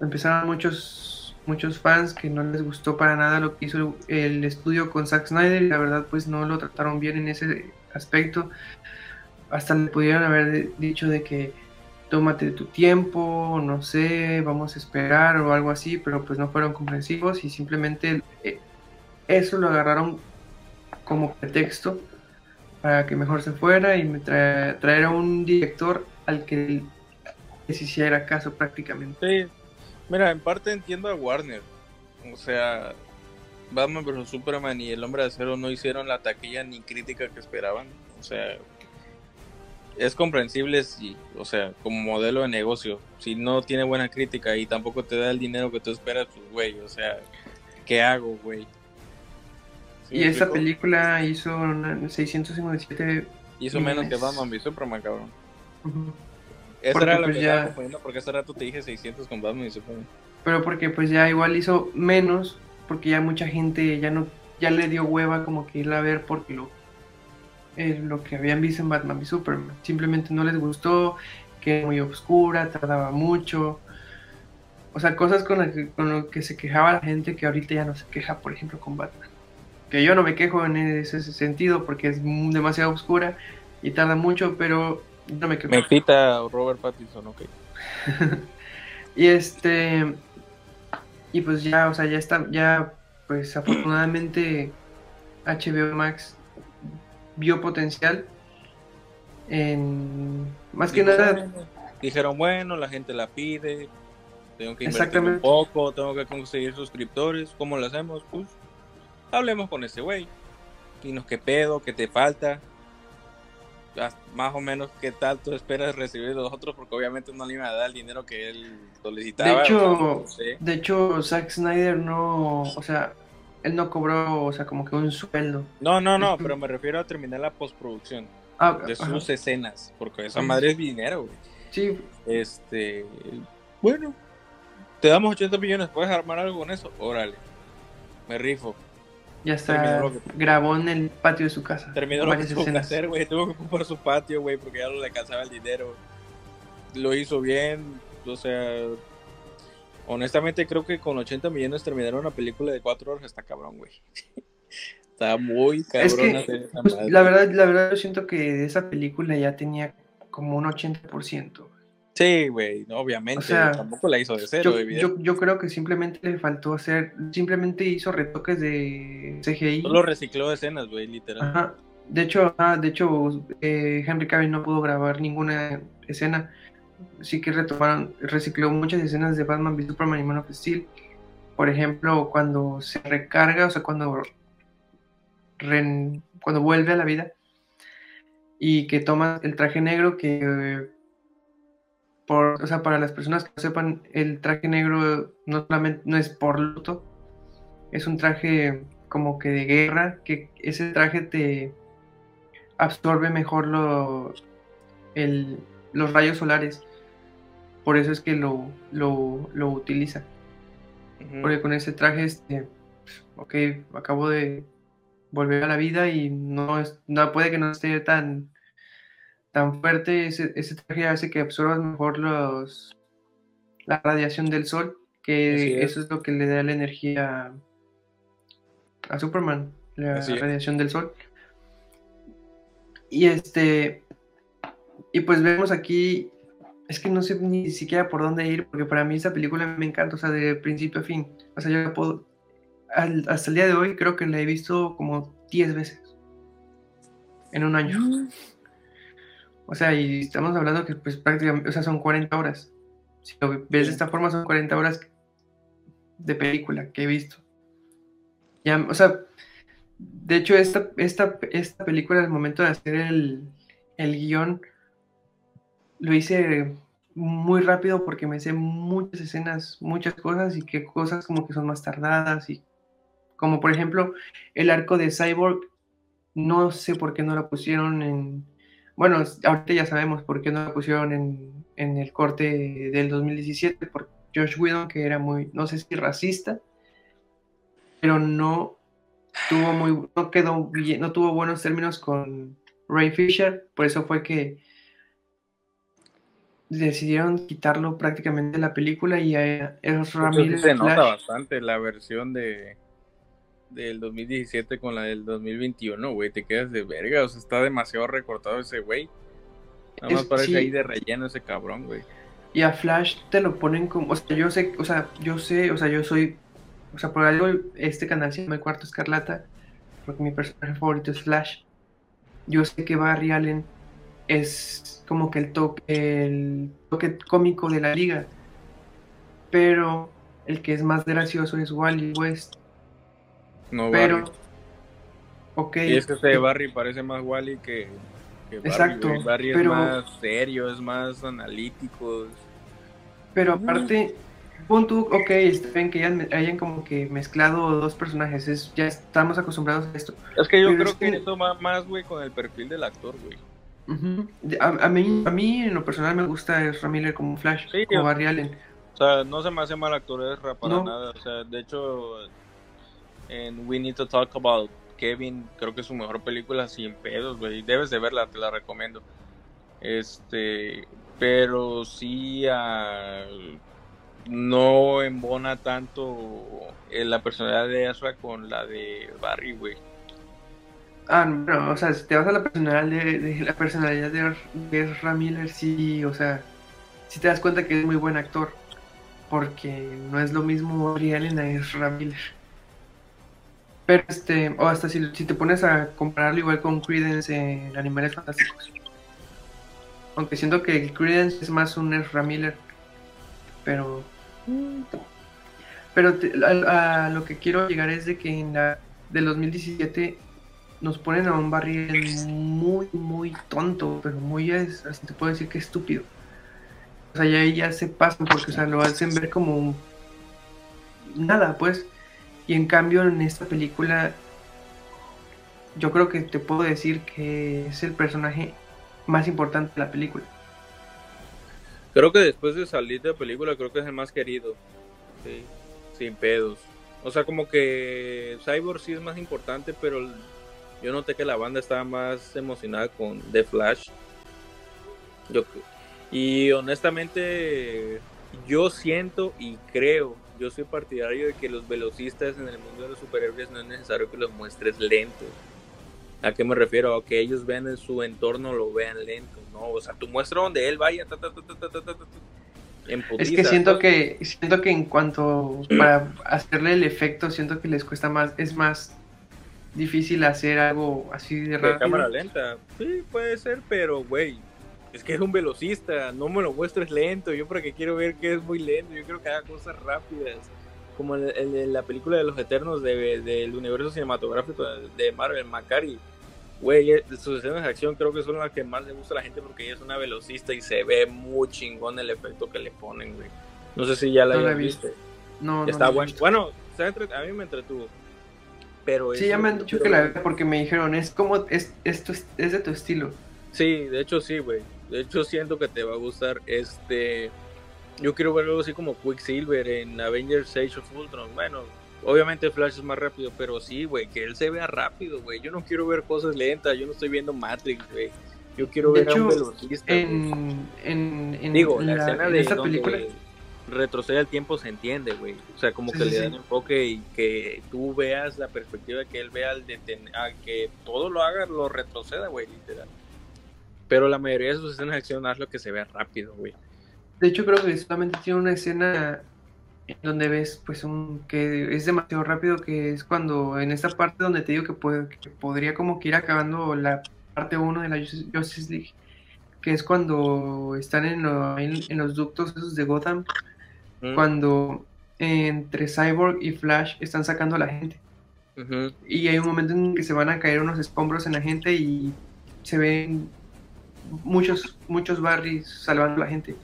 empezaron muchos muchos fans que no les gustó para nada lo que hizo el estudio con Zack Snyder y la verdad pues no lo trataron bien en ese aspecto. Hasta le pudieron haber dicho de que tómate tu tiempo, no sé, vamos a esperar o algo así, pero pues no fueron comprensivos y simplemente eh, eso lo agarraron como pretexto para que mejor se fuera y me traer a un director al que les hiciera caso prácticamente. Sí, mira, en parte entiendo a Warner, o sea, Batman vs Superman y El Hombre de Acero no hicieron la taquilla ni crítica que esperaban, o sea, es comprensible si, o sea, como modelo de negocio, si no tiene buena crítica y tampoco te da el dinero que tú esperas, pues, güey, o sea, ¿qué hago, güey? y esa película hizo 657 Hizo menos que Batman v Superman, cabrón. Esa era la pues que ya... estaba porque hace rato te dije 600 con Batman y Superman. Pero porque pues ya igual hizo menos, porque ya mucha gente ya no, ya le dio hueva como que irla a ver porque lo lo que habían visto en Batman y Superman. Simplemente no les gustó, que era muy oscura, tardaba mucho. O sea, cosas con, lo que se quejaba la gente que ahorita ya no se queja, por ejemplo, con Batman. Que yo no me quejo en ese sentido porque es demasiado oscura y tarda mucho, pero no me quejo. Me quita Robert Pattinson, ok. y este. Y pues ya, o sea, ya está, ya, pues afortunadamente HBO Max vio potencial en más que nada dijeron bueno la gente la pide tengo que invertir un poco tengo que conseguir suscriptores cómo lo hacemos pues hablemos con ese güey dinos qué pedo qué te falta más o menos qué tal tú esperas recibir de los otros porque obviamente no le iba a dar el dinero que él solicitaba de hecho de hecho Zack Snyder no o sea él no cobró, o sea, como que un sueldo. No, no, no, pero me refiero a terminar la postproducción ah, de sus escenas, porque esa madre es dinero, güey. Sí. Este, bueno, te damos 80 millones, ¿puedes armar algo con eso? Órale, me rifo. Ya está, grabó en el patio de su casa. Terminó lo que tuvo que hacer, güey, tuvo que ocupar su patio, güey, porque ya no le alcanzaba el dinero. Lo hizo bien, o sea, Honestamente, creo que con 80 millones terminaron una película de 4 horas. Está cabrón, güey. está muy cabrón. pues, la verdad, la verdad, yo siento que esa película ya tenía como un 80%. Sí, güey, obviamente. tampoco la hizo de cero, yo, yo, creo que simplemente le faltó hacer. Simplemente hizo retoques de CGI. Solo recicló escenas, güey, literal. Ajá. De hecho, de hecho eh, Henry Cavill no pudo grabar ninguna escena sí que retomaron, recicló muchas escenas de Batman v Superman y Man of Steel. Por ejemplo, cuando se recarga, o sea, cuando, cuando vuelve a la vida y que toma el traje negro que... Por, o sea, para las personas que no sepan, el traje negro no solamente no es por luto, es un traje como que de guerra, que ese traje te absorbe mejor los rayos solares por eso es que lo, lo, utiliza. Porque con ese traje, este, ok, acabo de volver a la vida y no, es, no puede que no esté tan, tan fuerte. Ese, ese traje hace que absorbas mejor los, la radiación del sol, que eso es lo que le da la energía a Superman, la radiación del sol. Y este, y pues vemos aquí es que no sé ni siquiera por dónde ir, porque para mí esa película me encanta, o sea, de principio a fin. O sea, yo la puedo, hasta el día de hoy creo que la he visto como 10 veces en un año. O sea, y estamos hablando que pues prácticamente, o sea, son 40 horas. Si lo ves de esta forma, son 40 horas de película que he visto. Ya, o sea, de hecho, esta, esta, esta película, al momento de hacer el, el guion, lo hice muy rápido porque me sé muchas escenas, muchas cosas y que cosas como que son más tardadas y como por ejemplo el arco de Cyborg, no sé por qué no lo pusieron en, bueno, ahorita ya sabemos por qué no lo pusieron en, en el corte del 2017 por Josh Whedon que era muy, no sé si racista, pero no tuvo muy, no quedó bien, no tuvo buenos términos con Ray Fisher, por eso fue que decidieron quitarlo prácticamente de la película y a esos Ramírez. Se nota bastante la versión de del 2017 con la del 2021, güey, te quedas de verga, o sea, está demasiado recortado ese güey. Nada más parece ahí de relleno ese cabrón, güey. Y a Flash te lo ponen como, o sea, yo sé, o sea, yo sé, o sea, yo soy, o sea, por algo este canal se llama El Cuarto Escarlata, porque mi personaje favorito es Flash. Yo sé que Barry Allen es como que el toque, el toque cómico de la liga. Pero el que es más gracioso es Wally West. No, pero, ok. Y es que este Barry parece más Wally que, Barry. Exacto. Barry es más serio, es más analítico. Pero aparte, punto, ok, está bien que hayan, hayan, como que mezclado dos personajes, es, ya estamos acostumbrados a esto. Es que yo creo que, que, esto va más, güey, con el perfil del actor, güey a, mí, a mí, en lo personal, me gusta Ezra Miller como Flash, como Barry Allen. O sea, no se me hace mal actor Ezra para nada. O sea, de hecho, en We Need to Talk About Kevin, creo que es su mejor película sin pedos, güey. Debes de verla, te la recomiendo. Este, pero sí no embona tanto la personalidad de Ezra con la de Barry, güey. Ah, no, o sea, si te vas a la personalidad de, la personalidad de, Ezra Miller, sí, o sea, si te das cuenta que es muy buen actor, porque no es lo mismo Barry Allen a Ezra Miller. Pero este, o hasta si, si te pones a compararlo igual con Credence en Animales Fantásticos. Aunque siento que Credence es más un Ezra Miller, pero... Pero a, lo que quiero llegar es de que en la del 2017 nos ponen a un barril muy, muy tonto, pero muy, así te puedo decir que estúpido. O sea, ya, ya se pasan porque, o sea, lo hacen ver como nada, pues. Y en cambio, en esta película, yo creo que te puedo decir que es el personaje más importante de la película. Creo que después de salir de la película, creo que es el más querido. Sin pedos. O sea, como que Cyborg sí es más importante, pero yo noté que la banda estaba más emocionada con The Flash. Yo, y honestamente, yo siento y creo, yo soy partidario de que los velocistas en el mundo de los superhéroes no es necesario que los muestres lentos. ¿A qué me refiero? A que ellos vean en su entorno, lo vean lento, ¿no? O sea, tú muestras donde él vaya, es que siento que siento que en cuanto para hacerle el efecto siento que les cuesta más es más difícil hacer algo así de rápido. De cámara lenta, sí, puede ser, pero güey, es que es un velocista, no me lo muestres lento, yo porque quiero ver que es muy lento, yo quiero que haga cosas rápidas, como en, la película de los Eternos del universo cinematográfico de Marvel, Macari. Güey, eh, sus escenas de acción creo que son las que más le gusta a la gente porque ella es una velocista y se ve muy chingón el efecto que le ponen, güey. No sé si ya la, no viste. No, Está bueno. Bueno, a mí me entretuvo. Pero sí, ya me han dicho que la vea porque me dijeron, es como, es, esto es, de tu estilo. Sí, de hecho sí, güey. De hecho siento que te va a gustar. Este, yo quiero ver algo así como Quicksilver en Avengers Age of Ultron. Bueno, obviamente Flash es más rápido, pero sí, güey, que él se vea rápido, güey. Yo no quiero ver cosas lentas, yo no estoy viendo Matrix, güey. Yo quiero ver a un velocista. En, en, en, Digo, la, escena de esta película retrocede el tiempo se entiende, güey. O sea, como que le dan enfoque y que tú veas la perspectiva que él vea al a que todo lo haga, lo retroceda, güey, literal. Pero la mayoría de sus escenas de acción haz lo que se vea rápido, güey. De hecho, creo que solamente tiene una escena en donde ves, pues, un que es demasiado rápido, que es cuando en esta parte donde te digo que, puede, que podría como que ir acabando la parte 1 de la Justice League que es cuando están en, en, los ductos esos de Gotham, cuando entre Cyborg y Flash están sacando a la gente. Y hay un momento en que se van a caer unos escombros en la gente y se ven muchos, muchos barris salvando a la gente.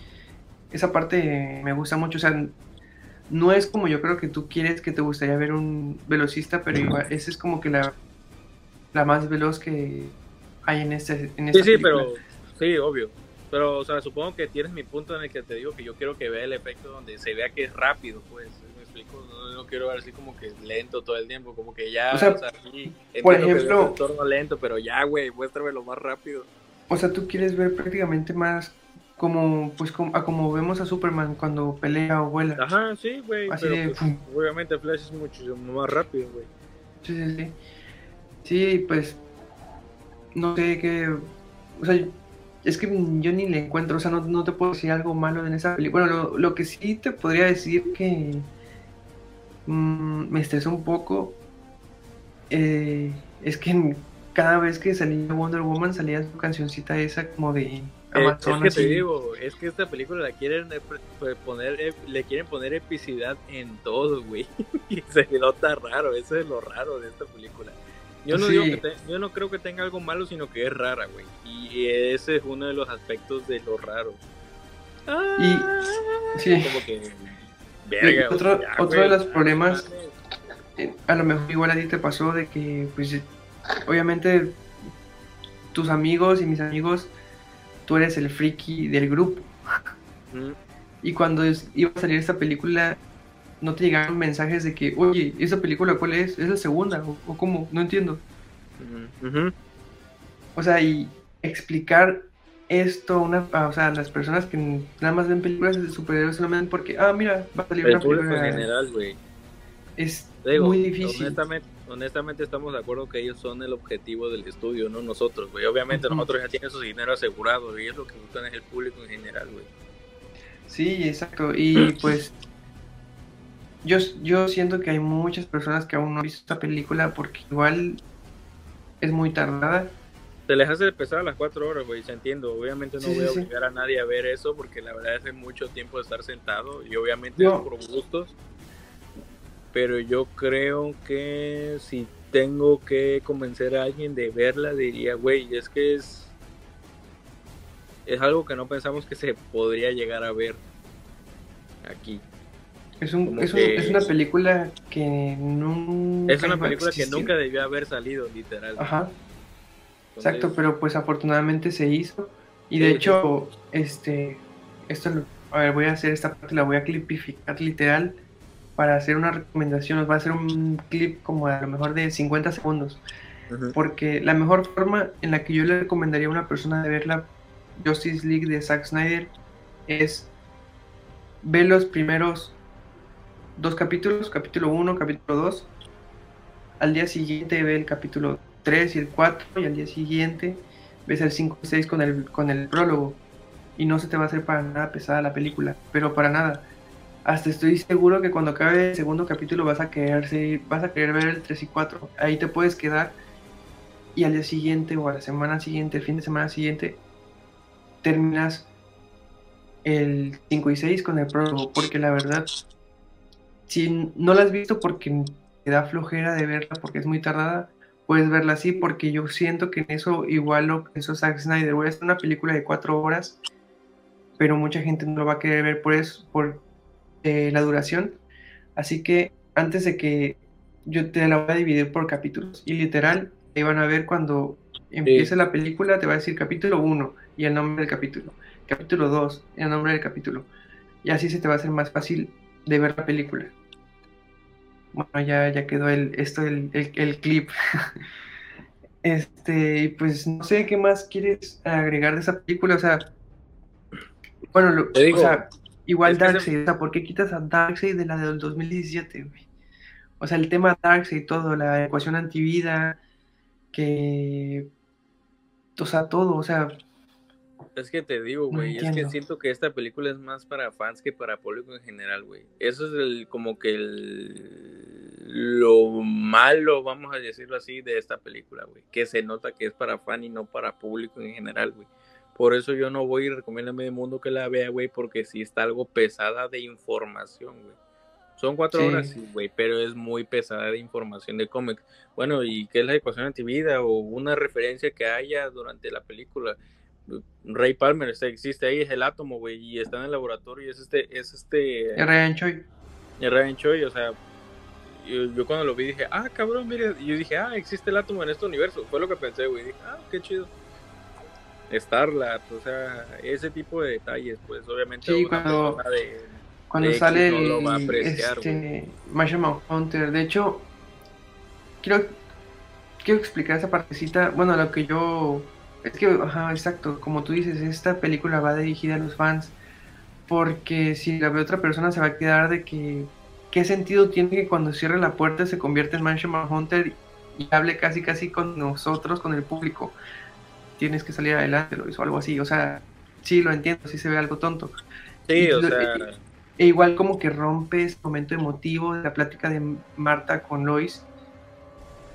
Esa parte me gusta mucho, o sea, no es como yo creo que tú quieres que te gustaría ver un velocista, pero igual, esa es como que la, la más veloz que hay en este en Sí, sí, pero sí, obvio. Pero, o sea, supongo que tienes mi punto en el que te digo que yo quiero que vea el efecto donde se vea que es rápido, pues, me explico, no, quiero ver así como que lento todo el tiempo, como que ya, o sea, por ejemplo, que es lento, pero ya, güey, muéstrame lo más rápido. O sea, tú quieres ver prácticamente más como pues como, a como vemos a Superman cuando pelea o vuela. Ajá, sí, güey. Así de, pues, obviamente Flash es mucho más rápido, güey. Sí, sí, sí. Sí, pues no sé qué, o sea, es que yo ni le encuentro, o sea, no, no te puedo decir algo malo en esa película. Bueno, lo, lo que sí te podría decir que mmm, me estresó un poco eh, es que cada vez que salía Wonder Woman salía su cancioncita esa como de eh, es que te digo, es que esta película la quieren eh, pues, poner, eh, le quieren poner epicidad en todo, güey. y se nota raro, eso es lo raro de esta película. Yo no, digo que yo no creo que tenga algo malo, sino que es rara, güey. Y ese es uno de los aspectos de lo raro. y sí. Como que, verga, otro, otro de los problemas, a lo mejor igual a ti te pasó de que, pues, obviamente tus amigos y mis amigos tú eres el friki del grupo. Y cuando iba a salir esta película, no te llegaron mensajes de que, oye, ¿esa película cuál es? ¿Es la segunda? ¿O, cómo? No entiendo. O sea, y explicar esto una, o sea, las personas que nada más ven películas de superhéroes solamente porque, ah, mira, va a salir una película. en general, güey. Es muy difícil. Honestamente, honestamente estamos de acuerdo que ellos son el objetivo del estudio, no nosotros, güey. Obviamente nosotros ya tienen su dinero asegurado y es lo que buscan es el público en general, güey. Sí, exacto. Y pues yo, yo siento que hay muchas personas que aún no han visto esta película porque igual es muy tardada. Se les hace pesar a las cuatro horas, güey, se entiendo. Obviamente no voy a obligar a nadie a ver eso porque la verdad es mucho tiempo de estar sentado y obviamente es por gustos pero yo creo que si tengo que convencer a alguien de verla, diría, güey, es que es, es algo que no pensamos que se podría llegar a ver aquí. Es, un, es, una película que nunca Es una película que nunca debió haber salido, literal. Ajá. Exacto, pero pues afortunadamente se hizo. Y de hecho, este, esto, a ver, voy a hacer esta parte, la voy a clipificar literal para hacer una recomendación, nos va a hacer un clip como a lo mejor de 50 segundos. Porque la mejor forma en la que yo le recomendaría a una persona de ver la Justice League de Zack Snyder es ver los primeros dos capítulos, capítulo 1, capítulo 2. Al día siguiente ve el capítulo 3 y el 4 y al día siguiente ves el 5 y 6 con el, con el prólogo. Y no se te va a hacer para nada pesada la película, pero para nada hasta estoy seguro que cuando acabe el segundo capítulo vas a querer vas a querer ver el 3 y 4. Ahí te puedes quedar y al día siguiente o a la semana siguiente, el fin de semana siguiente, terminas el 5 y 6 con el prólogo. Porque la verdad, si no la has visto porque te da flojera de verla porque es muy tardada, puedes verla así porque yo siento que en eso igual lo pensó Zack Snyder. Voy a hacer una película de 4 horas, pero mucha gente no lo va a querer ver por eso, eh, la duración. Así que antes de que yo te la voy a dividir por capítulos y literal, te van a ver cuando empiece la película, te va a decir capítulo 1 y el nombre del capítulo, capítulo 2 y el nombre del capítulo. Y así se te va a hacer más fácil de ver la película. Bueno, ya, ya quedó el, esto el, el, clip. este, pues no sé qué más quieres agregar de esa película. O sea, bueno, lo, o sea, Igual Darkseid, o sea, ¿por qué quitas a Darkseid de la del 2017, güey? O sea, el tema Darkseid y todo, la ecuación antivida, que. O sea, todo, o sea. Es que te digo, güey, es que siento que esta película es más para fans que para público en general, güey. Eso es el, como que el, lo malo, vamos a decirlo así, de esta película, güey. Que se nota que es para fan y no para público en general, güey Por eso yo no voy y recomiendo a medio mundo que la vea, güey, porque sí está algo pesada de información, güey. Son cuatro horas, sí, güey, pero es muy pesada de información de cómics. Bueno, ¿y qué es la ecuación antivida? O una referencia que haya durante la película. Ray Palmer está, existe ahí, es el átomo, güey, y está en el laboratorio, y es este, es este... Ryan Choi. Ryan Choi, o sea, yo, cuando lo vi dije, ah, cabrón, mire, y yo dije, ah, existe el átomo en este universo, fue lo que pensé, güey, dije, ah, qué chido. Starlat, o sea, ese tipo de detalles, pues obviamente sí, cuando, cuando sale el, este, Marshall Hunter, de hecho, quiero, quiero explicar esa partecita, bueno, lo que yo, es que, ajá, exacto, como tú dices, esta película va dirigida a los fans, porque si la ve otra persona se va a quedar de que ¿qué sentido tiene que cuando cierre la puerta se convierta en Mansion Hunter y hable casi casi con nosotros, con el público? Tienes que salir adelante, o algo así. O sea, sí lo entiendo, sí se ve algo tonto. Sí, o sea... E, igual como que rompe ese momento emotivo de la plática de Marta con Lois.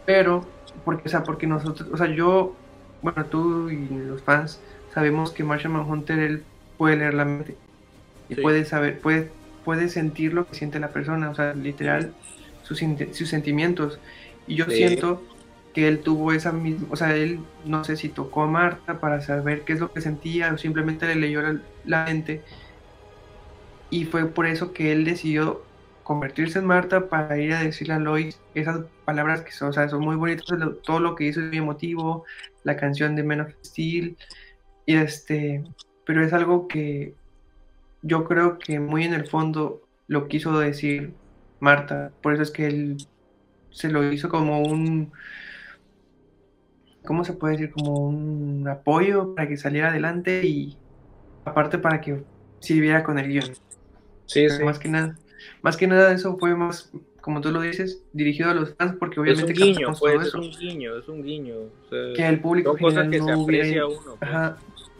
Pero, porque, o sea, porque nosotros, o sea, yo, bueno, tú y los fans sabemos que Martian Hunter él puede leer la mente y puede saber, puede puede sentir lo que siente la persona, o sea, literal, sus, sus sentimientos. Y yo siento que él tuvo esa misma, o sea, él no sé si tocó a Marta para saber qué es lo que sentía o simplemente le leyó la, mente. Y fue por eso que él decidió convertirse en Marta para ir a decirle a Lois esas palabras que son, o sea, son muy bonitas, todo lo que hizo es muy emotivo, la canción de Men of Steel, y este, pero es algo que yo creo que muy en el fondo lo quiso decir Marta, por eso es que él se lo hizo como un, ¿cómo se puede decir? Como un apoyo para que saliera adelante y aparte para que sirviera con el guion. Sí, sí. Más que nada, más que nada eso fue más, como tú lo dices, dirigido a los fans porque obviamente es un guiño, pues, es un guiño, es un guiño. que el público general no hubiera, uno, pues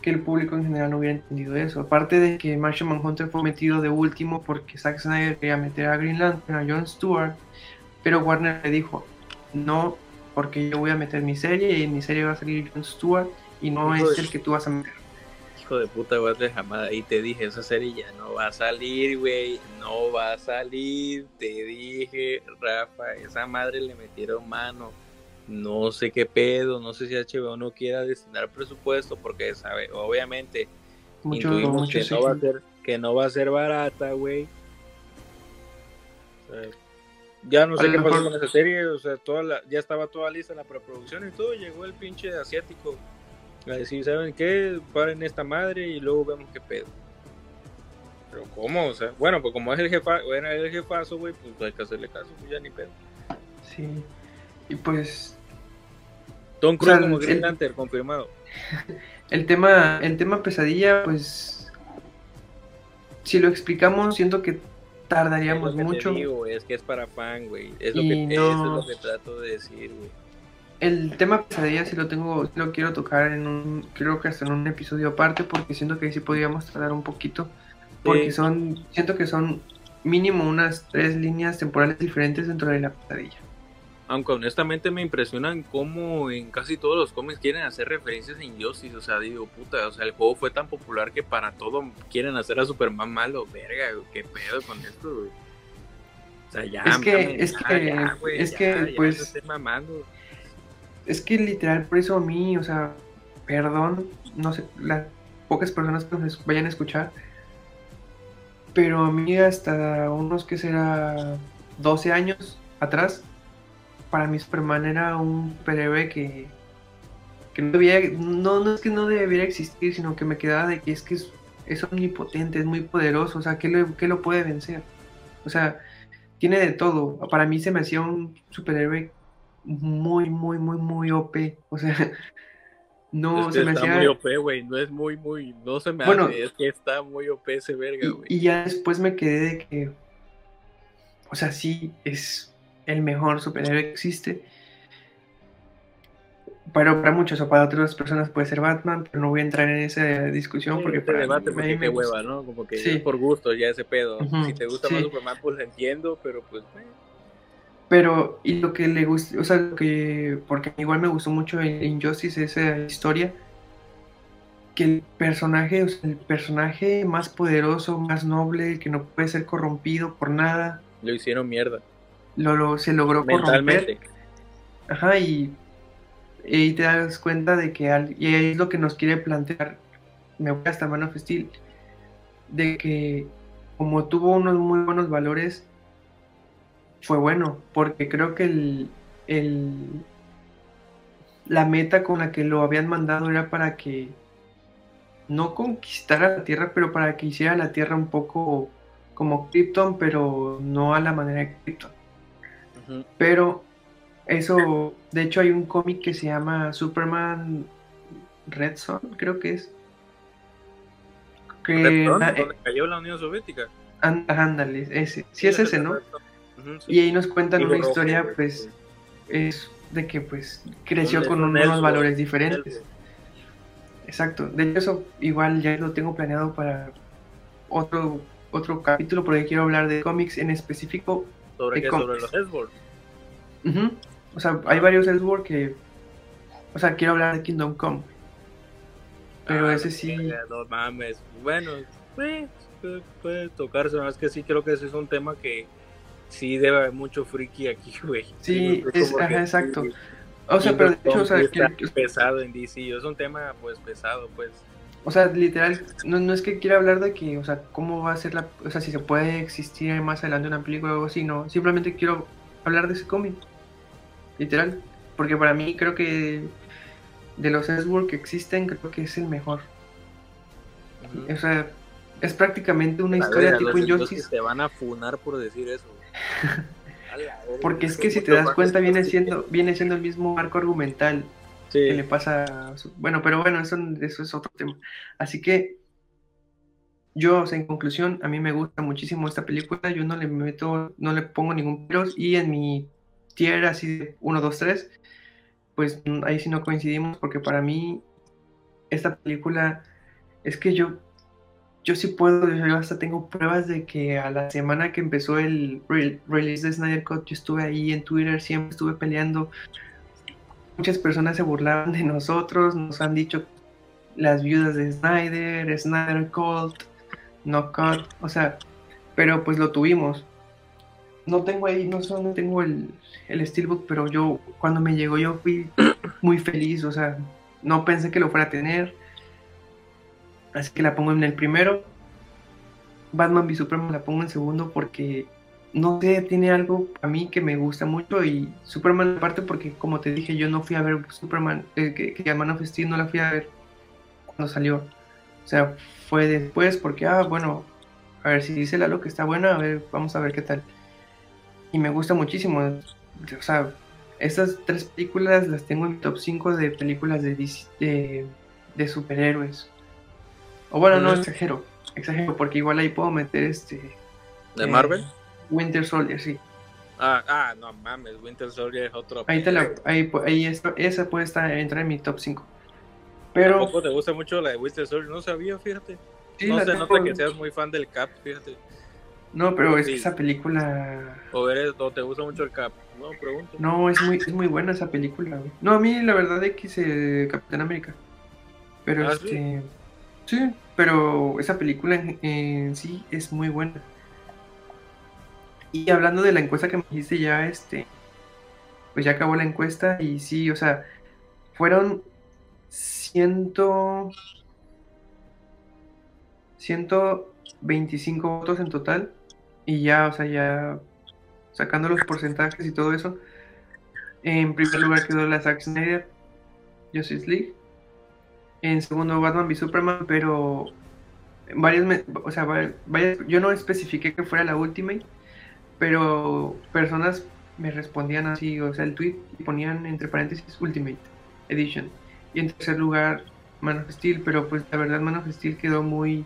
que el público en general no hubiera entendido eso. Aparte de que Martian Manhunter fue metido de último porque Zack Snyder quería meter a Green Lantern, a Jon Stewart, pero Warner le dijo, no, porque yo voy a meter mi serie y en mi serie va a salir Jon Stewart y no es el que tú vas a meter. Hijo de puta, Warner jamás, y te dije, esa serie ya no va a salir, güey, no va a salir, te dije, Rafa, esa madre le metieron mano. No sé qué pedo, no sé si HBO no quiera destinar presupuesto porque sabe, obviamente intuimos que, no va a ser, que no va a ser barata, güey. Ya no sé qué pasó con esa serie, o sea, toda ya estaba toda lista la preproducción y todo, llegó el pinche asiático a decir, ¿saben qué? Paren esta madre y luego vemos qué pedo. Pero ¿cómo? O sea, bueno, pues como es el jefa, bueno, el jefazo, güey, pues hay que hacerle caso, pues ya ni pedo. Sí. Y pues. Tom Cruise como Green Lantern, confirmado. El tema, el tema pesadilla, pues. Si lo explicamos, siento que tardaríamos mucho. es que es para fan, güey. Es, lo que, eso es lo que trato de decir, güey. El tema pesadilla si lo tengo, lo quiero tocar en un, creo que hasta en un episodio aparte, porque siento que sí podríamos tardar un poquito, porque son, siento que son mínimo unas tres líneas temporales diferentes dentro de la pesadilla aunque honestamente me impresionan cómo en casi todos los cómics quieren hacer referencias a Injustice, o sea, digo, puta, o sea, el juego fue tan popular que para todo quieren hacer a Superman malo, verga, qué pedo con esto, güey. O sea, ya, es que, es que, es que, pues, es que literal, por eso a mí, o sea, perdón, no sé, las pocas personas que nos vayan a escuchar, pero a mí hasta unos que será 12 años atrás, para mí Superman era un superhéroe que, no debía, no, no es que no debiera existir, sino que me quedaba de que es que es, omnipotente, es muy poderoso, o sea, ¿qué, lo puede vencer? O sea, tiene de todo. Para mí se me hacía un superhéroe muy, muy, muy, muy OP. O sea, no se me está hacía. muy OP, güey. No es muy, muy. No se me bueno, hace, es que está muy OP ese verga, güey. Y, y ya después me quedé de que. O sea, sí, es el mejor superhéroe que existe. Pero para muchos o para otras personas puede ser Batman, pero no voy a entrar en esa discusión porque para debate porque qué hueva, ¿no? Como que sí. por gusto ya ese pedo. si te gusta más Superman, pues entiendo, pero pues... Pero, y lo que le gusta, o sea, lo que, porque igual me gustó mucho en Injustice esa historia, que el personaje, o sea, el personaje más poderoso, más noble, que no puede ser corrompido por nada. Lo hicieron mierda. Lo, se logró corromper. Ajá, y, y te das cuenta de que y es lo que nos quiere plantear, me voy hasta Man of Steel, de que como tuvo unos muy buenos valores, fue bueno, porque creo que el, el, la meta con la que lo habían mandado era para que no conquistara la Tierra, pero para que hiciera la Tierra un poco como Krypton, pero no a la manera de Krypton. Pero eso, de hecho hay un cómic que se llama Superman Red Son, creo que es. Que, donde cayó la Unión Soviética. Ándale, ese. Sí, es ese, ¿no? Y ahí nos cuentan una historia, pues, es de que pues creció con unos valores diferentes. Exacto. De hecho, eso igual ya lo tengo planeado para otro otro capítulo porque quiero hablar de cómics en específico. ¿Sobre qué? Sobre los Ellsworth. O sea, hay varios Ellsworth que. O sea, quiero hablar de Kingdom Come. Pero ah, ese sí. No mames. Bueno, puede, puede tocarse. es que sí creo que ese es un tema que sí debe haber mucho friki aquí, güey. Sí, es, ajá, exacto. O sea, pero de hecho, o sea, que, pesado en DC, es un tema pues pesado, pues. O sea, literal, no, no es que quiera hablar de que, o sea, cómo va a ser la, o sea, si se puede existir más adelante una película o algo así, no, simplemente quiero hablar de ese cómic, literal, porque para mí creo que de los Elseworlds que existen, creo que es el mejor. O sea, es prácticamente una historia tipo Injustice. te van a funar por decir eso. Porque es que si te das cuenta viene siendo, viene siendo el mismo arco argumental que le pasa. Bueno, pero bueno, eso, eso es otro tema. Así que yo, o sea, en conclusión, a mí me gusta muchísimo esta película. Yo no le meto, no le pongo ningún pero. Y en mi tier así de 1, 2, 3, pues ahí sí no coincidimos porque para mí esta película es que yo yo sí puedo, yo hasta tengo pruebas de que a la semana que empezó el release de Snyder Cut, yo estuve ahí en Twitter, siempre estuve peleando. Muchas personas se burlaban de nosotros, nos han dicho las viudas de Snyder, Snyder Cult, No Cut, o sea, pero pues lo tuvimos. No tengo ahí, no solo tengo el, el Steelbook, pero yo cuando me llegó yo fui muy feliz, o sea, no pensé que lo fuera a tener Así que la pongo en el primero. Batman v Superman la pongo en segundo porque no sé, tiene algo a mí que me gusta mucho y Superman aparte porque como te dije yo no fui a ver Superman, eh, que, que Man of Steel no la fui a ver cuando salió. O sea, fue después porque, ah, bueno, a ver si dice la lo que está buena, a ver, vamos a ver qué tal. Y me gusta muchísimo. O sea, estas tres películas las tengo en mi top 5 de películas de, de superhéroes. O bueno, no, exagero. Exagero, porque igual ahí puedo meter este. ¿De Marvel? Winter Soldier, sí. Ah, ah, no mames, Winter Soldier es otro. Ahí, te la, ahí, ahí esa puede estar, entrar en mi top 5. Pero. ¿Tampoco te gusta mucho la de Winter Soldier? No sabía, fíjate. Sí, no se nota que seas muy fan del Cap, fíjate. No, pero es que esa película. O, eres, o te gusta mucho el Cap. No, pregunto. No, es muy, es muy buena esa película, güey. No, a mí la verdad es que hice Capitán América. Pero ¿Ah, este. Sí, pero esa película en, sí es muy buena. Y hablando de la encuesta que me dijiste ya, este, pues ya acabó la encuesta y sí, o sea, fueron ciento, 125 votos en total y ya, o sea, ya sacando los porcentajes y todo eso, en primer lugar quedó la Zack Snyder Justice League en segundo Batman v Superman, pero varias, o sea, yo no especifiqué que fuera la Ultimate, pero personas me respondían así, o sea, el tweet y ponían entre paréntesis Ultimate Edition. Y en tercer lugar, Man of Steel, pero pues la verdad Man of Steel quedó muy,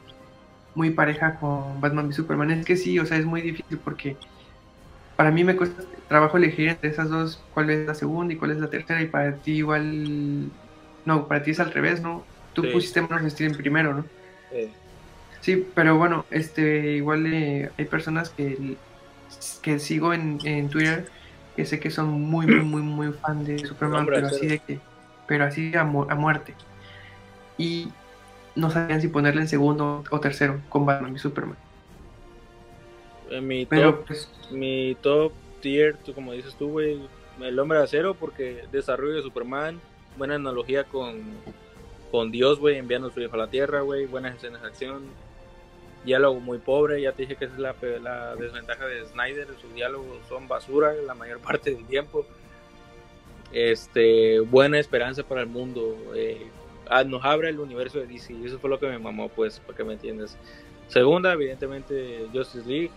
muy pareja con Batman v Superman. Es que sí, o sea, es muy difícil porque para mí me cuesta trabajo elegir entre esas dos cuál es la segunda y cuál es la tercera, y para ti igual no, para ti es al revés, ¿no? Tú pusiste Man of Steel en primero, ¿no? Sí. Sí, pero bueno, este, igual eh, hay personas que, que sigo en, Twitter que sé que son muy, muy, muy, muy fan de Superman, pero así de que, pero así a, muerte. Y no sabían si ponerle en segundo o tercero con Batman y Superman. En mi top, pues, mi top tier, tú, como dices tú, güey, el hombre de acero, porque desarrollo de Superman, buena analogía con, con Dios, güey, enviando su hijo a la tierra, güey, buenas escenas de acción, diálogo muy pobre, ya te dije que esa es la, desventaja de Snyder, sus diálogos son basura la mayor parte del tiempo. Este, buena esperanza para el mundo, eh, ah, nos abre el universo de DC, eso fue lo que me mamó, pues, para que me entiendas. Segunda, evidentemente, Justice League,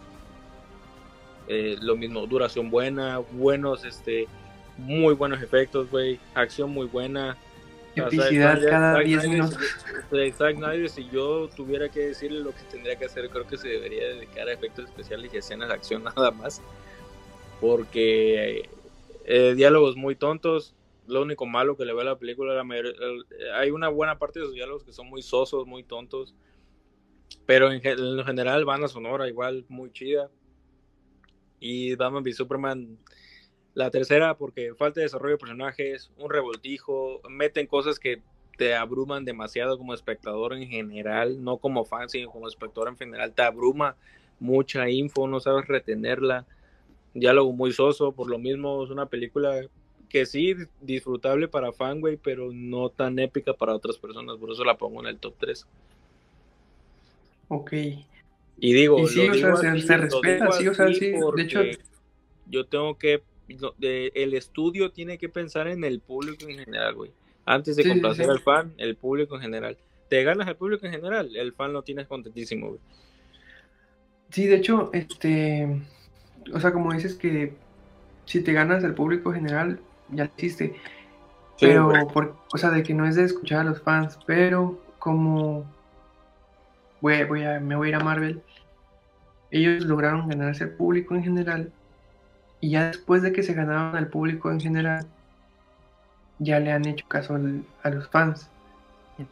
eh, lo mismo, duración buena, buenos, este, muy buenos efectos, güey, acción muy buena. Epicidad cada 10 minutos. Zack Snyder, si yo tuviera que decirle lo que tendría que hacer, creo que se debería dedicar a efectos especiales y escenas de acción nada más. Porque eh, diálogos muy tontos. Lo único malo que le veo a la película, la mayor, hay una buena parte de sus diálogos que son muy sosos, muy tontos. Pero en, en general, banda sonora igual muy chida y Batman v Superman la tercera porque falta de desarrollo de personajes, un revoltijo, meten cosas que te abruman demasiado como espectador en general, no como fan, sino como espectador en general, te abruma mucha info, no sabes retenerla, diálogo muy soso, por lo mismo es una película que sí, disfrutable para fan, güey, pero no tan épica para otras personas, por eso la pongo en el top 3. Ok, y digo, sí, o sea, se, respeta, sí, o sea, sí. De hecho, yo tengo que. El estudio tiene que pensar en el público en general, güey. Antes de complacer al fan, el público en general. Te ganas al público en general, el fan lo tienes contentísimo, güey. Sí, de hecho, este. O sea, como dices que si te ganas al público en general, ya lo hiciste. pero, por, o sea, de que no es de escuchar a los fans, pero como voy, voy a, me voy a ir a Marvel, ellos lograron ganarse al público en general y ya después de que se ganaron al público en general, ya le han hecho caso a los fans.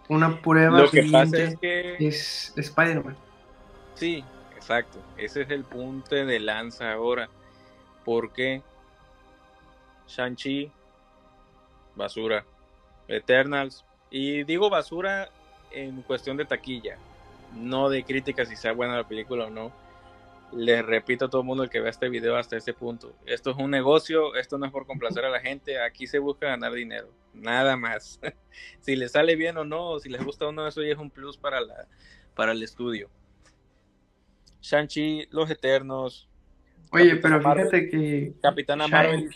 Una prueba Lo que pasa es, que... es Spider-Man. Sí, exacto. Ese es el punto de lanza ahora. Porque Shang-Chi, basura. Eternals, y digo basura en cuestión de taquilla, no de crítica si sea buena la película o no les repito a todo el mundo el que vea este video hasta este punto, esto es un negocio, esto no es por complacer a la gente, aquí se busca ganar dinero, nada más. si les sale bien o no, si les gusta o no, eso ya es un plus para, la, para el estudio. Shang-Chi, Los Eternos. Oye, pero fíjate que Capitana Marvel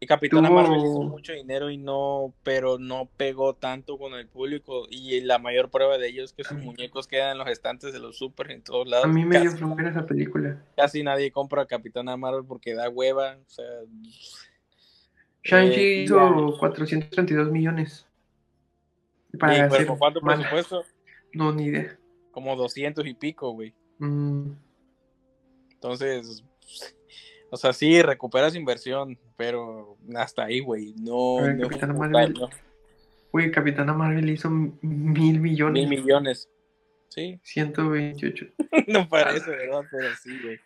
y Capitana Marvel hizo mucho dinero y no, pero no pegó tanto con el público. Y la mayor prueba de ello es que sus muñecos quedan en los estantes de los super en todos lados. A mí me dio flojera esa película. Casi nadie compra Capitana Marvel porque da hueva. O sea. Shang-Chi eh, hizo 432 millones. Para ¿Y cuánto presupuesto? No, ni idea. Como 200 y pico, güey. Mm. Entonces, o sea, sí, recuperas inversión, pero hasta ahí, güey. No, no Capitana Marvel. Güey, Capitana Marvel hizo mil millones. Mil millones. Sí. 128. no parece, ¿verdad? Pero sí, güey.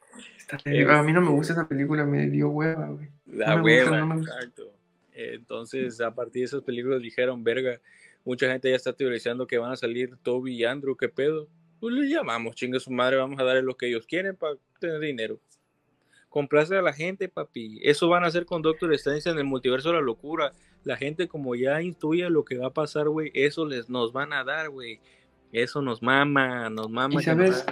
A mí no me gusta esa película, me dio hueva, güey. Da hueva, exacto. Entonces, a partir de esas películas dijeron, verga, mucha gente ya está teorizando que van a salir Toby y Andrew, ¿qué pedo? Pues le llamamos, chingue su madre, vamos a darle lo que ellos quieren para tener dinero complace a la gente, papi. Eso van a hacer con Doctor Strange en el multiverso de la locura. La gente como ya intuye lo que va a pasar, güey, eso les nos van a dar, güey. Eso nos mama, nos mama. ¿Y sabes,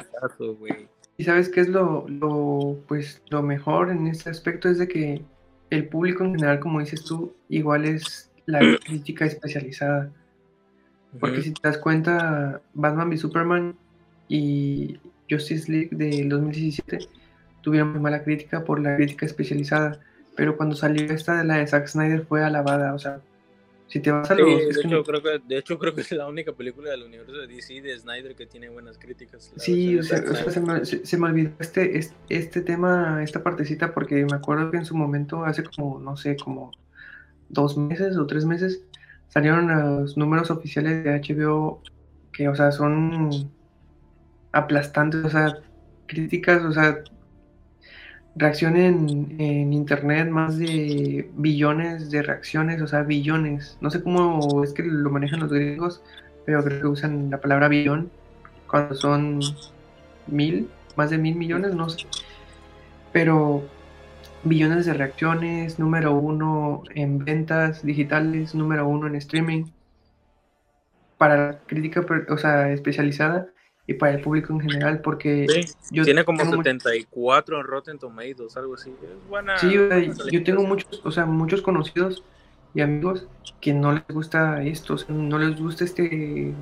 ¿Y sabes qué es lo, lo, pues, lo mejor en este aspecto? Es de que el público en general, como dices tú, igual es la crítica especializada. Porque si te das cuenta, Batman v Superman y Justice League del 2017 tuvieron muy mala crítica por la crítica especializada, pero cuando salió esta de la de Zack Snyder fue alabada, o sea, si te vas a los... de, hecho, creo que, de hecho, creo que es la única película del universo de DC de Snyder que tiene buenas críticas. Sí, o sea, se, me, se, me, olvidó este, este, este, tema, esta partecita, porque me acuerdo que en su momento, hace como, no sé, como dos meses o tres meses, salieron los números oficiales de HBO que, o sea, son aplastantes, o sea, críticas, o sea, reacción en, internet, más de billones de reacciones, o sea, billones. No sé cómo es que lo manejan los griegos, pero creo que usan la palabra billón cuando son mil, más de mil millones, no sé. Pero billones de reacciones, número uno en ventas digitales, número uno en streaming, para crítica o sea, especializada y para el público en general, porque yo tiene como 74 en Rotten Tomatoes, algo así. Es buena. Sí, yo tengo muchos, o sea, muchos conocidos y amigos que no les gusta esto, no les gusta este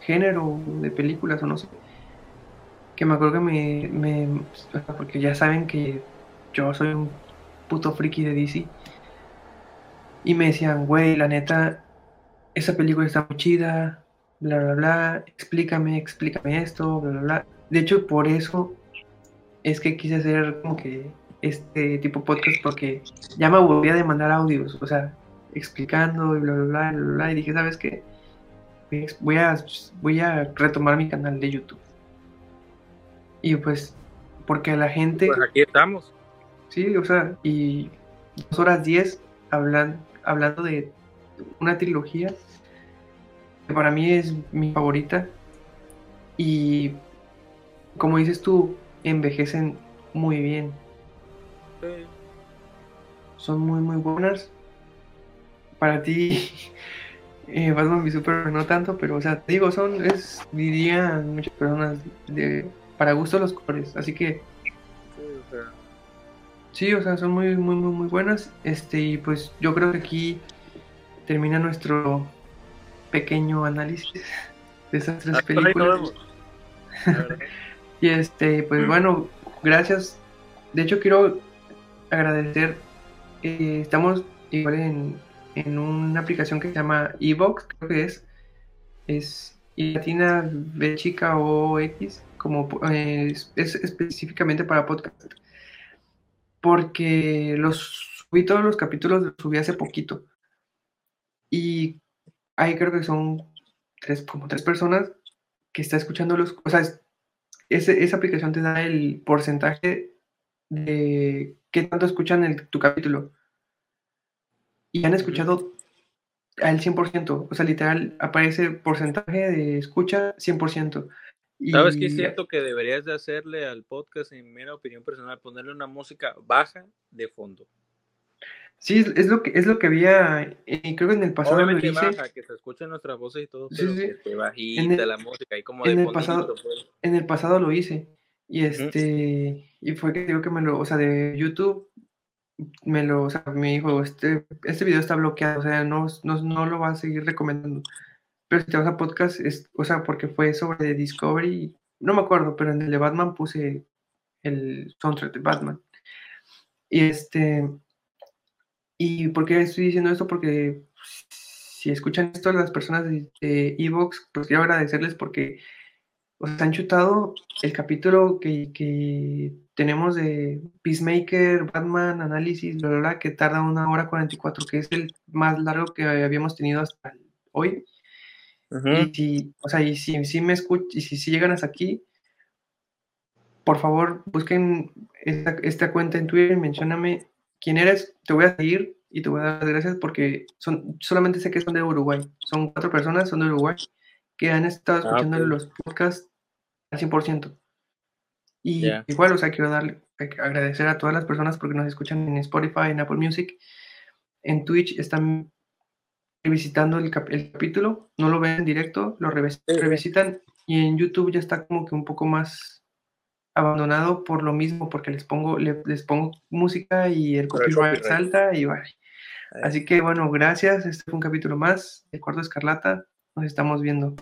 género de películas o no sé. Que me acuerdo que me, me porque ya saben que yo soy un puto friki de DC. Y me decían, güey, la neta, esa película está muy chida, bla, bla, bla, explícame, explícame esto, bla, bla, bla. De hecho, por eso es que quise hacer como que este tipo podcast, porque ya me volvía a mandar audios, o sea, explicando y bla, bla, bla, bla, bla. Y dije, ¿sabes qué? Voy a, voy a retomar mi canal de YouTube. Y pues, porque la gente... Pues aquí estamos. Sí, o sea, y dos horas diez hablan, hablando de una trilogía para mí es mi favorita. Y como dices tú, envejecen muy bien. Son muy, muy buenas. Para ti, eh, Batman y Super no tanto, pero o sea, digo, son, es, dirían muchas personas, de, para gusto los colores. Así que Sí, o sea, son muy, muy, muy, muy buenas. Este, y pues yo creo que aquí termina nuestro pequeño análisis de esas tres películas. y este, pues bueno, gracias. De hecho, quiero agradecer. Eh, estamos igual en, en, una aplicación que se llama Evox, creo que es. Es y latina B chica o X, como eh, es específicamente para podcast porque los subí todos los capítulos, los subí hace poquito. Y ahí creo que son tres, como tres personas que está escuchando los, o sea, esa aplicación te da el porcentaje de qué tanto escuchan el, tu capítulo. Y han escuchado al 100%, o sea, literal aparece porcentaje de escucha 100%. ¿Sabes qué es cierto que deberías de hacerle al podcast, en mi opinión personal, ponerle una música baja de fondo? Sí, es lo que es lo que había, y creo que en el pasado Obviamente lo hice. baja, que se escuchen nuestras voces y todo, pero sí, sí. bajita la música y como en el pasado, pues. En el pasado lo hice, y este, y fue que digo que me lo, o sea, de YouTube, me lo, o sea, me dijo, este, este video está bloqueado, o sea, no, no, no lo va a seguir recomendando. Pero si te vas a podcast, es, o sea, porque fue sobre Discovery, no me acuerdo, pero en el de Batman puse el soundtrack de Batman. Y este, ¿y por qué estoy diciendo esto? Porque si escuchan esto las personas de Evox, pues quiero agradecerles porque os han chutado el capítulo que, que, tenemos de Peacemaker, Batman, análisis, bla, bla, bla, que tarda una hora 44, que es el más largo que habíamos tenido hasta hoy. Y si, o sea, y si, si me escuchan, y si, si, llegan hasta aquí, por favor, busquen esta, esta cuenta en Twitter, mencióname quién eres, te voy a seguir y te voy a dar las gracias porque son, solamente sé que son de Uruguay. Son cuatro personas, son de Uruguay, que han estado ah, escuchando los podcasts al 100%. Y igual, o sea, quiero darle, agradecer a todas las personas porque nos escuchan en Spotify, en Apple Music, en Twitch, están revisitando el, capítulo, no lo ven en directo, lo revisitan y en YouTube ya está como que un poco más abandonado por lo mismo, porque les pongo, les, pongo música y el copyright salta y vale. Así que bueno, gracias. Este fue un capítulo más de Cuarto Escarlata. Nos estamos viendo.